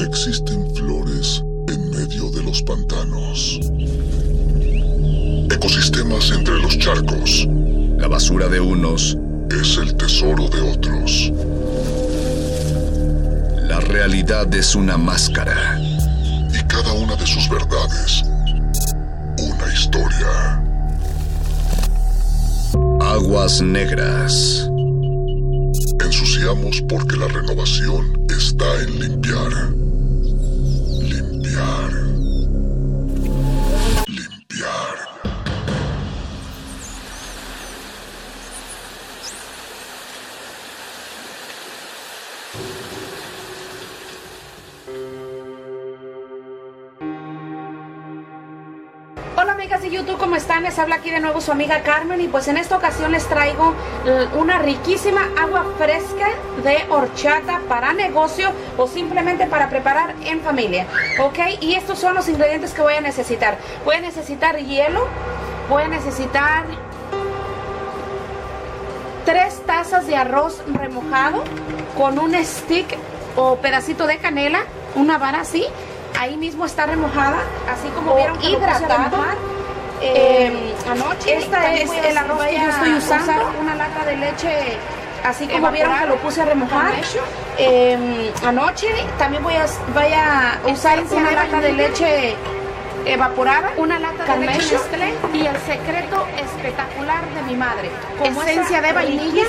Existen flores en medio de los pantanos. Ecosistemas entre los charcos. La basura de unos es el tesoro de otros. La realidad es una máscara. Y cada una de sus verdades, una historia. Aguas negras. Ensuciamos porque la renovación está en limpiar. Limpiar. YouTube, ¿cómo están? Les habla aquí de nuevo su amiga Carmen y pues en esta ocasión les traigo una riquísima agua fresca de horchata para negocio o simplemente para preparar en familia, ¿ok? Y estos son los ingredientes que voy a necesitar. Voy a necesitar hielo, voy a necesitar tres tazas de arroz remojado con un stick o pedacito de canela, una vara así. Ahí mismo está remojada, así como O vieron que lo puse a hidratado. remojar, Eh, eh, anoche esta es el arroz que yo estoy usando, una lata de leche así como vieron que lo puse a remojar. eh, anoche también voy a, voy a usar una lata de leche evaporada una lata de con leche leche Nestlé y el secreto espectacular de mi madre. Como esencia esa de vainilla.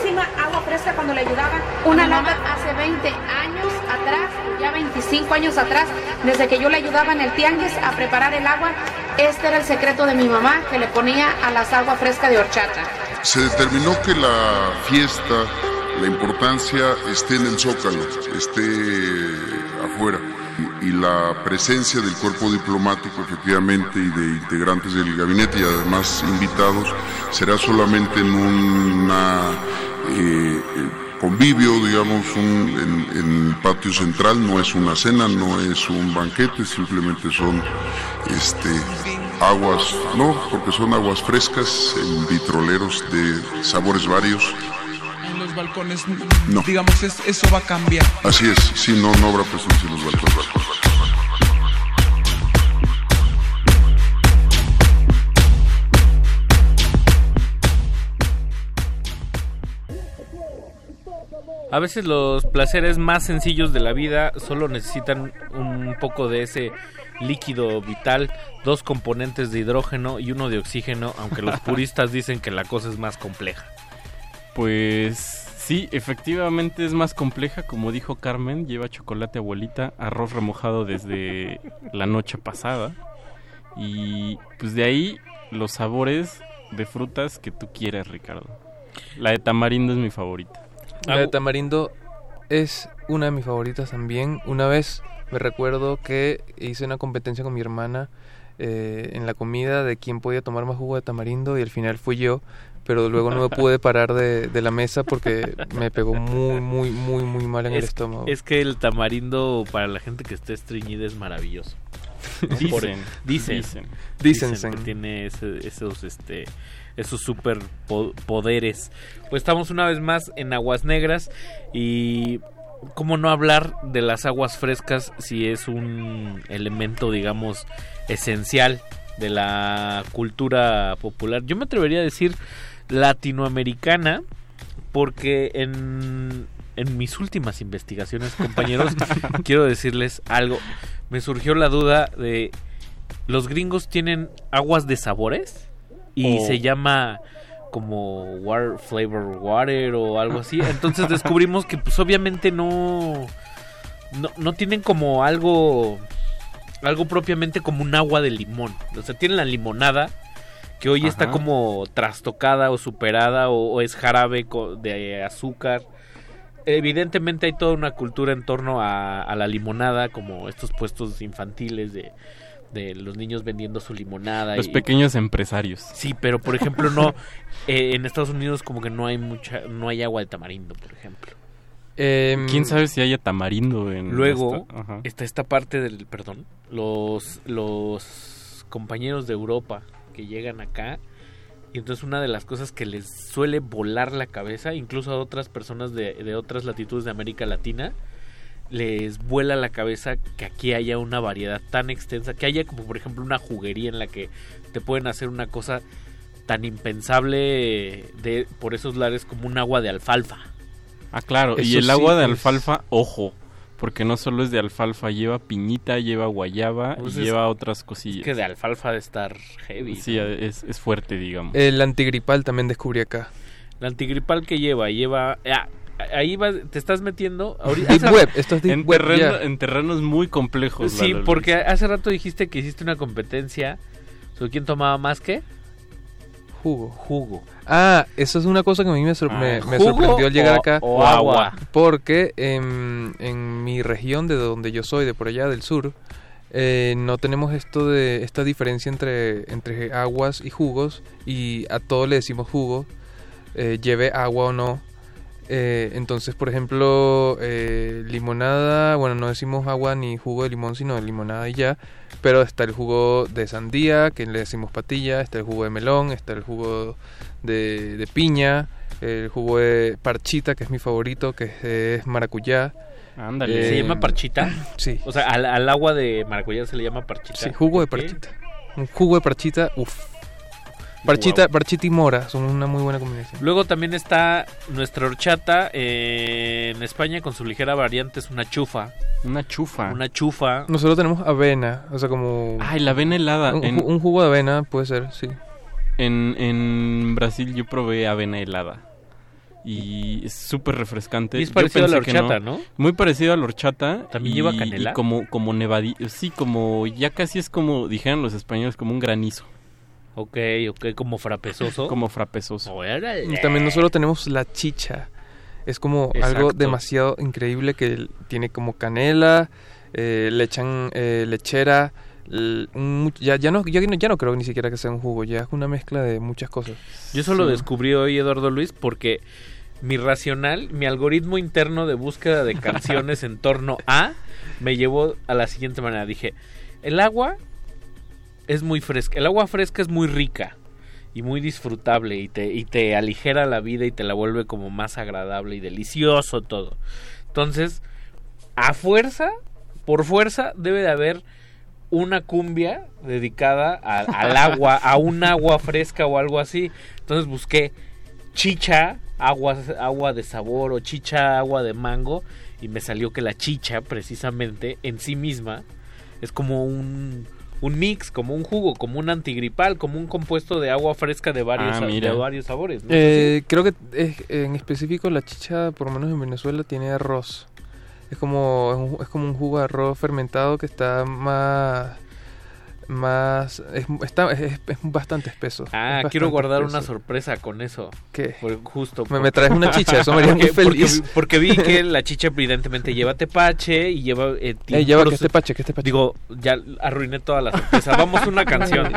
agua fresca cuando le ayudaba Una lata hace 20 años atrás ya 25 años atrás desde que yo le ayudaba en el tianguis a preparar el agua este era el secreto de mi mamá que le ponía a las aguas frescas de horchata. Se determinó que la fiesta, la importancia esté en el zócalo, esté afuera. Y, la presencia del cuerpo diplomático, efectivamente, y de integrantes del gabinete y además invitados, será solamente en una eh, eh, convivio, digamos, un- en, en el patio central. No es una cena, no es un banquete, simplemente son este, aguas, no, porque son aguas frescas en vitroleros de sabores varios. Los balcones, No. digamos, es- eso va a cambiar. Así es, sí, no, no habrá presencia en los balcones. A veces los placeres más sencillos de la vida solo necesitan un poco de ese líquido vital, dos componentes de hidrógeno y uno de oxígeno, aunque los puristas dicen que la cosa es más compleja. Pues sí, efectivamente es más compleja, como dijo Carmen, lleva chocolate abuelita, arroz remojado desde la noche pasada y pues de ahí los sabores de frutas que tú quieras, Ricardo. La de tamarindo es mi favorita. La de tamarindo es una de mis favoritas también. Una vez me recuerdo que hice una competencia con mi hermana eh, en la comida de quién podía tomar más jugo de tamarindo y al final fui yo, pero luego no me pude parar de, de la mesa porque me pegó muy, muy, muy, muy mal en el Es- estómago. Es que el tamarindo para la gente que esté estreñida es maravilloso. Dicen, dicen, dicen. Dícense. que tiene ese- esos, este, esos super po- poderes. Pues estamos una vez más en Aguas Negras y cómo no hablar de las aguas frescas si es un elemento, digamos, esencial de la cultura popular. Yo me atrevería a decir latinoamericana porque en, en mis últimas investigaciones, compañeros, quiero decirles algo. Me surgió la duda de los gringos tienen aguas de sabores y Oh. se llama como water, flavor water o algo así. Entonces descubrimos que pues obviamente no, no no tienen como algo algo propiamente como un agua de limón. O sea, tienen la limonada que hoy está como trastocada o superada o, o es jarabe de azúcar. Evidentemente hay toda una cultura en torno a, a la limonada, como estos puestos infantiles de, de los niños vendiendo su limonada. Los y- pequeños empresarios. Sí, pero por ejemplo no, eh, en Estados Unidos como que no hay mucha, no hay agua de tamarindo, por ejemplo. ¿Quién sabe si haya tamarindo en Luego esta- está esta parte del, perdón, los los compañeros de Europa que llegan acá y entonces una de las cosas que les suele volar la cabeza, incluso a otras personas de, de otras latitudes de América Latina, les vuela la cabeza que aquí haya una variedad tan extensa, que haya como por ejemplo una juguería en la que te pueden hacer una cosa tan impensable de por esos lares como un agua de alfalfa. Ah, claro. y el agua de es- alfalfa, ojo. Porque no solo es de alfalfa, lleva piñita, lleva guayaba Pues y es- lleva otras Es cosillas. que de alfalfa de estar heavy. Sí, ¿no? es, es fuerte, digamos. El antigripal también descubrí acá. La antigripal que lleva, lleva... ah, ahí vas, te estás metiendo... ahorita- Deep web, esto es deep en, web terreno- en terrenos muy complejos. Sí, Lalo porque Luis. hace rato dijiste que hiciste una competencia sobre quién tomaba más que Jugo. jugo. Ah, eso es una cosa que a mí me, sor- Ah, me- me ¿jugo sorprendió al llegar o- acá. o agua? Porque en, en mi región, de donde yo soy, de por allá del sur, eh, no tenemos esto de esta diferencia entre, entre aguas y jugos y a todo le decimos jugo, eh, lleve agua o no. Eh, entonces, por ejemplo, eh, limonada, bueno, no decimos agua ni jugo de limón, sino limonada y ya. Pero está el jugo de sandía, que le decimos patilla, está el jugo de melón, está el jugo de, de piña, el jugo de parchita, que es mi favorito, que es, es maracuyá. Ándale. ¿Se Eh, llama parchita? Sí. O sea, al, al agua de maracuyá se le llama parchita. Sí, jugo de parchita. Un jugo de parchita, uff. Parchita, parchita y mora son una muy buena combinación. Luego también está nuestra horchata eh, en España con su ligera variante es una chufa. Una chufa. Una chufa. Nosotros tenemos avena, o sea, como... Ay, la avena helada. Un, En- un jugo de avena puede ser, sí. En, en Brasil yo probé avena helada. Y es súper refrescante. Y es parecido a la horchata, ¿no? Muy parecido a la horchata. ¿También y- lleva canela? Y como, como nevadillo. Sí, como ya casi es como dijeron los españoles, como un granizo. Ok, ok, como frapesoso. Como frapesoso. Órale. Y también nosotros tenemos la chicha. Es como algo demasiado increíble que tiene como canela, eh, le echan eh, lechera. ya, ya, no, ya, no- ya no creo ni siquiera que sea un jugo, ya es una mezcla de muchas cosas. Yo eso lo Sí. descubrí hoy, Eduardo Luis, porque mi racional, mi algoritmo interno de búsqueda de canciones en torno a, me llevó a la siguiente manera. Dije, el agua es muy fresca, el agua fresca es muy rica y muy disfrutable y te, y te aligera la vida y te la vuelve como más agradable y delicioso todo. Entonces, a fuerza, por fuerza, debe de haber una cumbia dedicada al agua, a un agua fresca o algo así. Entonces busqué chicha, agua, agua de sabor o chicha, agua de mango y me salió que la chicha precisamente en sí misma es como un, un mix, como un jugo, como un antigripal, como un compuesto de agua fresca de varios, Ah, de varios sabores. ¿no? Eh, creo que es- en específico la chicha, por lo menos en Venezuela, tiene arroz. Es como, es un- es como un jugo de arroz fermentado que está más... más es, está, es, es bastante espeso. Ah, Es quiero guardar una sorpresa con eso. ¿Qué? Por- justo. Me- me traes una chicha, eso me haría muy Porque- porque feliz. Porque, vi que la chicha evidentemente lleva tepache y lleva... eh, lleva que este pache, que este pache. Digo, ya arruiné toda la sorpresa. Vamos a una canción.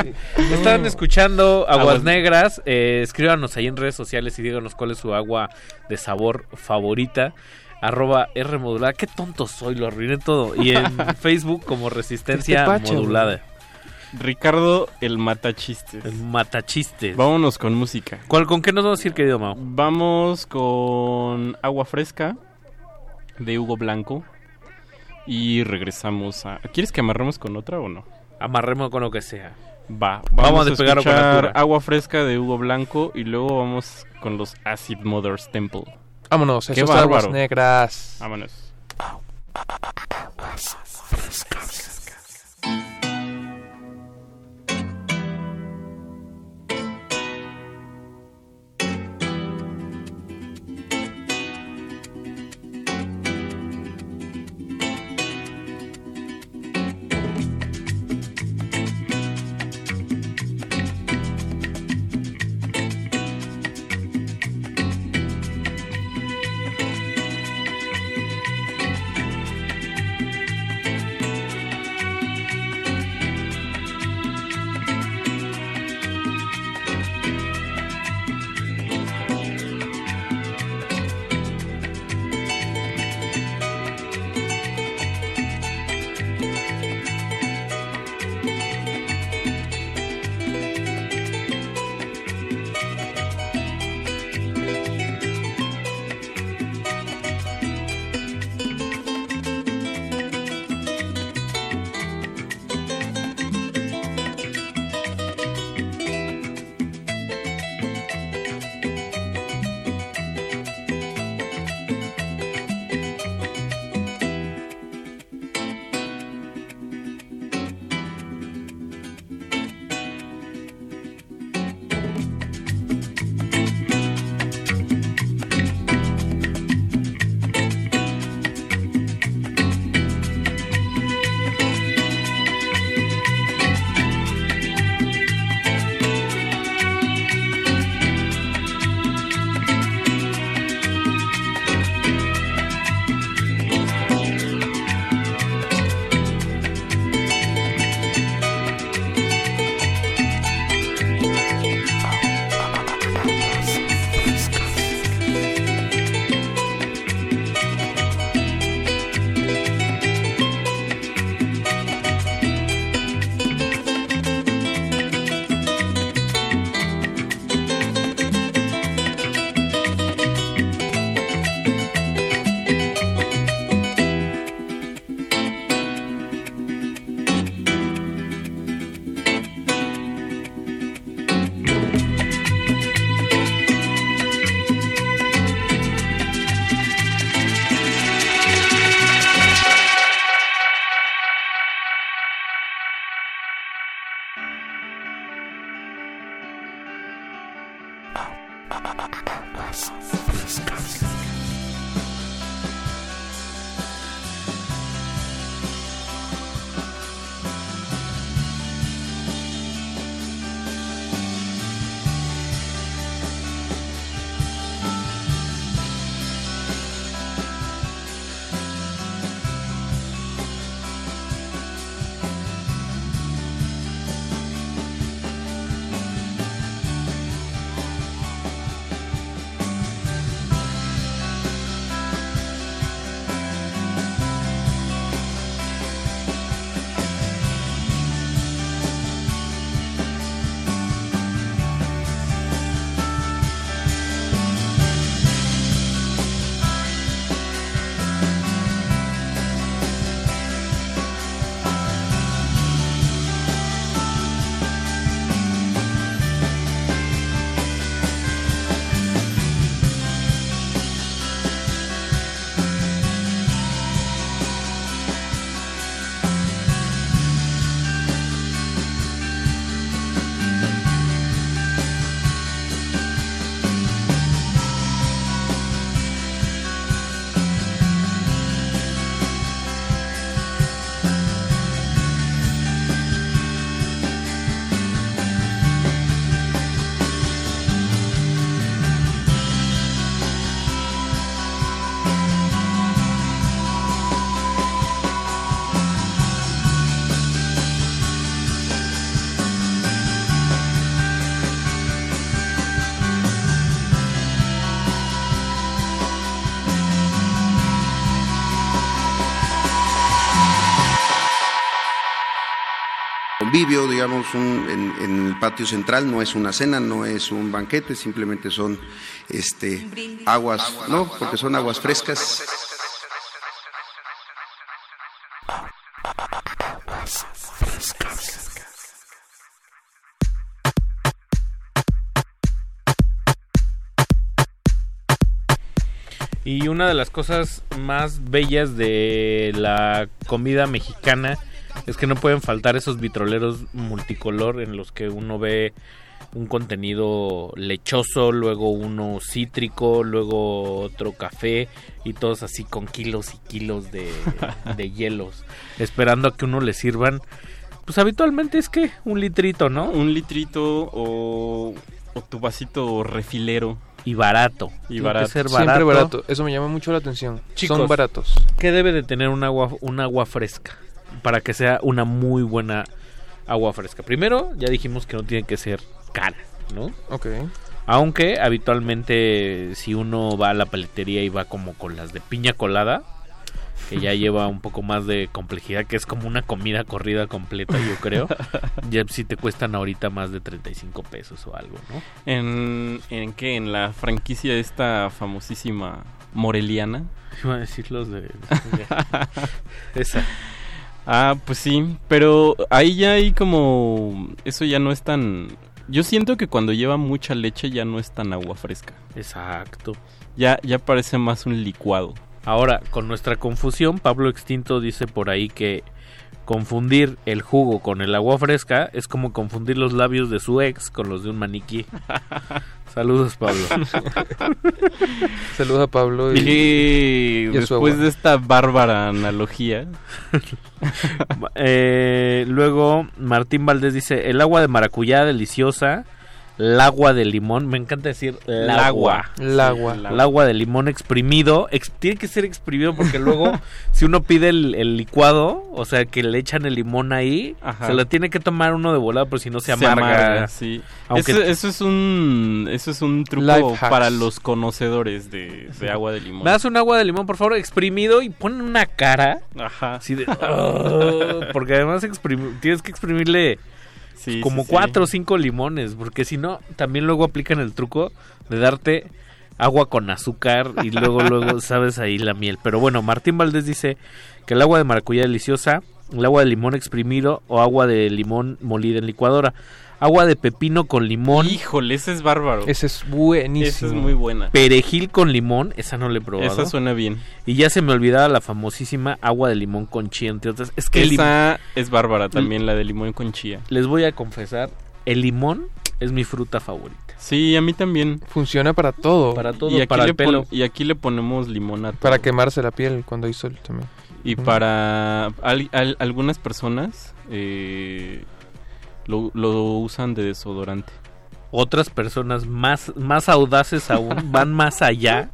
Están escuchando Aguas Aguas- Negras. Eh, escríbanos ahí en redes sociales y díganos cuál es su agua de sabor favorita. Arroba R modulada. Qué tonto soy, lo arruiné todo. Y en Facebook como Resistencia Modulada. Ricardo, el matachistes. El matachistes. Vámonos con música. ¿Cuál, ¿Con qué nos vamos a ir, querido Mao? Vamos con Agua Fresca de Hugo Blanco. Y regresamos a... ¿Quieres que amarremos con otra o no? Amarremos con lo que sea. Va, Vamos vamos, a a despegar con escuchar altura. Agua Fresca de Hugo Blanco y luego vamos con los Acid Mothers Temple. Vámonos, Qué eso es Aguas bárbaro. Negras. Vámonos. Convivio, digamos, un- en, en el patio central, no es una cena, no es un banquete, simplemente son este, aguas, no, porque son aguas frescas. Y una de las cosas más bellas de la comida mexicana es que no pueden faltar esos vitroleros multicolor en los que uno ve un contenido lechoso, luego uno cítrico, luego otro café y todos así con kilos y kilos de, de hielos, esperando a que uno le sirvan. Pues habitualmente es que un litrito, ¿no? Un litrito o, o tu vasito refilero. Y barato. Y barato. ser Siempre barato. Eso me llama mucho la atención. Chicos, Son baratos. ¿Qué debe de tener un agua, un agua fresca para que sea una muy buena agua fresca? Primero, ya dijimos que no tiene que ser cara, ¿no? Ok. Aunque habitualmente si uno va a la paletería y va como con las de piña colada, que ya lleva un poco más de complejidad, que es como una comida corrida completa, yo creo, ya si te cuestan ahorita más de 35 pesos o algo, ¿no? ¿En, ¿En qué? ¿En la franquicia esta famosísima Moreliana? Iba a decir los de... Esa. Ah, pues sí, pero ahí ya hay como... Eso ya no es tan... Yo siento que cuando lleva mucha leche ya no es tan agua fresca. Exacto. Ya, ya parece más un licuado. Ahora, con nuestra confusión, Pablo Extinto dice por ahí que confundir el jugo con el agua fresca es como confundir los labios de su ex con los de un maniquí. Saludos, Pablo. Saludos a Pablo. Y y después de esta bárbara analogía... Eh, luego, Martín Valdés dice: el agua de maracuyá deliciosa. El agua de limón, me encanta decir el agua. El agua. El agua de limón exprimido. ex- tiene que ser exprimido porque luego, si uno pide el, el licuado, o sea, que le echan el limón ahí, Ajá. se lo tiene que tomar uno de volado, porque si no se Se amarga. amarga, sí. Aunque Eso, eso es un eso es un truco para los conocedores de, de agua de limón. Me das un agua de limón, por favor, exprimido y ponen una cara. Ajá. Así de. "Oh", porque además tienes que exprimirle Sí, como sí, cuatro o cinco limones. Porque si no, también luego aplican el truco de darte agua con azúcar y luego, luego sabes ahí la miel. Pero bueno, Martín Valdés dice que el agua de maracuyá deliciosa, el agua de limón exprimido o agua de limón molida en licuadora. Agua de pepino con limón. Híjole, ese es bárbaro. Ese es buenísimo. Esa es muy buena. Perejil con limón, esa no le he probado. Esa suena bien. Y ya se me olvidaba la famosísima agua de limón con chía, entre otras. Es que Esa es bárbara también, la de limón con chía. les voy a confesar, el limón Es mi fruta favorita. Sí, a mí también. Funciona para todo. Para todo, Y aquí, para le el pelo. y aquí le ponemos limón a todo. Para quemarse la piel cuando hay sol también. Y para al- al- algunas personas eh, lo, lo usan de desodorante. Otras personas más, más audaces aún, van más allá,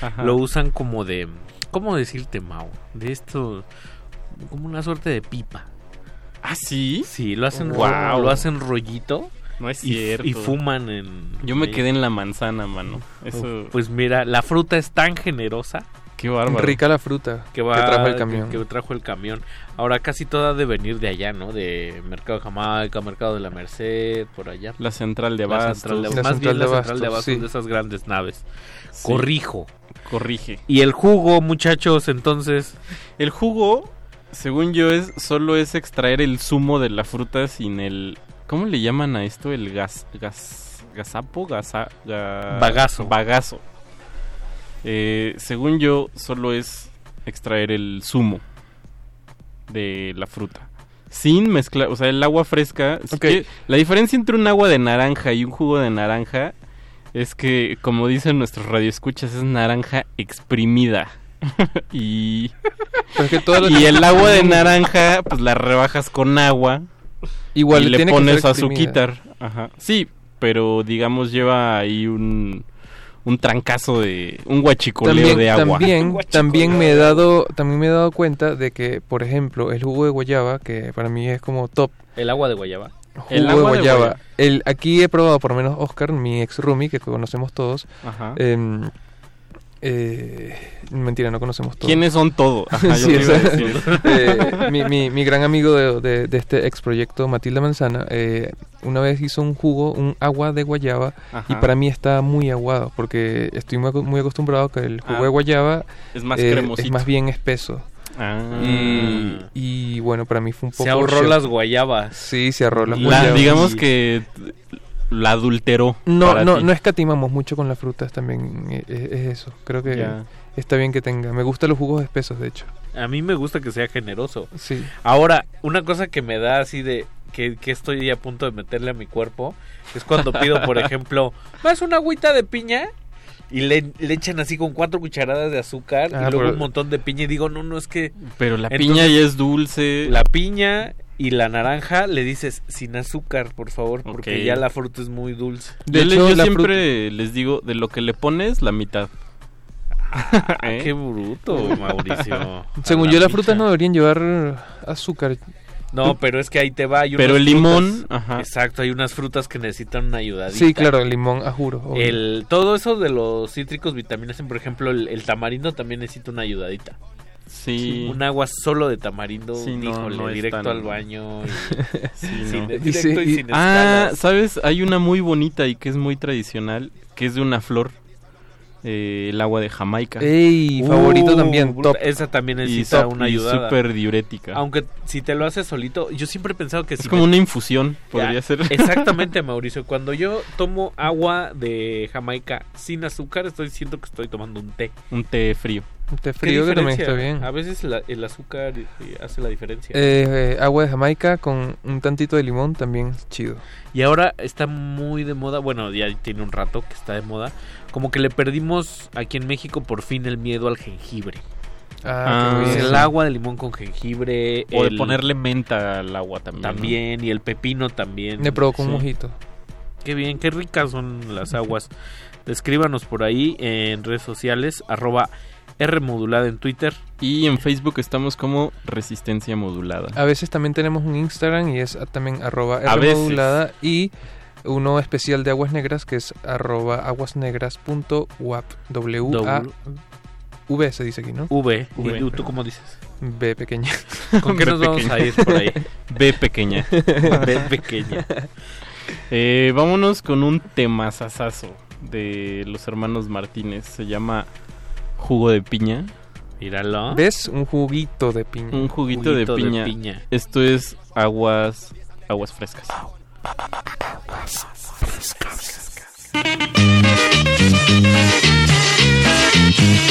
Ajá. lo usan como de... ¿Cómo decirte, Mau? De esto... Como una suerte de pipa. ¿Ah, sí? Sí, lo hacen, Guau. lo hacen rollito. No es y- cierto. Y, fuman en... Yo me ahí. quedé en la manzana, mano. Eso. Pues mira, la fruta es tan generosa Qué bárbaro. Rica la fruta que, va, trajo el camión. Que, que trajo el camión. Ahora casi toda de venir de allá, ¿no? De Mercado de Jamaica, Mercado de la Merced, por allá. La central de La abastos. central de, La más central bien de la central de sí. de esas grandes naves. Sí. Corrijo. Corrige. Y el jugo, muchachos, entonces... El jugo, según yo, es solo es extraer el zumo de la fruta sin el. ¿Cómo le llaman a esto? El gas. gas gasapo, gasa, ga- Bagazo. Bagazo. Eh, según yo, solo es extraer el zumo de la fruta. Sin mezclar, o sea, el agua fresca. la diferencia entre un agua de naranja y un jugo de naranja es que, como dicen nuestros radioescuchas, es naranja exprimida. y, que todo y el agua de naranja, pues la rebajas con agua. Igual y le pones exprimida. azuquitar. Ajá. Sí, pero digamos lleva ahí un, un trancazo de. un guachicoleo también, de agua. También, también me he dado, también me he dado cuenta de que, por ejemplo, el jugo de guayaba, que para mí es como top. El agua de guayaba. Jugo El de agua de guayaba. guayaba. El, aquí he probado, por lo menos Oscar, mi ex roomie, que conocemos todos. Ajá. em, eh, mentira, no conocemos todos. ¿Quiénes son todos? Sí, eh, mi, mi- mi gran amigo de, de- de este ex proyecto, Matilda Manzana, eh, una vez hizo un jugo, un agua de guayaba, y para mí está muy aguado, porque estoy muy, muy acostumbrado a que el jugo Ah, de guayaba es más eh, cremosito. es más bien espeso. Ah. Y, y bueno, para mí fue un poco... Se ahorró shock. las guayabas. Sí, se ahorró las La- guayabas. digamos que la adulteró. No, para no, ti. no escatimamos mucho con las frutas también, eh, es, es eso. Creo que Ya. está bien que tenga. Me gustan los jugos espesos, de hecho. A mí me gusta que sea generoso. Sí. Ahora, una cosa que me da así de que, que estoy a punto de meterle a mi cuerpo es cuando pido, por ejemplo, más una agüita de piña y le, le echan así con cuatro cucharadas de azúcar Ah, y luego pero- un montón de piña y digo, no, no, es que Pero la Entonces, piña ya es dulce. la piña y la naranja le dices sin azúcar, por favor, porque ya la fruta es muy dulce. Yo, le- hecho, yo siempre les digo, de lo que le pones, la mitad. Ah, ¿Eh? qué bruto, Mauricio. Según A yo, la las frutas no deberían llevar azúcar. No, pero es que ahí te va. hay Pero el limón, frutas- ajá. Exacto, hay unas frutas que necesitan una ayudadita. Sí, claro, el limón, a juro. obvio. El, todo eso de los cítricos, vitaminas, por ejemplo, el, el tamarindo también necesita una ayudadita. Sí. Un agua solo de tamarindo, Sí, no, híjole, no es directo tan- al baño. y- Sí, sin- no. directo sí, y y- sin Ah. ¿sabes? Hay una muy bonita y que es muy tradicional, que es de una flor, eh, el agua de Jamaica. Ey, favorito Uh, también, bruta, top. Esa también y necesita top, una y ayudada. súper diurética. Aunque si te lo haces solito, yo siempre he pensado que es si como me- una infusión, podría Ya, ser. Exactamente, Mauricio. Cuando yo tomo agua de Jamaica sin azúcar, estoy diciendo que estoy tomando un té. un té frío. Té ¿Qué frío que también está bien. A veces la- el azúcar eh, hace la diferencia. Eh, eh, agua de Jamaica con un tantito de limón también chido. Y ahora está muy de moda, bueno, ya tiene un rato que está de moda, como que le perdimos aquí en México por fin el miedo al jengibre. Ah, bien. el agua de limón con jengibre, O de el- ponerle menta al agua también. ¿no? también y el pepino también. Me provoca un mojito. Qué bien, qué ricas son las aguas. Escríbanos por ahí en redes sociales, arroba R modulada en Twitter. Y en Facebook estamos como Resistencia Modulada. A veces también tenemos un Instagram y es también arroba. Rmodulada y uno especial de aguas negras que es arroba aguasnegras.wap. W A V se dice aquí, ¿no? V. V. ¿Y tú, cómo dices? B pequeña. ¿Con qué B nos vamos pequeña. a ir por ahí? B pequeña. B pequeña. Eh, vámonos con un temazazazo de los hermanos Martínez. Se llama Jugo de Piña. Míralo. ¿Ves? Un juguito de piña. Un juguito, de, Juguito de piña. piña. Esto es aguas, aguas frescas. Thank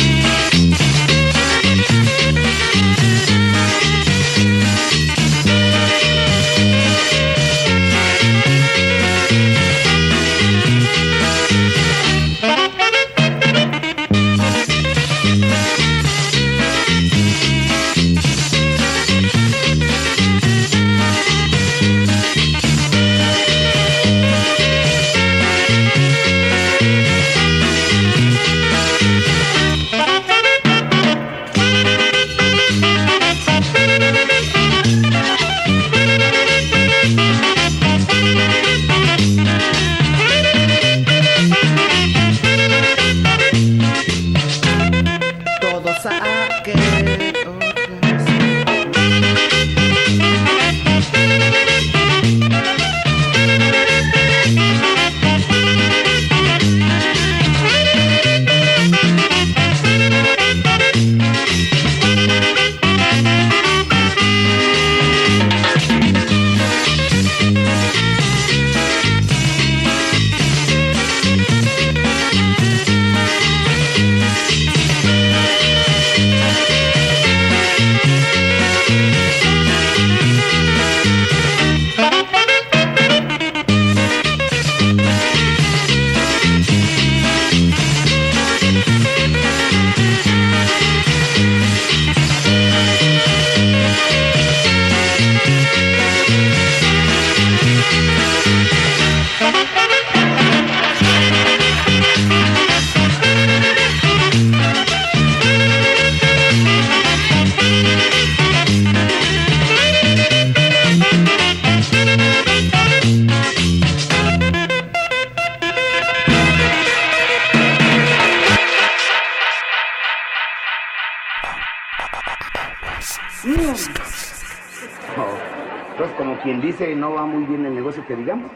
quien dice, no va muy bien el negocio que digamos.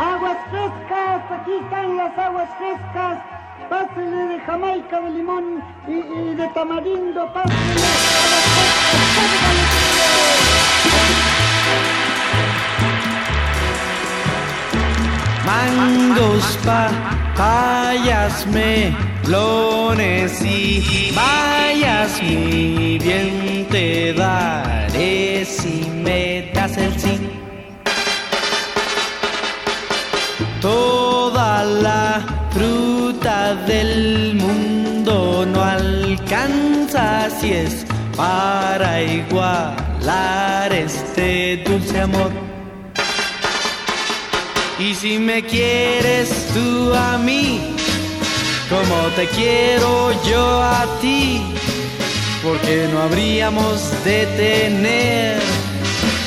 Aguas frescas, aquí están las aguas frescas. Pásele de Jamaica, de limón y, y de tamarindo, pásele. Mangos, papayas, melones y bayas, mi bien te daré si me das el sí. Toda la fruta del mundo no alcanza si es para igualar este dulce amor. Y si me quieres tú a mí, como te quiero yo a ti, porque no habríamos de tener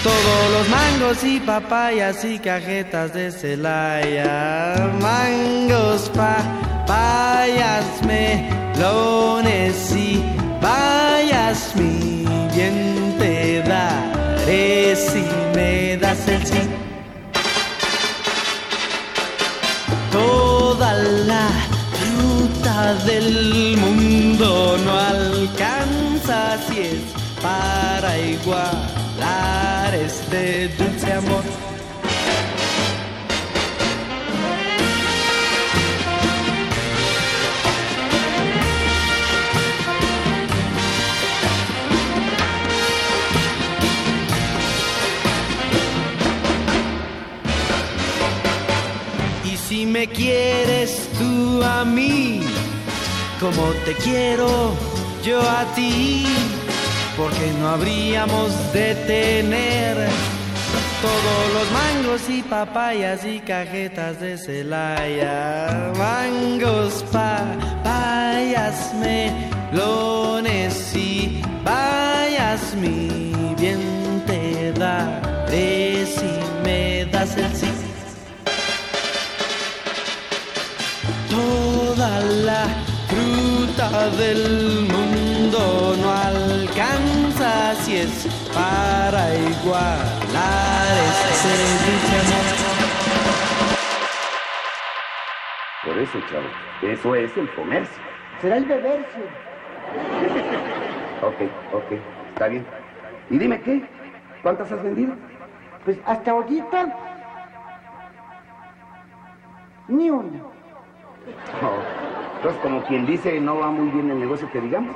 todos los mangos y papayas y cajetas de Celaya. Mangos, papayas, melones y bayas, mi bien te daré si me das el sí. Toda la del mundo no alcanza si es para igualar este dulce amor. Y si me quieres tú a mí, como te quiero yo a ti, porque no habríamos de tener todos los mangos y papayas y cajetas de Celaya. Mangos, papayas, melones y bayas, mi bien te daré si me das el sí. Toda la del mundo no alcanza si es para igualar ese dulce amor. Por eso, chavo, eso es el comercio. Será el bebercio. Ok, ok, está bien. Y dime qué, ¿cuántas has vendido? Pues hasta ahorita, ni una. Oh, Entonces, como quien dice, no va muy bien el negocio que digamos.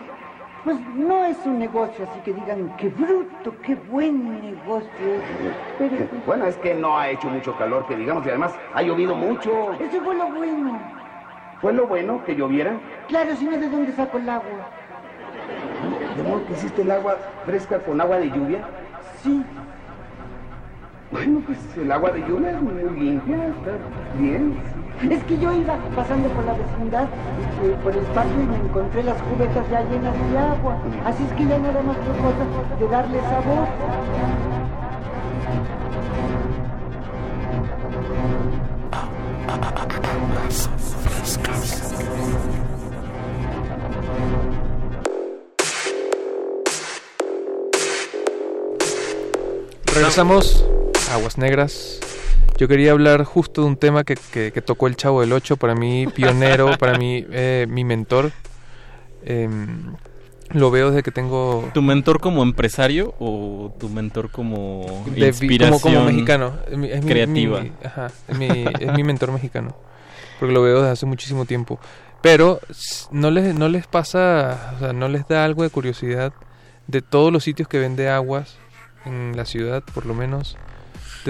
Pues no es un negocio así que digan, qué bruto, qué buen negocio. Pero Bueno, es que no ha hecho mucho calor que digamos y además ha llovido mucho. eso fue lo bueno. ¿Fue lo bueno que lloviera? Claro, si no, ¿de dónde saco el agua? ¿De modo que hiciste el agua fresca con agua de lluvia? Sí. Bueno, pues el agua de lluvia es muy limpia, está bien. Es que yo iba pasando por la vecindad, eh, por el patio, y me encontré las cubetas ya llenas de agua. Así es que ya nada más fue cosa de darle sabor. Regresamos Aguas Negras. Yo quería hablar justo de un tema que, que- que tocó el Chavo del 8, para mí pionero, para mí eh, mi mentor. Em, lo veo desde que tengo... ¿Tu mentor como empresario o tu mentor como de inspiración como, como mexicano. Es mi- creativa? mi- ajá, es mi, es mi mentor mexicano. Porque lo veo desde hace muchísimo tiempo. Pero no les, no les pasa, o sea, no les da algo de curiosidad de todos los sitios que vende aguas en la ciudad, por lo menos.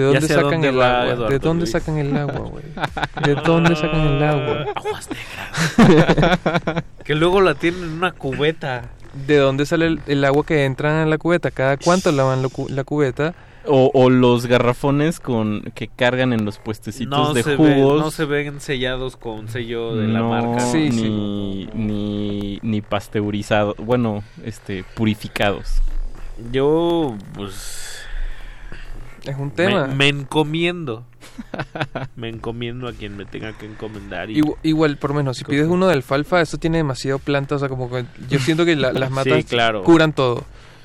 ¿De Ya dónde sacan dónde el va agua? Eduardo ¿De dónde Luis. sacan el agua, güey? ¿De dónde sacan el agua? Aguas negras. que luego la tienen en una cubeta. ¿De dónde sale el, el agua que entra en la cubeta? ¿Cada cuánto lavan cu- la cubeta? O, o los garrafones con que cargan en los puestecitos No de se, jugos. no se ven sellados con sello de la marca. ni, ni, ni pasteurizados, bueno, este, purificados. Yo, pues... Es un tema. Me, me encomiendo. me encomiendo a quien me tenga que encomendar. Y, Igu- Igual, por menos, si pides uno de alfalfa, eso tiene demasiado planta, o sea, como que yo siento que la- las matas Sí, claro. curan todo.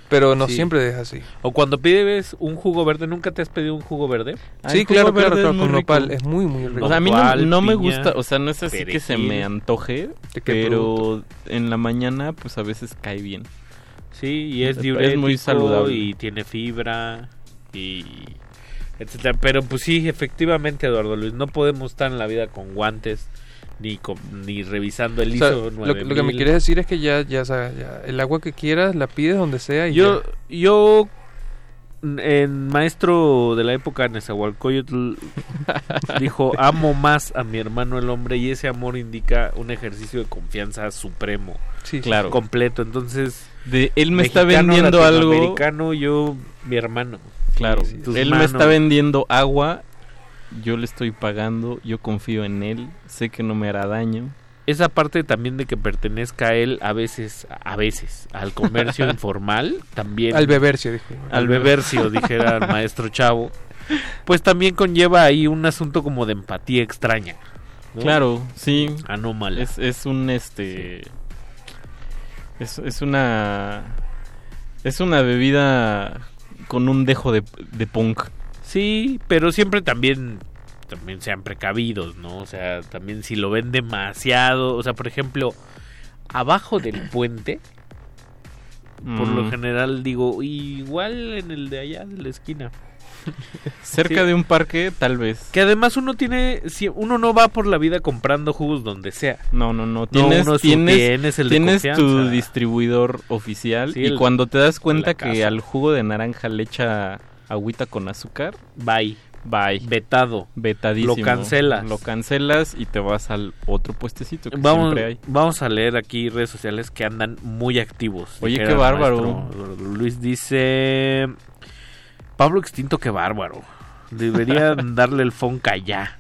Pero no Sí. siempre es así. O cuando pides un jugo verde, ¿nunca te has pedido un jugo verde? Sí, claro, claro, claro, con nopal. Es muy, muy rico. O sea, a mí no, no me gusta, o sea, no es así que se perejil. me antoje, ¿De qué pero en la mañana pues a veces cae bien. Sí, y es Es diurético muy saludable. y tiene fibra y etcétera. Pero pues sí, efectivamente, Eduardo Luis, no podemos estar en la vida con guantes ni con, ni revisando el O sea, ISO lo, lo que me 9000. quieres decir es que ya, ya, sabes, ya, el agua que quieras la pides donde sea y Yo, ya. yo, en maestro de la época Nezahualcóyotl, dijo, amo más a mi hermano el hombre y ese amor indica un ejercicio de confianza supremo. Sí, Claro. Completo, entonces... De él me está vendiendo algo. latinoamericano, yo, mi hermano. Claro, Sí, él me está vendiendo agua, yo le estoy pagando, yo confío en él, sé que no me hará daño. esa parte también de que pertenezca a él a veces, a veces, al comercio informal, también. Al bebercio, dijo. Al bebercio, dijera el maestro Chavo. Pues también conlleva ahí un asunto como de empatía extraña. ¿no? Claro, sí. Anómala. Es, es un este. Es, es una. Es una bebida con un dejo de, de punk. Sí, pero siempre también también sean precavidos, ¿no? O sea, también si lo ven demasiado, o sea, por ejemplo, abajo del puente, por lo Mm. general digo, igual en el de allá de la esquina. Cerca Sí. de un parque, tal vez. Que además uno tiene, si uno no va por la vida comprando jugos donde sea. No, no, no. Tienes, el tienes tu distribuidor oficial Sí, y el- cuando te das cuenta que al jugo de naranja le echa agüita con azúcar, Bye. bye. Vetado. Vetadísimo. Lo cancelas. Lo cancelas y te vas al otro puestecito que Vamos, siempre hay. vamos a leer aquí redes sociales que andan muy activos. Oye, qué bárbaro. maestro Luis dice... Pablo Extinto, qué bárbaro. Deberían darle el fonca ya.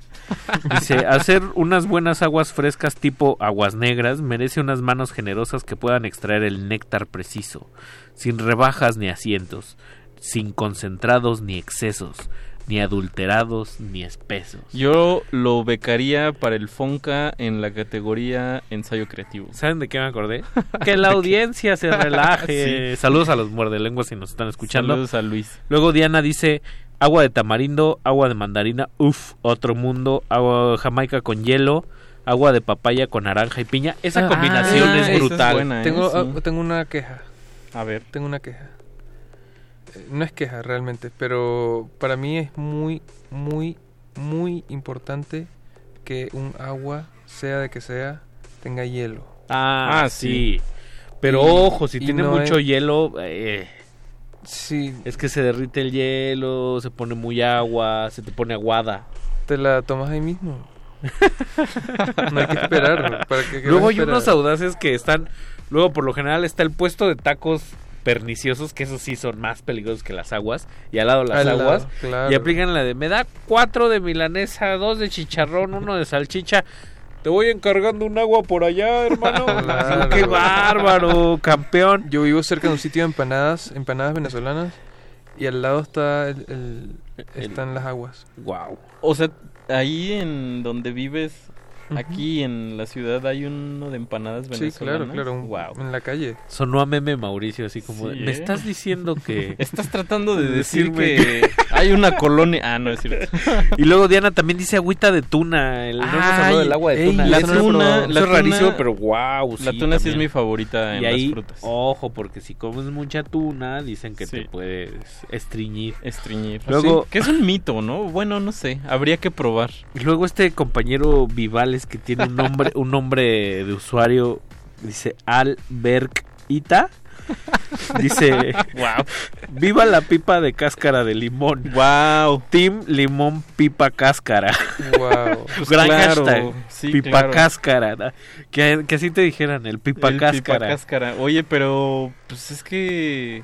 Dice, hacer unas buenas aguas frescas tipo aguas negras merece unas manos generosas que puedan extraer el néctar preciso, sin rebajas ni asientos, sin concentrados ni excesos, ni adulterados ni espesos. Yo lo becaría para el Fonca en la categoría ensayo creativo. ¿Saben de qué me acordé? Que la audiencia se relaje. Sí. Saludos a los muerdelenguas si nos están escuchando. Saludos a Luis. Luego Diana dice agua de tamarindo, agua de mandarina, uff, otro mundo, agua jamaica con hielo, agua de papaya con naranja y piña. Esa Ah, combinación ah, es esa es brutal. buena, ¿eh? Tengo, Sí. ah, tengo una queja. A ver. Tengo una queja. No es queja realmente, pero para mí es muy, muy, muy importante que un agua, sea de que sea, tenga hielo. Ah, Ah, sí. Pero Y- ojo, si tiene no mucho es- hielo, eh, Sí, es que se derrite el hielo, se pone muy agua, se te pone aguada. te la tomas ahí mismo. no hay que esperar. ¿para qué- qué Luego hay unos audaces que están. Luego, por lo general, está el puesto de tacos perniciosos, que esos sí son más peligrosos que las aguas. Y al lado las Al lado, aguas. claro. Y aplican la de: me da cuatro de milanesa, dos de chicharrón, uno de salchicha. Te voy encargando un agua por allá, hermano. Claro. ¡Qué bárbaro, campeón! Yo vivo cerca de un sitio de empanadas, empanadas venezolanas, y al lado está el, el- están las aguas. Wow. O sea, ahí en donde vives. Aquí en la ciudad, hay uno de empanadas Sí, venezolanas. claro, claro, un- Wow. en la calle. Sonó a meme Mauricio, así como: de, Sí, ¿Me ¿eh? estás diciendo que.? Estás tratando de decir Decirme que hay una colonia. Ah, no es cierto. y luego Diana también dice agüita de tuna. El, no hemos hablado Ay, del agua de ey, tuna. la no lo he tuna- la Eso es rarísimo, tuna- pero wow. La tuna sí es mi favorita en y ahí, las frutas. ojo, porque si comes mucha tuna, dicen que Sí. te puedes estreñir. Estreñir. Luego- Sí, que es un mito, ¿no? Bueno, no sé. Habría que probar. Y luego este compañero Que tiene un nombre, un nombre de usuario, dice Albergita. Dice, wow. viva la pipa de cáscara de limón. Wow. Team limón pipa cáscara. Wow. Pues Gran claro, hashtag. sí, pipa claro. cáscara. Que, que así te dijeran, el pipa El cáscara. cáscara. Oye, pero pues es que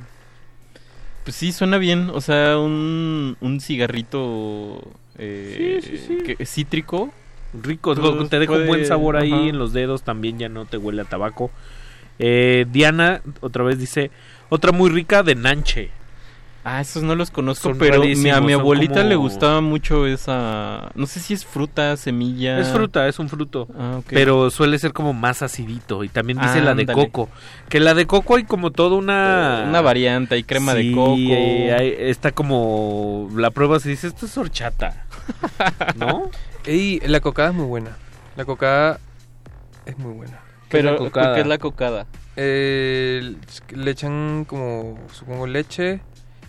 pues sí suena bien, o sea, un, un cigarrito eh, Sí, sí, cítrico. Rico, te deja un buen sabor ahí ajá. en los dedos, también ya no te huele a tabaco. Eh, Diana otra vez dice, otra muy rica de nanche. Ah, esos no los conozco, Son pero mi- a mi abuelita le gustaba mucho esa... No sé si es fruta, semilla... Es fruta, es un fruto. Ah, ok. Pero suele ser como más acidito. Y también dice Ah, la de ándale. coco. Que la de coco hay como toda una... Una variante, hay crema de coco. eh, hay- está como... La prueba se dice, esto es horchata. ¿No? Y la cocada es muy buena. La cocada es muy buena. Pero, ¿qué es la cocada? Eh, le echan como, supongo, leche,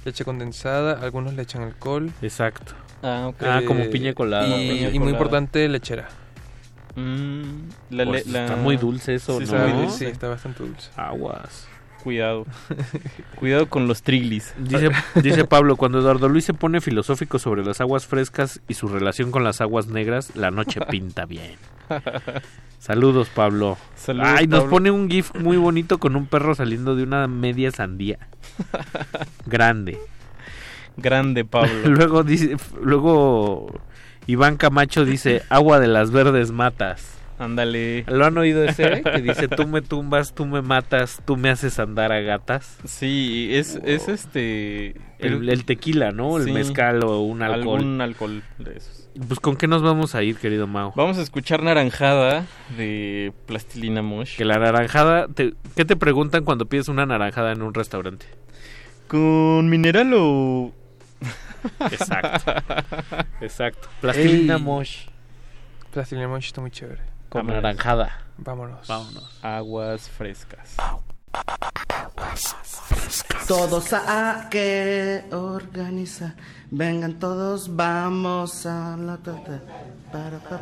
leche condensada, algunos le echan alcohol. Exacto. Ah, ok. Ah, como piña colada. Y, muy importante, lechera. Mm, la, Pues la- está muy dulce eso, Sí, ¿no? está muy Sí, dulce. está bastante dulce. Aguas. Cuidado. Cuidado con los triglis. Dice, dice Pablo, cuando Eduardo Luis se pone filosófico sobre las aguas frescas y su relación con las aguas negras, la noche pinta bien. Saludos, Pablo. Saludos, Ay, nos pone un gif muy bonito con un perro saliendo de una media sandía. Grande. Grande, Pablo. luego dice, luego Iván Camacho dice, agua de las verdes matas. Ándale. ¿Lo han oído ese? Que dice, tú me tumbas, tú me matas, tú me haces andar a gatas. Sí, es, es este... El, el tequila, ¿no? El Sí. mezcal o un alcohol. Algún alcohol de esos. Pues con qué nos vamos a ir, querido Mao. Vamos a escuchar Naranjada de Plastilina Mosh. Que la naranjada, te- ¿qué te preguntan cuando pides una naranjada en un restaurante? ¿Con mineral o...? Exacto. Exacto. Plastilina Ey. Mosh. Plastilina Mosh está muy chévere. Con naranjada. Vámonos. Vámonos. Aguas frescas. Todos a que organiza. Vengan todos, vamos a la ta- ta- para pa-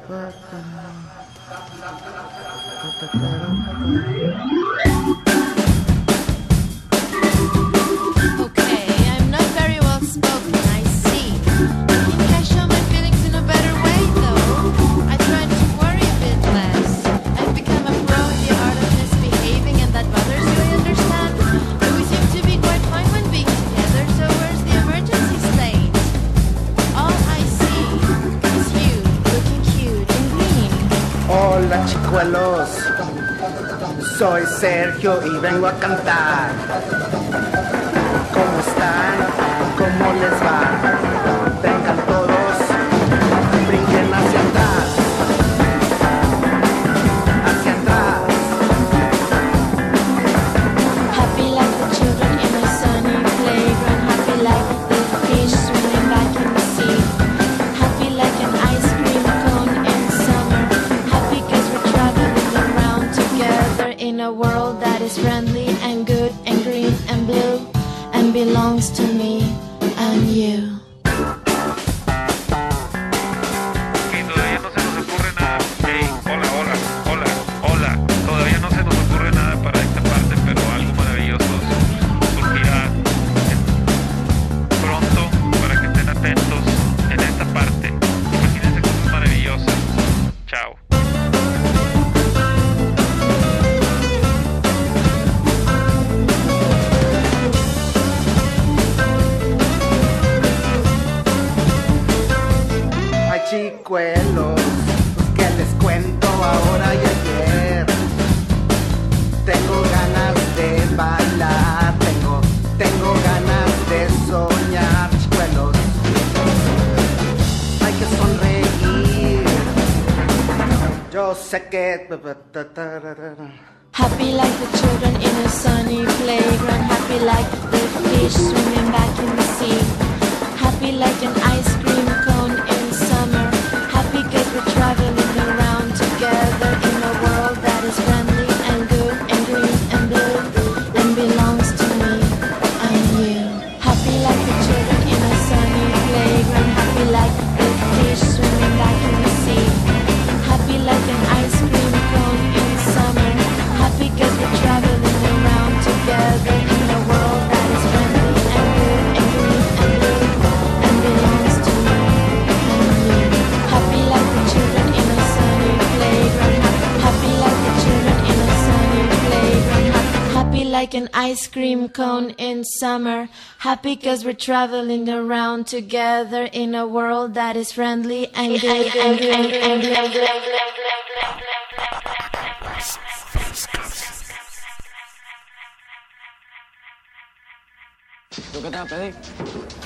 Hola chicuelos, soy Sergio y vengo a cantar. ¿Cómo están? ¿Cómo les va? A world that is friendly and good and green and blue and belongs to me and you. Chicuelos, que les cuento ahora y ayer. Tengo ganas de bailar, tengo, tengo ganas de soñar, chicuelos. Hay que sonreír. Yo sé que. Happy like the children in a sunny playground. Happy like the fish swimming back in the sea. Happy like an ice cream traveling around ice cream cone in summer. Happy cause we're traveling around together in a world that is friendly and good and green and blue. ¿Tú qué te vas a pedir?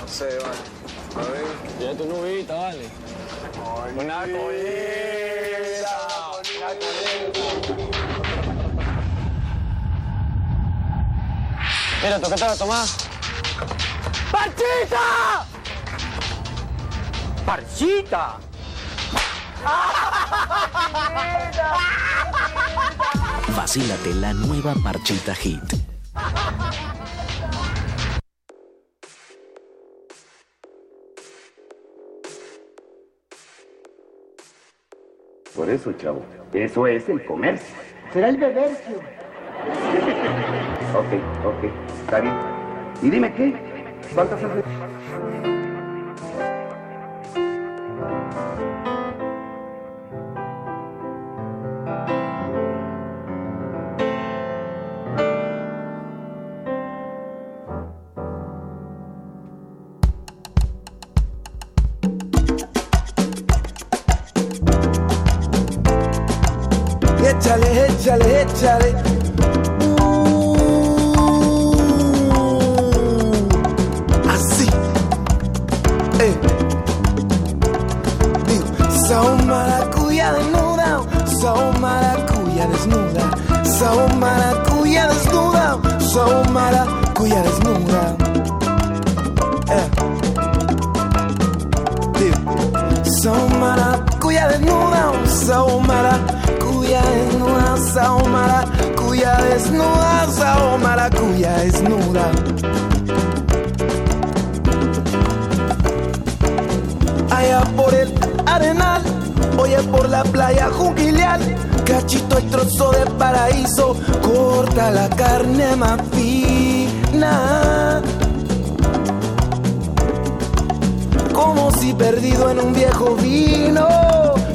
No sé, vale. A ver. Tiene tu nubita, vale. Una colita. Mira, ¿tú qué te vas a tomar? ¡Parchita! ¡Parchita! Vacílate la nueva Parchita Hit. Por eso, chavo, eso es el comercio. Será el bebercio. Ok, ok, está bien. Y dime qué, ¿cuántas haces? Échale, échale, échale. Maracuya desnuda, sao maracuya desnuda. allá por el arenal, oye por la playa juquilial, cachito y trozo de paraíso, corta la carne más fina. Como si perdido en un viejo vino,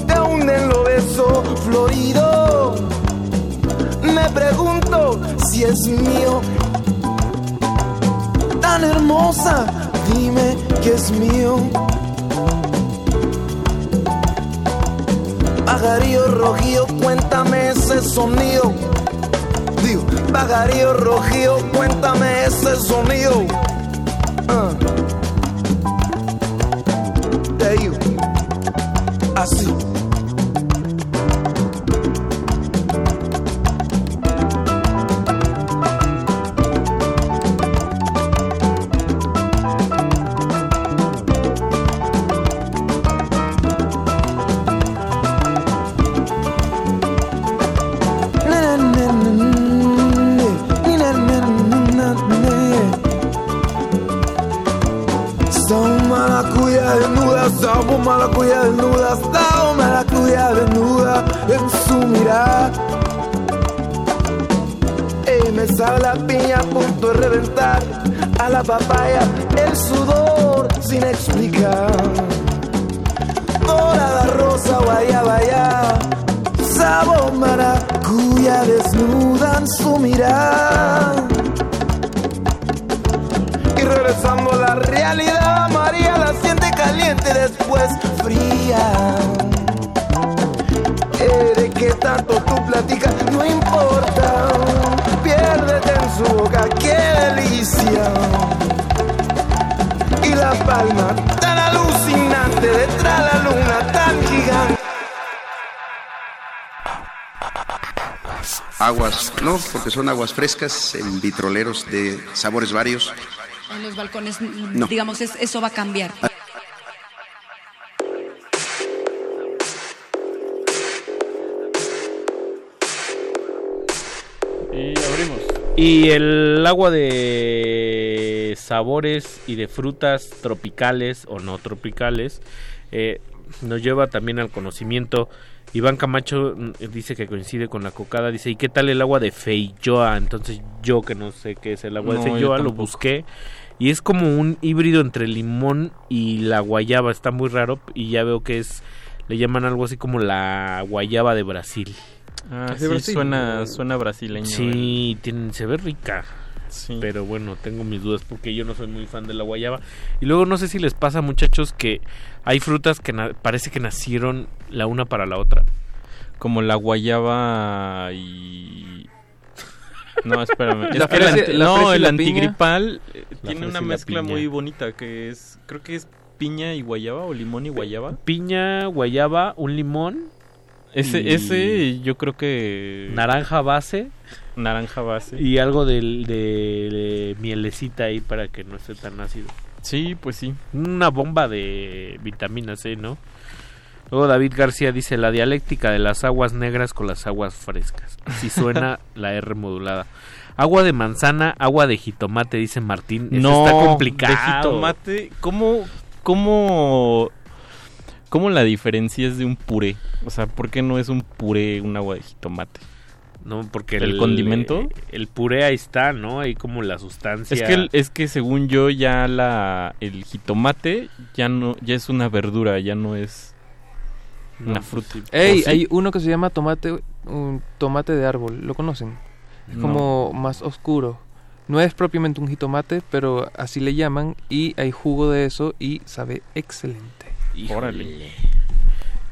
te hunden lo beso florido. Me pregunto si es mío, tan hermosa, dime que es mío. Pajarillo rojío, cuéntame ese sonido. Digo, pajarillo rojío, cuéntame ese sonido. Digo, así. Papaya, el sudor sin explicar. Dorada rosa, guayaba ya, sabor maracuya desnuda en su mirada. Y regresando a la realidad, María la siente caliente, después fría. Eh, ¿De qué tanto tú platicas? No importa, piérdete en su boca, qué delicia. Y la palma tan alucinante detrás la luna tan gigante. Aguas, no, porque son aguas frescas en vitroleros de sabores varios. En los balcones, No. digamos, es- eso va a cambiar. Y el agua de sabores y de frutas tropicales o no tropicales eh, nos lleva también al conocimiento. Iván Camacho mm, dice que coincide con la cocada. Dice, ¿y qué tal el agua de Feijoa? Entonces yo que no sé qué es el agua No, de Feijoa lo busqué. Y es como un híbrido entre limón y la guayaba. Está muy raro y ya veo que es... Le llaman algo así como la guayaba de Brasil. Ah, sí, suena, suena brasileño. Sí, tiene- se ve rica. Pero bueno, tengo mis dudas porque yo no soy muy fan de la guayaba. Y luego no sé si les pasa, muchachos, que hay frutas que parece que nacieron la una para la otra. Como la guayaba y... No, espérame. Es La que el fresa- anti- la no, el antigripal eh, tiene una mezcla piña. muy bonita que es, creo que es piña y guayaba o limón y guayaba. Piña, guayaba, un limón. Ese, y ese yo creo que Naranja base. naranja base. Y algo del- de, de mielecita ahí para que no esté tan ácido. Sí, pues sí. Una bomba de vitamina C, ¿no? Luego David García dice la dialéctica de las aguas negras con las aguas frescas. Así suena la R modulada. Agua de manzana, agua de jitomate, dice Martín. Eso no, está complicado. De jitomate, ¿cómo, cómo, cómo la diferencias de un puré? O sea, ¿por qué no es un puré un agua de jitomate? No, porque ¿El condimento? El puré ahí está, ¿no? Ahí como la sustancia. Es que el- es que según yo ya la el jitomate ya no ya es una verdura, ya no es No, una pues fruta. sí. Ey, hay uno que se llama tomate, un tomate de árbol, ¿lo conocen? Es No. como más oscuro. No es propiamente un jitomate, pero así le llaman y hay jugo de eso y sabe excelente. Órale.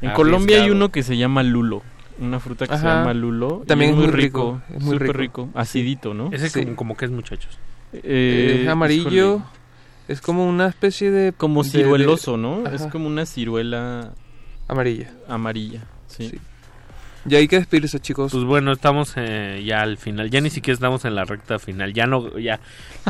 En Colombia hay uno que se llama lulo, una fruta que se llama lulo. y También es muy rico, rico, es muy súper rico. rico, acidito, ¿no? Ese Sí. como, como que es muchachos. Eh, es amarillo, híjole, es como una especie de... como de- cirueloso, de- ¿no? Es como una ciruela Amarilla. amarilla, sí. Sí. Ya hay que despedirse, chicos. Pues bueno, estamos eh, ya al final. Ya ni siquiera estamos en la recta final. Ya no, ya,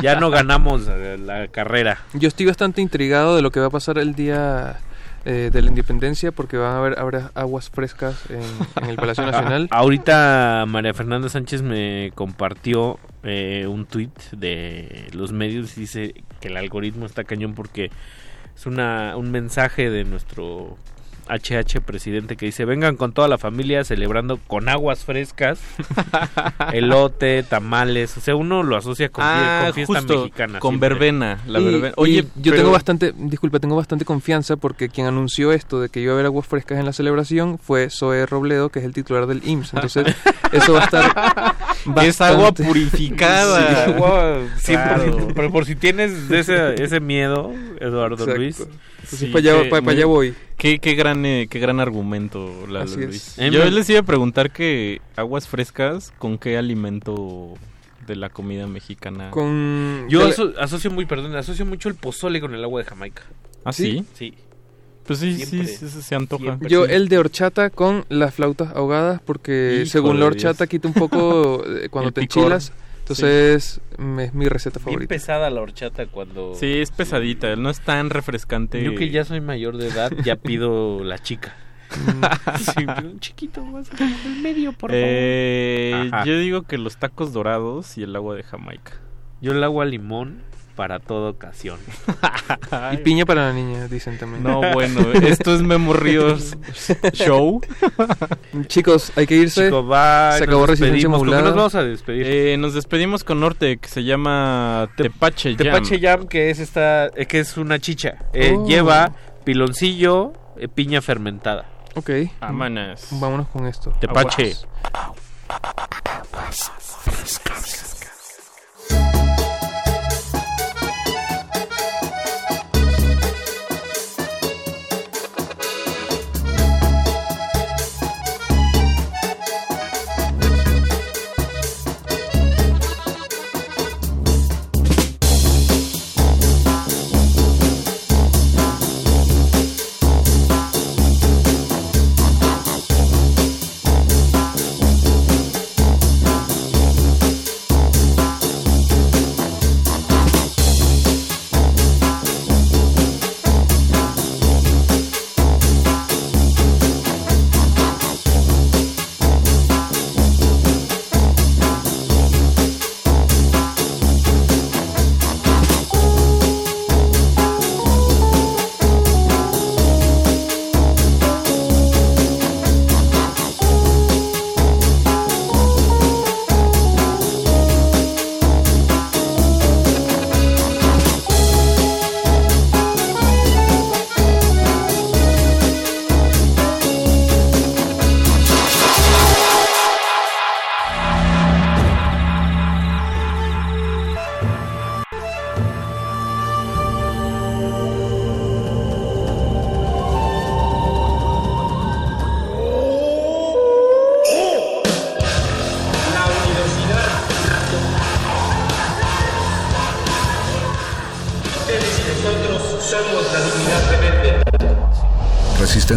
ya no ganamos eh, la carrera. Yo estoy bastante intrigado de lo que va a pasar el día eh, de la independencia porque van a haber habrá aguas frescas en, en el Palacio Nacional. Ahorita María Fernanda Sánchez me compartió eh, un tweet de los medios y dice que el algoritmo está cañón porque es una, un mensaje de nuestro HH presidente que dice vengan con toda la familia celebrando con aguas frescas, elote, tamales, o sea uno lo asocia con, Ah, con fiesta justo, mexicana. con siempre. verbena, la Y- verbena. y Oye, yo pero- tengo bastante, disculpa, tengo bastante confianza porque quien anunció esto de que iba a haber aguas frescas en la celebración fue Zoe Robledo, que es el titular del IMSS. Entonces, eso va a estar Es agua bastante- purificada. Sí, agua 100%, Claro. Pero por si tienes ese, ese miedo, Eduardo Exacto. Luis. Para allá- que para- para allá muy- voy. Qué, qué gran, eh, qué gran argumento, Lalo Así es. Luis. Eh, Yo les iba a preguntar que aguas frescas, ¿con qué alimento de la comida mexicana? Con... Yo Yo- aso- asocio muy, perdón, asocio mucho el pozole con el agua de Jamaica. ¿Ah, sí? Sí. Pues sí, sí, Siempre. sí, sí, se antoja. Siempre. Yo Sí. el de horchata con las flautas ahogadas porque Hijo según la horchata Dios. quita un poco eh, cuando El te picor. enchilas. Entonces me- es mi receta Bien favorita. pesada la horchata cuando... Sí, es pesadita, no es tan refrescante. Yo que ya soy mayor de edad, ya pido la chica. sí, un chiquito más el medio, por Eh, favor. Ajá. yo digo que los tacos dorados y el agua de Jamaica. Yo el agua limón para toda ocasión. Y piña para la niña, dicen también. No, bueno, esto es Memo Ríos Show. Chicos, hay que irse. Chicos, bye, Se acabó nos Resistencia despedimos. ¿Con qué Modulada. nos vamos a despedir? Eh, nos despedimos con Norte, que se llama Tepache Jam. Tepache Jam, que es esta, eh, que es una chicha. Eh, Oh. Lleva piloncillo, eh, piña fermentada. Ok. Vámonos. Vámonos con esto. Tepache. Thank